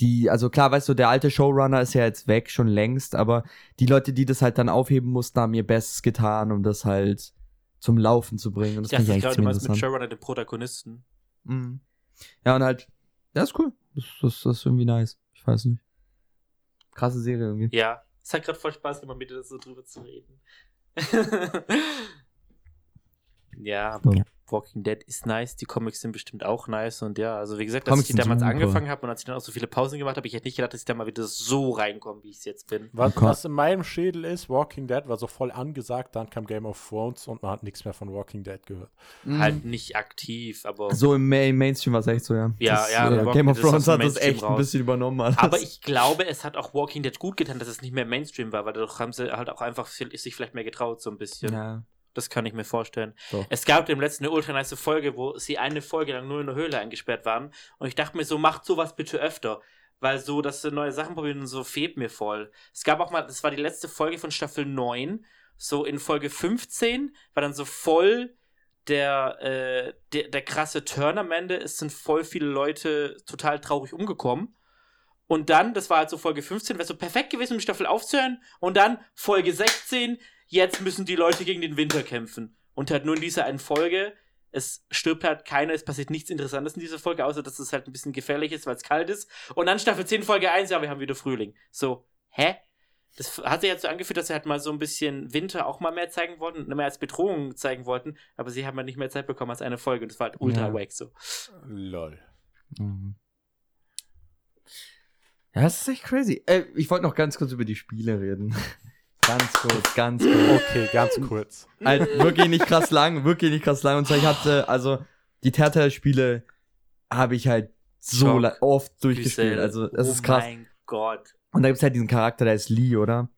die, also klar, weißt du, der alte Showrunner ist ja jetzt weg, schon längst, aber die Leute, die das halt dann aufheben mussten, haben ihr Bestes getan, um das halt zum Laufen zu bringen. Und das Ja, ich glaube, du meinst mit. Showrunner, den Protagonisten. Mhm. Ja, und halt, ja, ist cool. Das, das, das ist irgendwie nice. Ich weiß nicht. Krasse Serie irgendwie. Ja, es hat gerade voll Spaß gemacht, mit dir so drüber zu reden. ja, aber Ja. Walking Dead ist nice, die Comics sind bestimmt auch nice und ja, also wie gesagt, als Comics ich die damals super. angefangen habe und als ich dann auch so viele Pausen gemacht habe, ich hätte nicht gedacht, dass ich da mal wieder so reinkomme, wie ich es jetzt bin. Was, Okay. was in meinem Schädel ist, Walking Dead war so voll angesagt, dann kam Game of Thrones und man hat nichts mehr von Walking Dead gehört. Halt nicht aktiv, aber So im, Ma im Mainstream war es echt so, ja. Ja, das, ja, äh, Game of Thrones hat das echt ein raus. bisschen übernommen. Alles. Aber ich glaube, es hat auch Walking Dead gut getan, dass es nicht mehr Mainstream war, weil dadurch haben sie halt auch einfach viel- sich vielleicht mehr getraut, so ein bisschen. Ja. Das kann ich mir vorstellen. Doch. Es gab im letzten eine ultra nice Folge, wo sie eine Folge lang nur in der Höhle eingesperrt waren. Und ich dachte mir so, macht sowas bitte öfter. Weil so, dass sie neue Sachen probieren und so fehlt mir voll. Es gab auch mal, das war die letzte Folge von Staffel 9. So in Folge 15 war dann so voll der, äh, der, der krasse Turn am Ende. Es sind voll viele Leute total traurig umgekommen. Und dann, das war halt so Folge 15, wäre so perfekt gewesen, um die Staffel aufzuhören. Und dann Folge 16, jetzt müssen die Leute gegen den Winter kämpfen. Und halt nur in dieser einen Folge, es stirbt halt keiner, es passiert nichts Interessantes in dieser Folge, außer dass es halt ein bisschen gefährlich ist, weil es kalt ist. Und dann Staffel 10, Folge 1, ja, wir haben wieder Frühling. So, hä? Das hat sich jetzt so angefühlt, dass sie halt mal so ein bisschen Winter auch mal mehr zeigen wollten, mehr als Bedrohung zeigen wollten, aber sie haben halt nicht mehr Zeit bekommen als eine Folge und das war halt ultra Ja. wack so. Lol. Mhm. Ja, das ist echt crazy. Äh, ich wollte noch ganz kurz über die Spiele reden. Ganz kurz, ganz kurz. Okay, ganz kurz. halt wirklich nicht krass lang, wirklich nicht krass lang. Und zwar, ich hatte, also, die Telltale-Spiele habe ich halt so oft durchgespielt. Also, das oh ist krass. mein Gott. Und da gibt's halt diesen Charakter, der ist Lee, oder?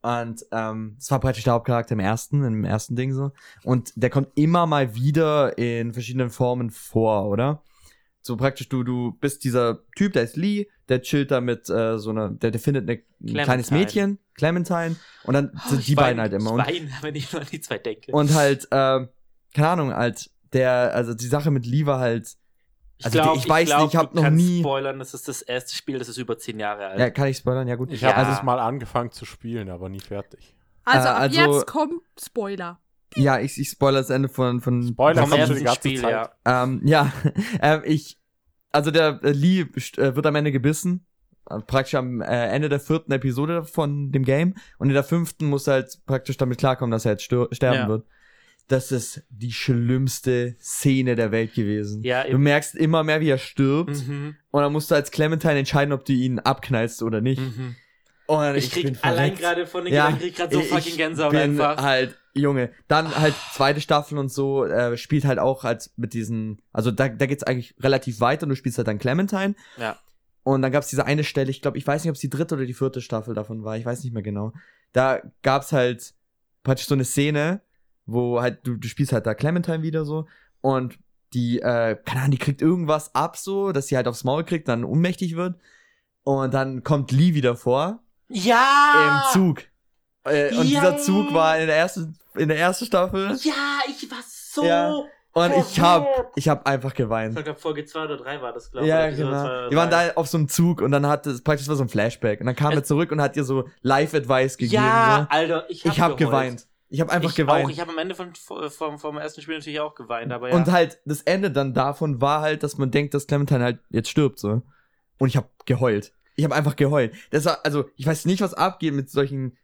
Und ähm, das war praktisch der Hauptcharakter im ersten, im ersten Ding so. Und der kommt immer mal wieder in verschiedenen Formen vor, oder? So praktisch, du, du bist dieser Typ, der ist Lee, der chillt da mit äh, so einer, der, der findet eine, ein kleines Mädchen, Clementine, und dann sind Ich die beiden weine- halt immer. Ich Und, weine, wenn ich nur an die zwei denke. und halt, äh, keine Ahnung, halt, der, also die Sache mit Lee war halt, also glaub, ich weiß glaub, nicht, ich hab du noch nie- spoilern, das ist das erste Spiel, das ist über zehn Jahre alt. ja, kann ich spoilern? Ja, gut. Ich Ja. habe es mal angefangen zu spielen, aber nie fertig. Also Äh, ab also- jetzt kommt Spoiler. Ja, ich, ich spoilere das Ende von, von Spoiler Vom ersten Spiel, Zeit. ja. Ähm, ja, ähm, ich, also der äh, Lee äh, wird am Ende gebissen, äh, praktisch am äh, Ende der vierten Episode von dem Game und in der fünften muss er halt praktisch damit klarkommen, dass er jetzt sterben Ja. wird. Das ist die schlimmste Szene der Welt gewesen. Ja, du merkst immer mehr, wie er stirbt Mhm. Und dann musst du als Clementine entscheiden, ob du ihn abknallst oder nicht. Mhm. Und Ich krieg bin allein gerade von den Ja, Gedanken, krieg grad so ich fucking Gänsehaut bin einfach. halt, Junge, dann halt zweite Staffel und so, äh, spielt halt auch als mit diesen, also da, da geht's eigentlich relativ weiter und du spielst halt dann Clementine. Ja. Und dann gab's diese eine Stelle, ich glaube, ich weiß nicht, ob es die dritte oder die vierte Staffel davon war, ich weiß nicht mehr genau. Da gab's halt praktisch so eine Szene, wo halt, du, du spielst halt da Clementine wieder so und die, äh, keine Ahnung, die kriegt irgendwas ab so, dass sie halt aufs Maul kriegt, dann ohnmächtig wird. Und dann kommt Lee wieder vor Ja! im Zug. Äh, und Ja. dieser Zug war in der ersten, in der ersten Staffel. Ja, ich war so. Ja. Und ich hab, ich hab einfach Ich geweint. glaube, Folge 2 oder 3 war das, glaube ich. Ja, genau. Die waren da auf so einem Zug und dann hat es praktisch war so ein Flashback. Und dann kam er zurück und hat ihr so Live-Advice gegeben. Ja, so. Alter, ich hab, Ich hab geheult. geweint. Ich hab einfach ich geweint. Auch, ich habe am Ende von, vom, vom ersten Spiel natürlich auch geweint, aber ja. Und halt, das Ende dann davon war halt, dass man denkt, dass Clementine halt jetzt stirbt, so. Und ich hab geheult. Ich hab einfach geheult. Das war, also, ich weiß nicht, was abgeht mit solchen,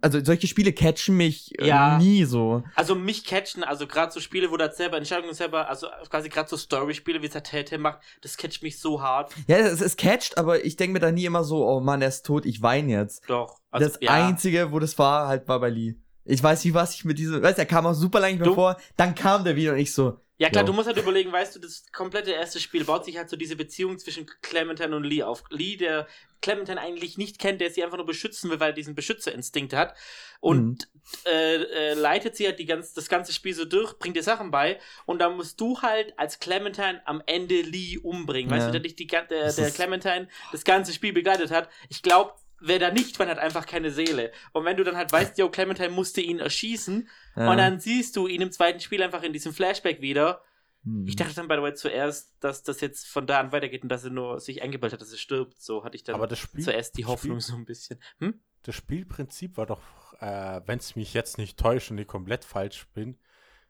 also, solche Spiele catchen mich äh, Ja. nie so. Also mich catchen, also gerade so Spiele, wo das selber Entscheidungen selber, also quasi gerade so Story-Spiele, wie es der Telltale macht, das catcht mich so hart. Ja, es, es catcht, aber ich denke mir da nie immer so, oh Mann, er ist tot, ich weine jetzt. Doch. Also, das ja. Einzige, wo das war, halt war bei Lee. Ich weiß nicht, was ich mit diesem, weißt du, er kam auch super lange nicht mehr vor, dann kam der wieder und ich so, Ja klar, Jo. du musst halt überlegen, weißt du, das komplette erste Spiel baut sich halt so diese Beziehung zwischen Clementine und Lee auf. Lee, der Clementine eigentlich nicht kennt, der sie einfach nur beschützen will, weil er diesen Beschützerinstinkt hat und äh, äh, leitet sie halt die ganz, das ganze Spiel so durch, bringt dir Sachen bei und dann musst du halt als Clementine am Ende Lee umbringen. Weißt Ja. du, der dich die, der, der Clementine das ganze Spiel begleitet hat. Ich glaube, wer da nicht, man hat einfach keine Seele. Und wenn du dann halt weißt, yo, Clementine musste ihn erschießen ja. und dann siehst du ihn im zweiten Spiel einfach in diesem Flashback wieder. Hm. Ich dachte dann, by the way, zuerst, dass das jetzt von da an weitergeht und dass er nur sich eingebildet hat, dass er stirbt. So hatte ich dann Aber das Spiel, zuerst die Hoffnung Spiel, so ein bisschen. Hm? das Spielprinzip war doch, äh, wenn es mich jetzt nicht täuscht und ich komplett falsch bin,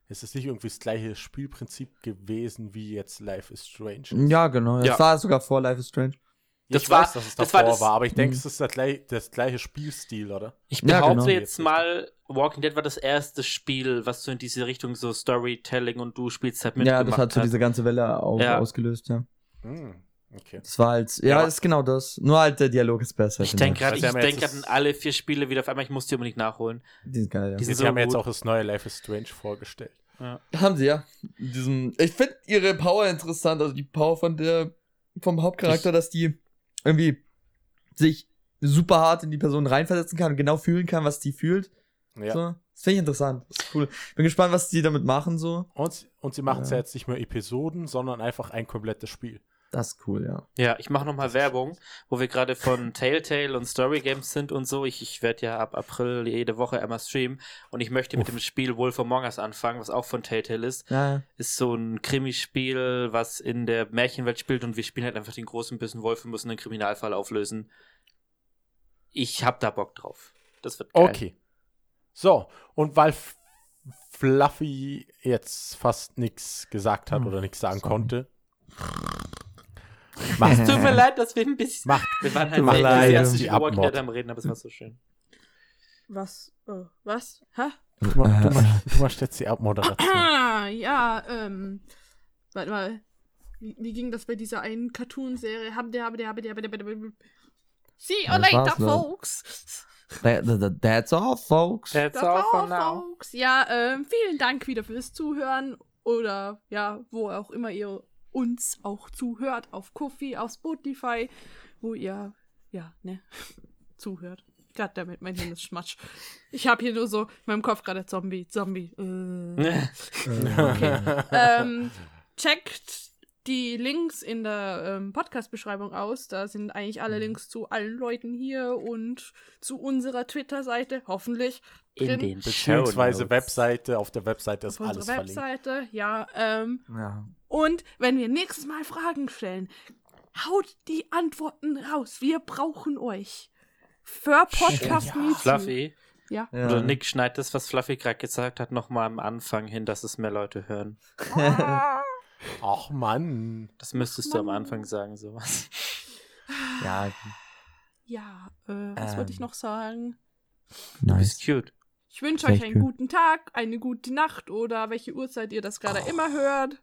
ist es nicht irgendwie das gleiche Spielprinzip gewesen wie jetzt Life is Strange. Ja, genau. Das Ja. war sogar vor Life is Strange. Das ich war- weiß, dass es das davor war das- war, aber ich denke, Mhm. es ist der gleich, das gleiche Spielstil, oder? Ich Ja, behaupte genau. jetzt mal, Walking Dead war das erste Spiel, was so in diese Richtung so Storytelling und du spielst halt Ja, mitgemacht das hat so diese ganze Welle au Ja. ausgelöst, ja. Hm, okay. Das war halt, ja, Ja. das ist genau das. Nur halt der Dialog ist besser. Ich denke gerade, Also, ich haben denke jetzt gerade an das- alle vier Spiele wieder auf einmal. Ich muss die unbedingt nachholen. Die sind geil, ja. Die sind Sie so haben jetzt gut. auch das neue Life is Strange vorgestellt. Haben sie, ja. Diesen, ich finde ihre Power interessant, also die Power von der, vom Hauptcharakter, dass die irgendwie sich super hart in die Person reinversetzen kann und genau fühlen kann, was die fühlt. Ja. So. Das finde ich interessant. Das ist cool. Bin gespannt, was die damit machen, so. Und, sie- und sie machen es Ja. ja jetzt nicht mehr Episoden, sondern einfach ein komplettes Spiel. Das ist cool, ja. Ja, ich mache nochmal Werbung, wo wir gerade von Telltale und Story Games sind und so. Ich, ich werde ja ab April jede Woche einmal streamen und ich möchte mit Uff. dem Spiel Wolf Among Us anfangen, was auch von Telltale ist. Ja, Ist so ein Krimispiel, was in der Märchenwelt spielt und wir spielen halt einfach den großen bösen Wolf und müssen einen Kriminalfall auflösen. Ich hab da Bock drauf. Das wird geil. Okay. So, und weil Fluffy jetzt fast nichts gesagt hat Hm, oder nichts sagen sorry. konnte, Es macht, tut mir leid, dass wir ein bisschen. macht, Wir waren halt sehr leid. enthusiastisch Die Abmord. am Reden, aber es war so schön. Was? Äh, was? Hä? du, du, du machst jetzt die Abmoderation. Ah, ja, ähm. Warte mal. Wie, wie ging das bei dieser einen Cartoon-Serie? Haben der, haben der, haben der, haben der, haben der. See you das later, ne? folks. That, that, that's all, folks. That's Das war, folks. Ja, ähm, vielen Dank wieder fürs Zuhören. Oder ja, wo auch immer ihr uns auch zuhört. Auf Kofi, auf Spotify, wo ihr, ja, ne, zuhört. Goddammit, mein Hirn ist Schmatsch. Ich habe hier nur so in meinem Kopf gerade Zombie, Zombie. Äh. Okay. ähm, checkt die Links in der ähm, Podcast-Beschreibung aus. Da sind eigentlich alle Links zu allen Leuten hier und zu unserer Twitter-Seite, hoffentlich. In den Beziehungsweise. Webseite, auf der Webseite ist auf alles unserer verlinkt. Webseite, ja. Ähm, Ja. Und wenn wir nächstes Mal Fragen stellen, haut die Antworten raus. Wir brauchen euch. Für Podcast Meeting. Fluffy. Ja. ja. Oder Nick schneidet das, was Fluffy gerade gesagt hat, nochmal am Anfang hin, dass es mehr Leute hören. Ach Mann. Das müsstest du am Anfang sagen, sowas. ja, Ja, äh, was wollte ich Ähm. noch sagen? Du nice. bist cute. Ich wünsche euch einen cool. guten Tag, eine gute Nacht oder welche Uhrzeit ihr das gerade immer hört.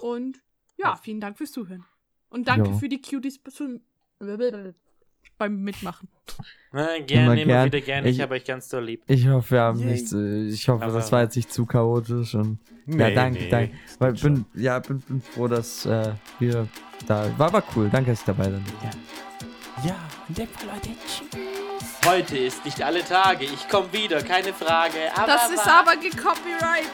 Und ja, vielen Dank fürs Zuhören. Und danke Ja. für die Cuties beim Mitmachen. Na, Immer gerne, immer gern. wieder gerne. Ich, Ich- habe euch ganz doll lieb. Ich hoffe, wir haben Yay. nicht, ich hoffe, Aber- das war jetzt nicht zu chaotisch und ja, danke, danke. Weil bin, ja, bin, bin froh, dass äh, wir da war, war cool. Danke, dass ich dabei bin. Ja, in dem Fall, Leute. Tschüss. Heute ist nicht alle Tage. Ich komme wieder, keine Frage. Aber Das ist wann? aber gecopyright.